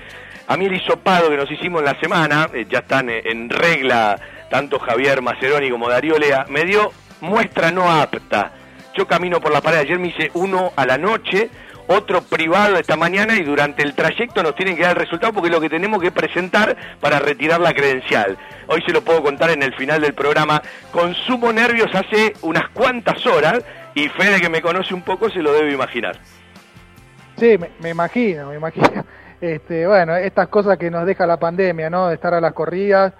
A mí el hisopado que nos hicimos en la semana, eh, ya están eh, en regla tanto Javier Maceroni como Darío Lea, me dio muestra no apta. Yo camino por la pared, ayer me hice uno a la noche, otro privado esta mañana y durante el trayecto nos tienen que dar el resultado porque es lo que tenemos que presentar para retirar la credencial. Hoy se lo puedo contar en el final del programa. Consumo nervios hace unas cuantas horas y Fede que me conoce un poco se lo debe imaginar.
Sí, me, imagino, me imagino. Este, bueno, estas cosas que nos deja la pandemia, ¿no? De estar a las corridas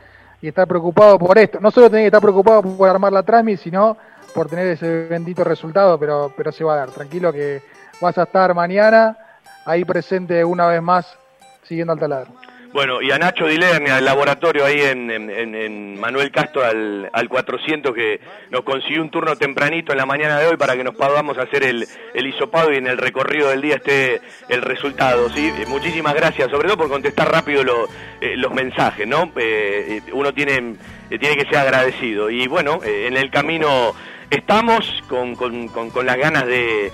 y estar preocupado por esto. No solo tener que estar preocupado por armar la transmisión, sino por tener ese bendito resultado, pero, pero se va a dar. Tranquilo que vas a estar mañana ahí presente una vez más siguiendo al taladro.
Bueno, y a Nacho Dilerni, al laboratorio ahí en, Manuel Castro, al, al 400, que nos consiguió un turno tempranito en la mañana de hoy para que nos podamos hacer el, el hisopado y en el recorrido del día esté el resultado. ¿sí? Eh, Muchísimas gracias, sobre todo por contestar rápido eh, los mensajes, ¿no? Eh, uno tiene, tiene que ser agradecido. Y bueno, en el camino estamos con- con- con las ganas de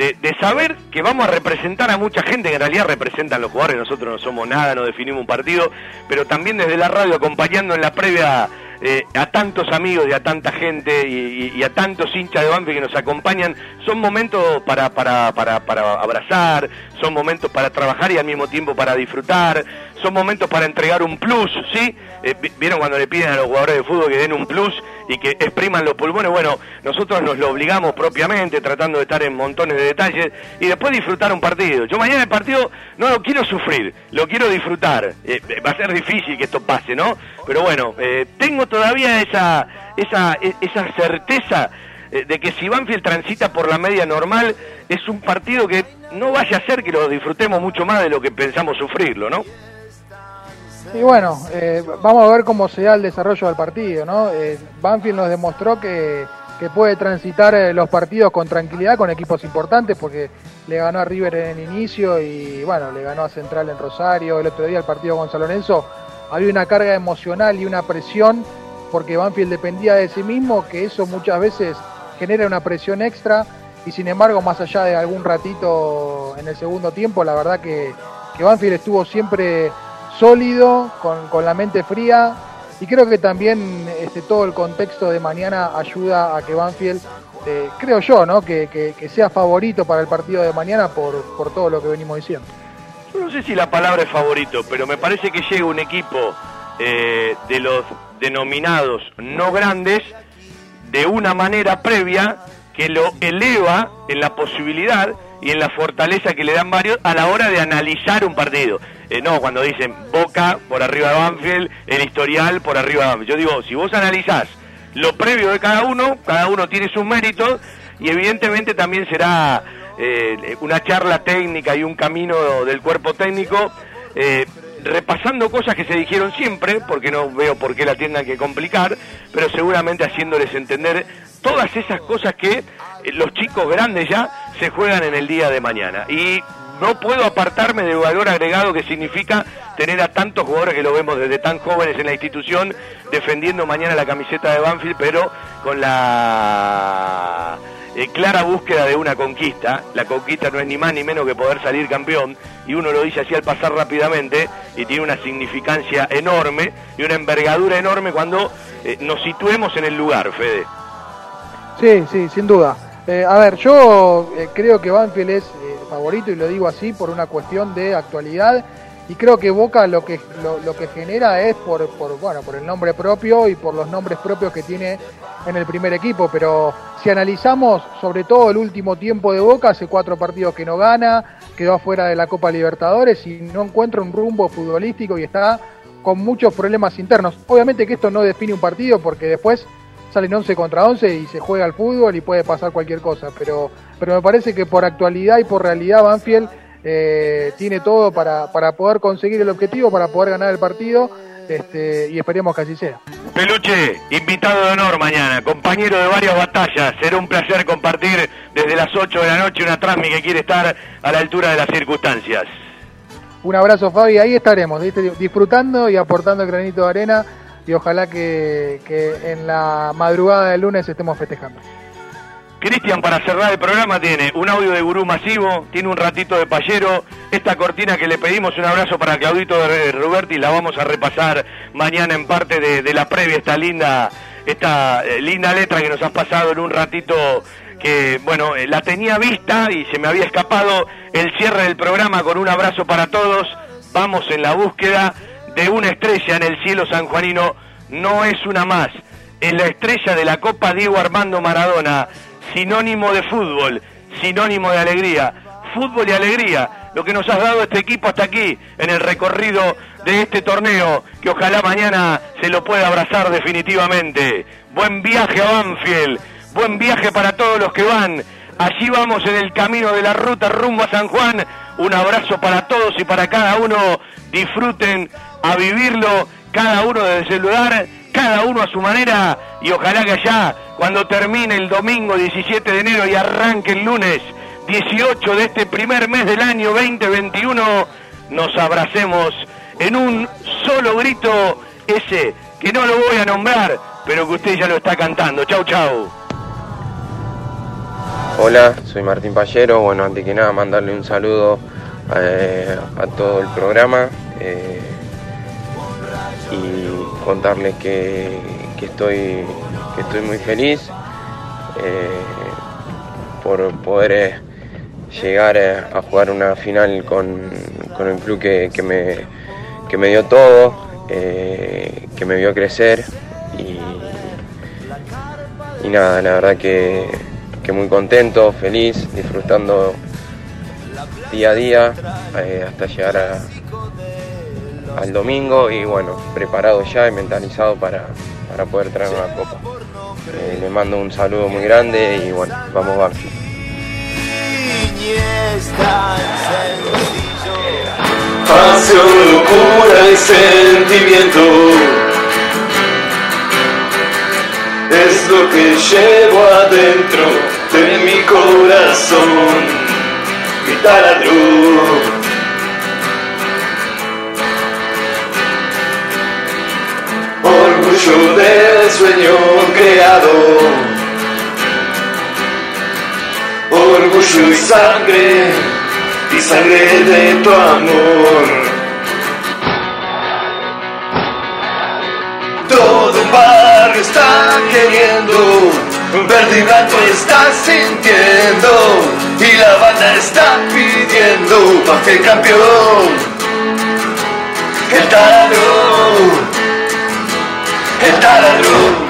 de, de saber que vamos a representar a mucha gente, que en realidad representan los jugadores, nosotros no somos nada, no definimos un partido, pero también desde la radio acompañando en la previa eh, a tantos amigos y a tanta gente y, y- y a tantos hinchas de Banfield que nos acompañan, son momentos para, para, para, para abrazar, son momentos para trabajar y al mismo tiempo para disfrutar, son momentos para entregar un plus, ¿sí? Eh, vi- ¿Vieron cuando le piden a los jugadores de fútbol que den un plus y que expriman los pulmones? Bueno, nosotros nos lo obligamos propiamente, tratando de estar en montones de detalles y después disfrutar un partido. Yo mañana el partido no lo quiero sufrir, lo quiero disfrutar. Eh, eh, va a ser difícil que esto pase, ¿no? Pero bueno, eh, tengo todavía esa, esa, e- esa certeza de que si Banfield transita por la media normal, es un partido que no vaya a ser que lo disfrutemos mucho más de lo que pensamos sufrirlo, ¿no?
Y bueno, eh, vamos a ver cómo se da el desarrollo del partido, ¿no? Eh, Banfield nos demostró que, que puede transitar eh, los partidos con tranquilidad con equipos importantes porque le ganó a River en el inicio y bueno, le ganó a Central en Rosario, el otro día el partido con San Lorenzo, había una carga emocional y una presión porque Banfield dependía de sí mismo, que eso muchas veces genera una presión extra y sin embargo más allá de algún ratito en el segundo tiempo, la verdad que, que Banfield estuvo siempre sólido, con, con la mente fría y creo que también este, todo el contexto de mañana ayuda a que Banfield, eh, creo yo, ¿no? Que, que- sea favorito para el partido de mañana por, por todo lo que venimos diciendo.
Yo no sé si la palabra es favorito, pero me parece que llega un equipo eh, de los denominados no grandes de una manera previa que lo eleva en la posibilidad y en la fortaleza que le dan varios a la hora de analizar un partido. Eh, no, cuando dicen Boca por arriba de Banfield, el historial por arriba de Banfield. Yo digo, si vos analizás lo previo de cada uno, cada uno tiene sus méritos y evidentemente también será eh, una charla técnica y un camino del cuerpo técnico eh, repasando cosas que se dijeron siempre, porque no veo por qué la tengan que complicar, pero seguramente haciéndoles entender todas esas cosas que los chicos grandes ya se juegan en el día de mañana. Y no puedo apartarme del valor agregado que significa tener a tantos jugadores que lo vemos desde tan jóvenes en la institución defendiendo mañana la camiseta de Banfield, pero con la eh, clara búsqueda de una conquista. La conquista no es ni más ni menos que poder salir campeón y uno lo dice así al pasar rápidamente y tiene una significancia enorme y una envergadura enorme cuando eh, nos situemos en el lugar, Fede.
Sí, sí, sin duda. Eh, a ver, yo creo que Banfield es favorito y lo digo así por una cuestión de actualidad y creo que Boca lo que lo, que genera es por, por bueno por el nombre propio y por los nombres propios que tiene en el primer equipo, pero si analizamos sobre todo el último tiempo de Boca, hace cuatro partidos que no gana, quedó afuera de la Copa Libertadores y no encuentra un rumbo futbolístico y está con muchos problemas internos. Obviamente que esto no define un partido porque después salen 11 contra 11 y se juega al fútbol y puede pasar cualquier cosa, pero, pero me parece que por actualidad y por realidad Banfield eh, tiene todo para, para poder conseguir el objetivo, para poder ganar el partido este, y esperemos que así sea.
Peluche, invitado de honor mañana, compañero de varias batallas. Será un placer compartir desde las 8 de la noche una transmi que quiere estar a la altura de las circunstancias.
Un abrazo Fabi, ahí estaremos, disfrutando y aportando el granito de arena y ojalá que, que en la madrugada del lunes estemos festejando.
Cristian, para cerrar el programa, tiene un audio de gurú masivo, tiene un ratito de payero, esta cortina que le pedimos, un abrazo para Claudito de Roberti, la vamos a repasar mañana en parte de, de la previa, esta linda, esta eh, linda letra que nos has pasado en un ratito que, bueno, eh, la tenía vista y se me había escapado el cierre del programa. Con un abrazo para todos, vamos en la búsqueda de una estrella en el cielo sanjuanino, no es una más, es la estrella de la Copa Diego Armando Maradona, sinónimo de fútbol, sinónimo de alegría, fútbol y alegría, lo que nos has dado este equipo hasta aquí en el recorrido de este torneo, que ojalá mañana se lo pueda abrazar definitivamente. Buen viaje a Banfield, buen viaje para todos los que van. Allí vamos en el camino de la ruta rumbo a San Juan, Un abrazo para todos y para cada uno. Disfruten a vivirlo, cada uno desde el celular, cada uno a su manera. Y ojalá que allá, cuando termine el domingo 17 de enero y arranque el lunes 18 de este primer mes del año 2021, nos abracemos en un solo grito, ese que no lo voy a nombrar, pero que usted ya lo está cantando. Chau, chau.
Hola, soy Martín Pallero. Bueno, antes que nada mandarle un saludo eh, a todo el programa eh, y contarles que, que estoy, que estoy muy feliz eh, por poder llegar a jugar una final con, con el club que, que me, que me dio todo, que me vio crecer y, y nada, la verdad que, que muy contento, feliz, disfrutando día a día eh, hasta llegar al domingo y bueno, preparado ya y mentalizado para, para poder traer una copa. Eh, le mando un saludo muy grande y bueno, vamos Banfield.
Pasión, locura y sentimiento Es lo que llevo adentro de mi corazón. Mi taladro Orgullo del sueño creado. Orgullo y sangre y sangre de tu amor. Todo un barrio está queriendo, verde y blanco está sintiendo, y la banda está pidiendo pa' que el campeón, el taladro, el taladro.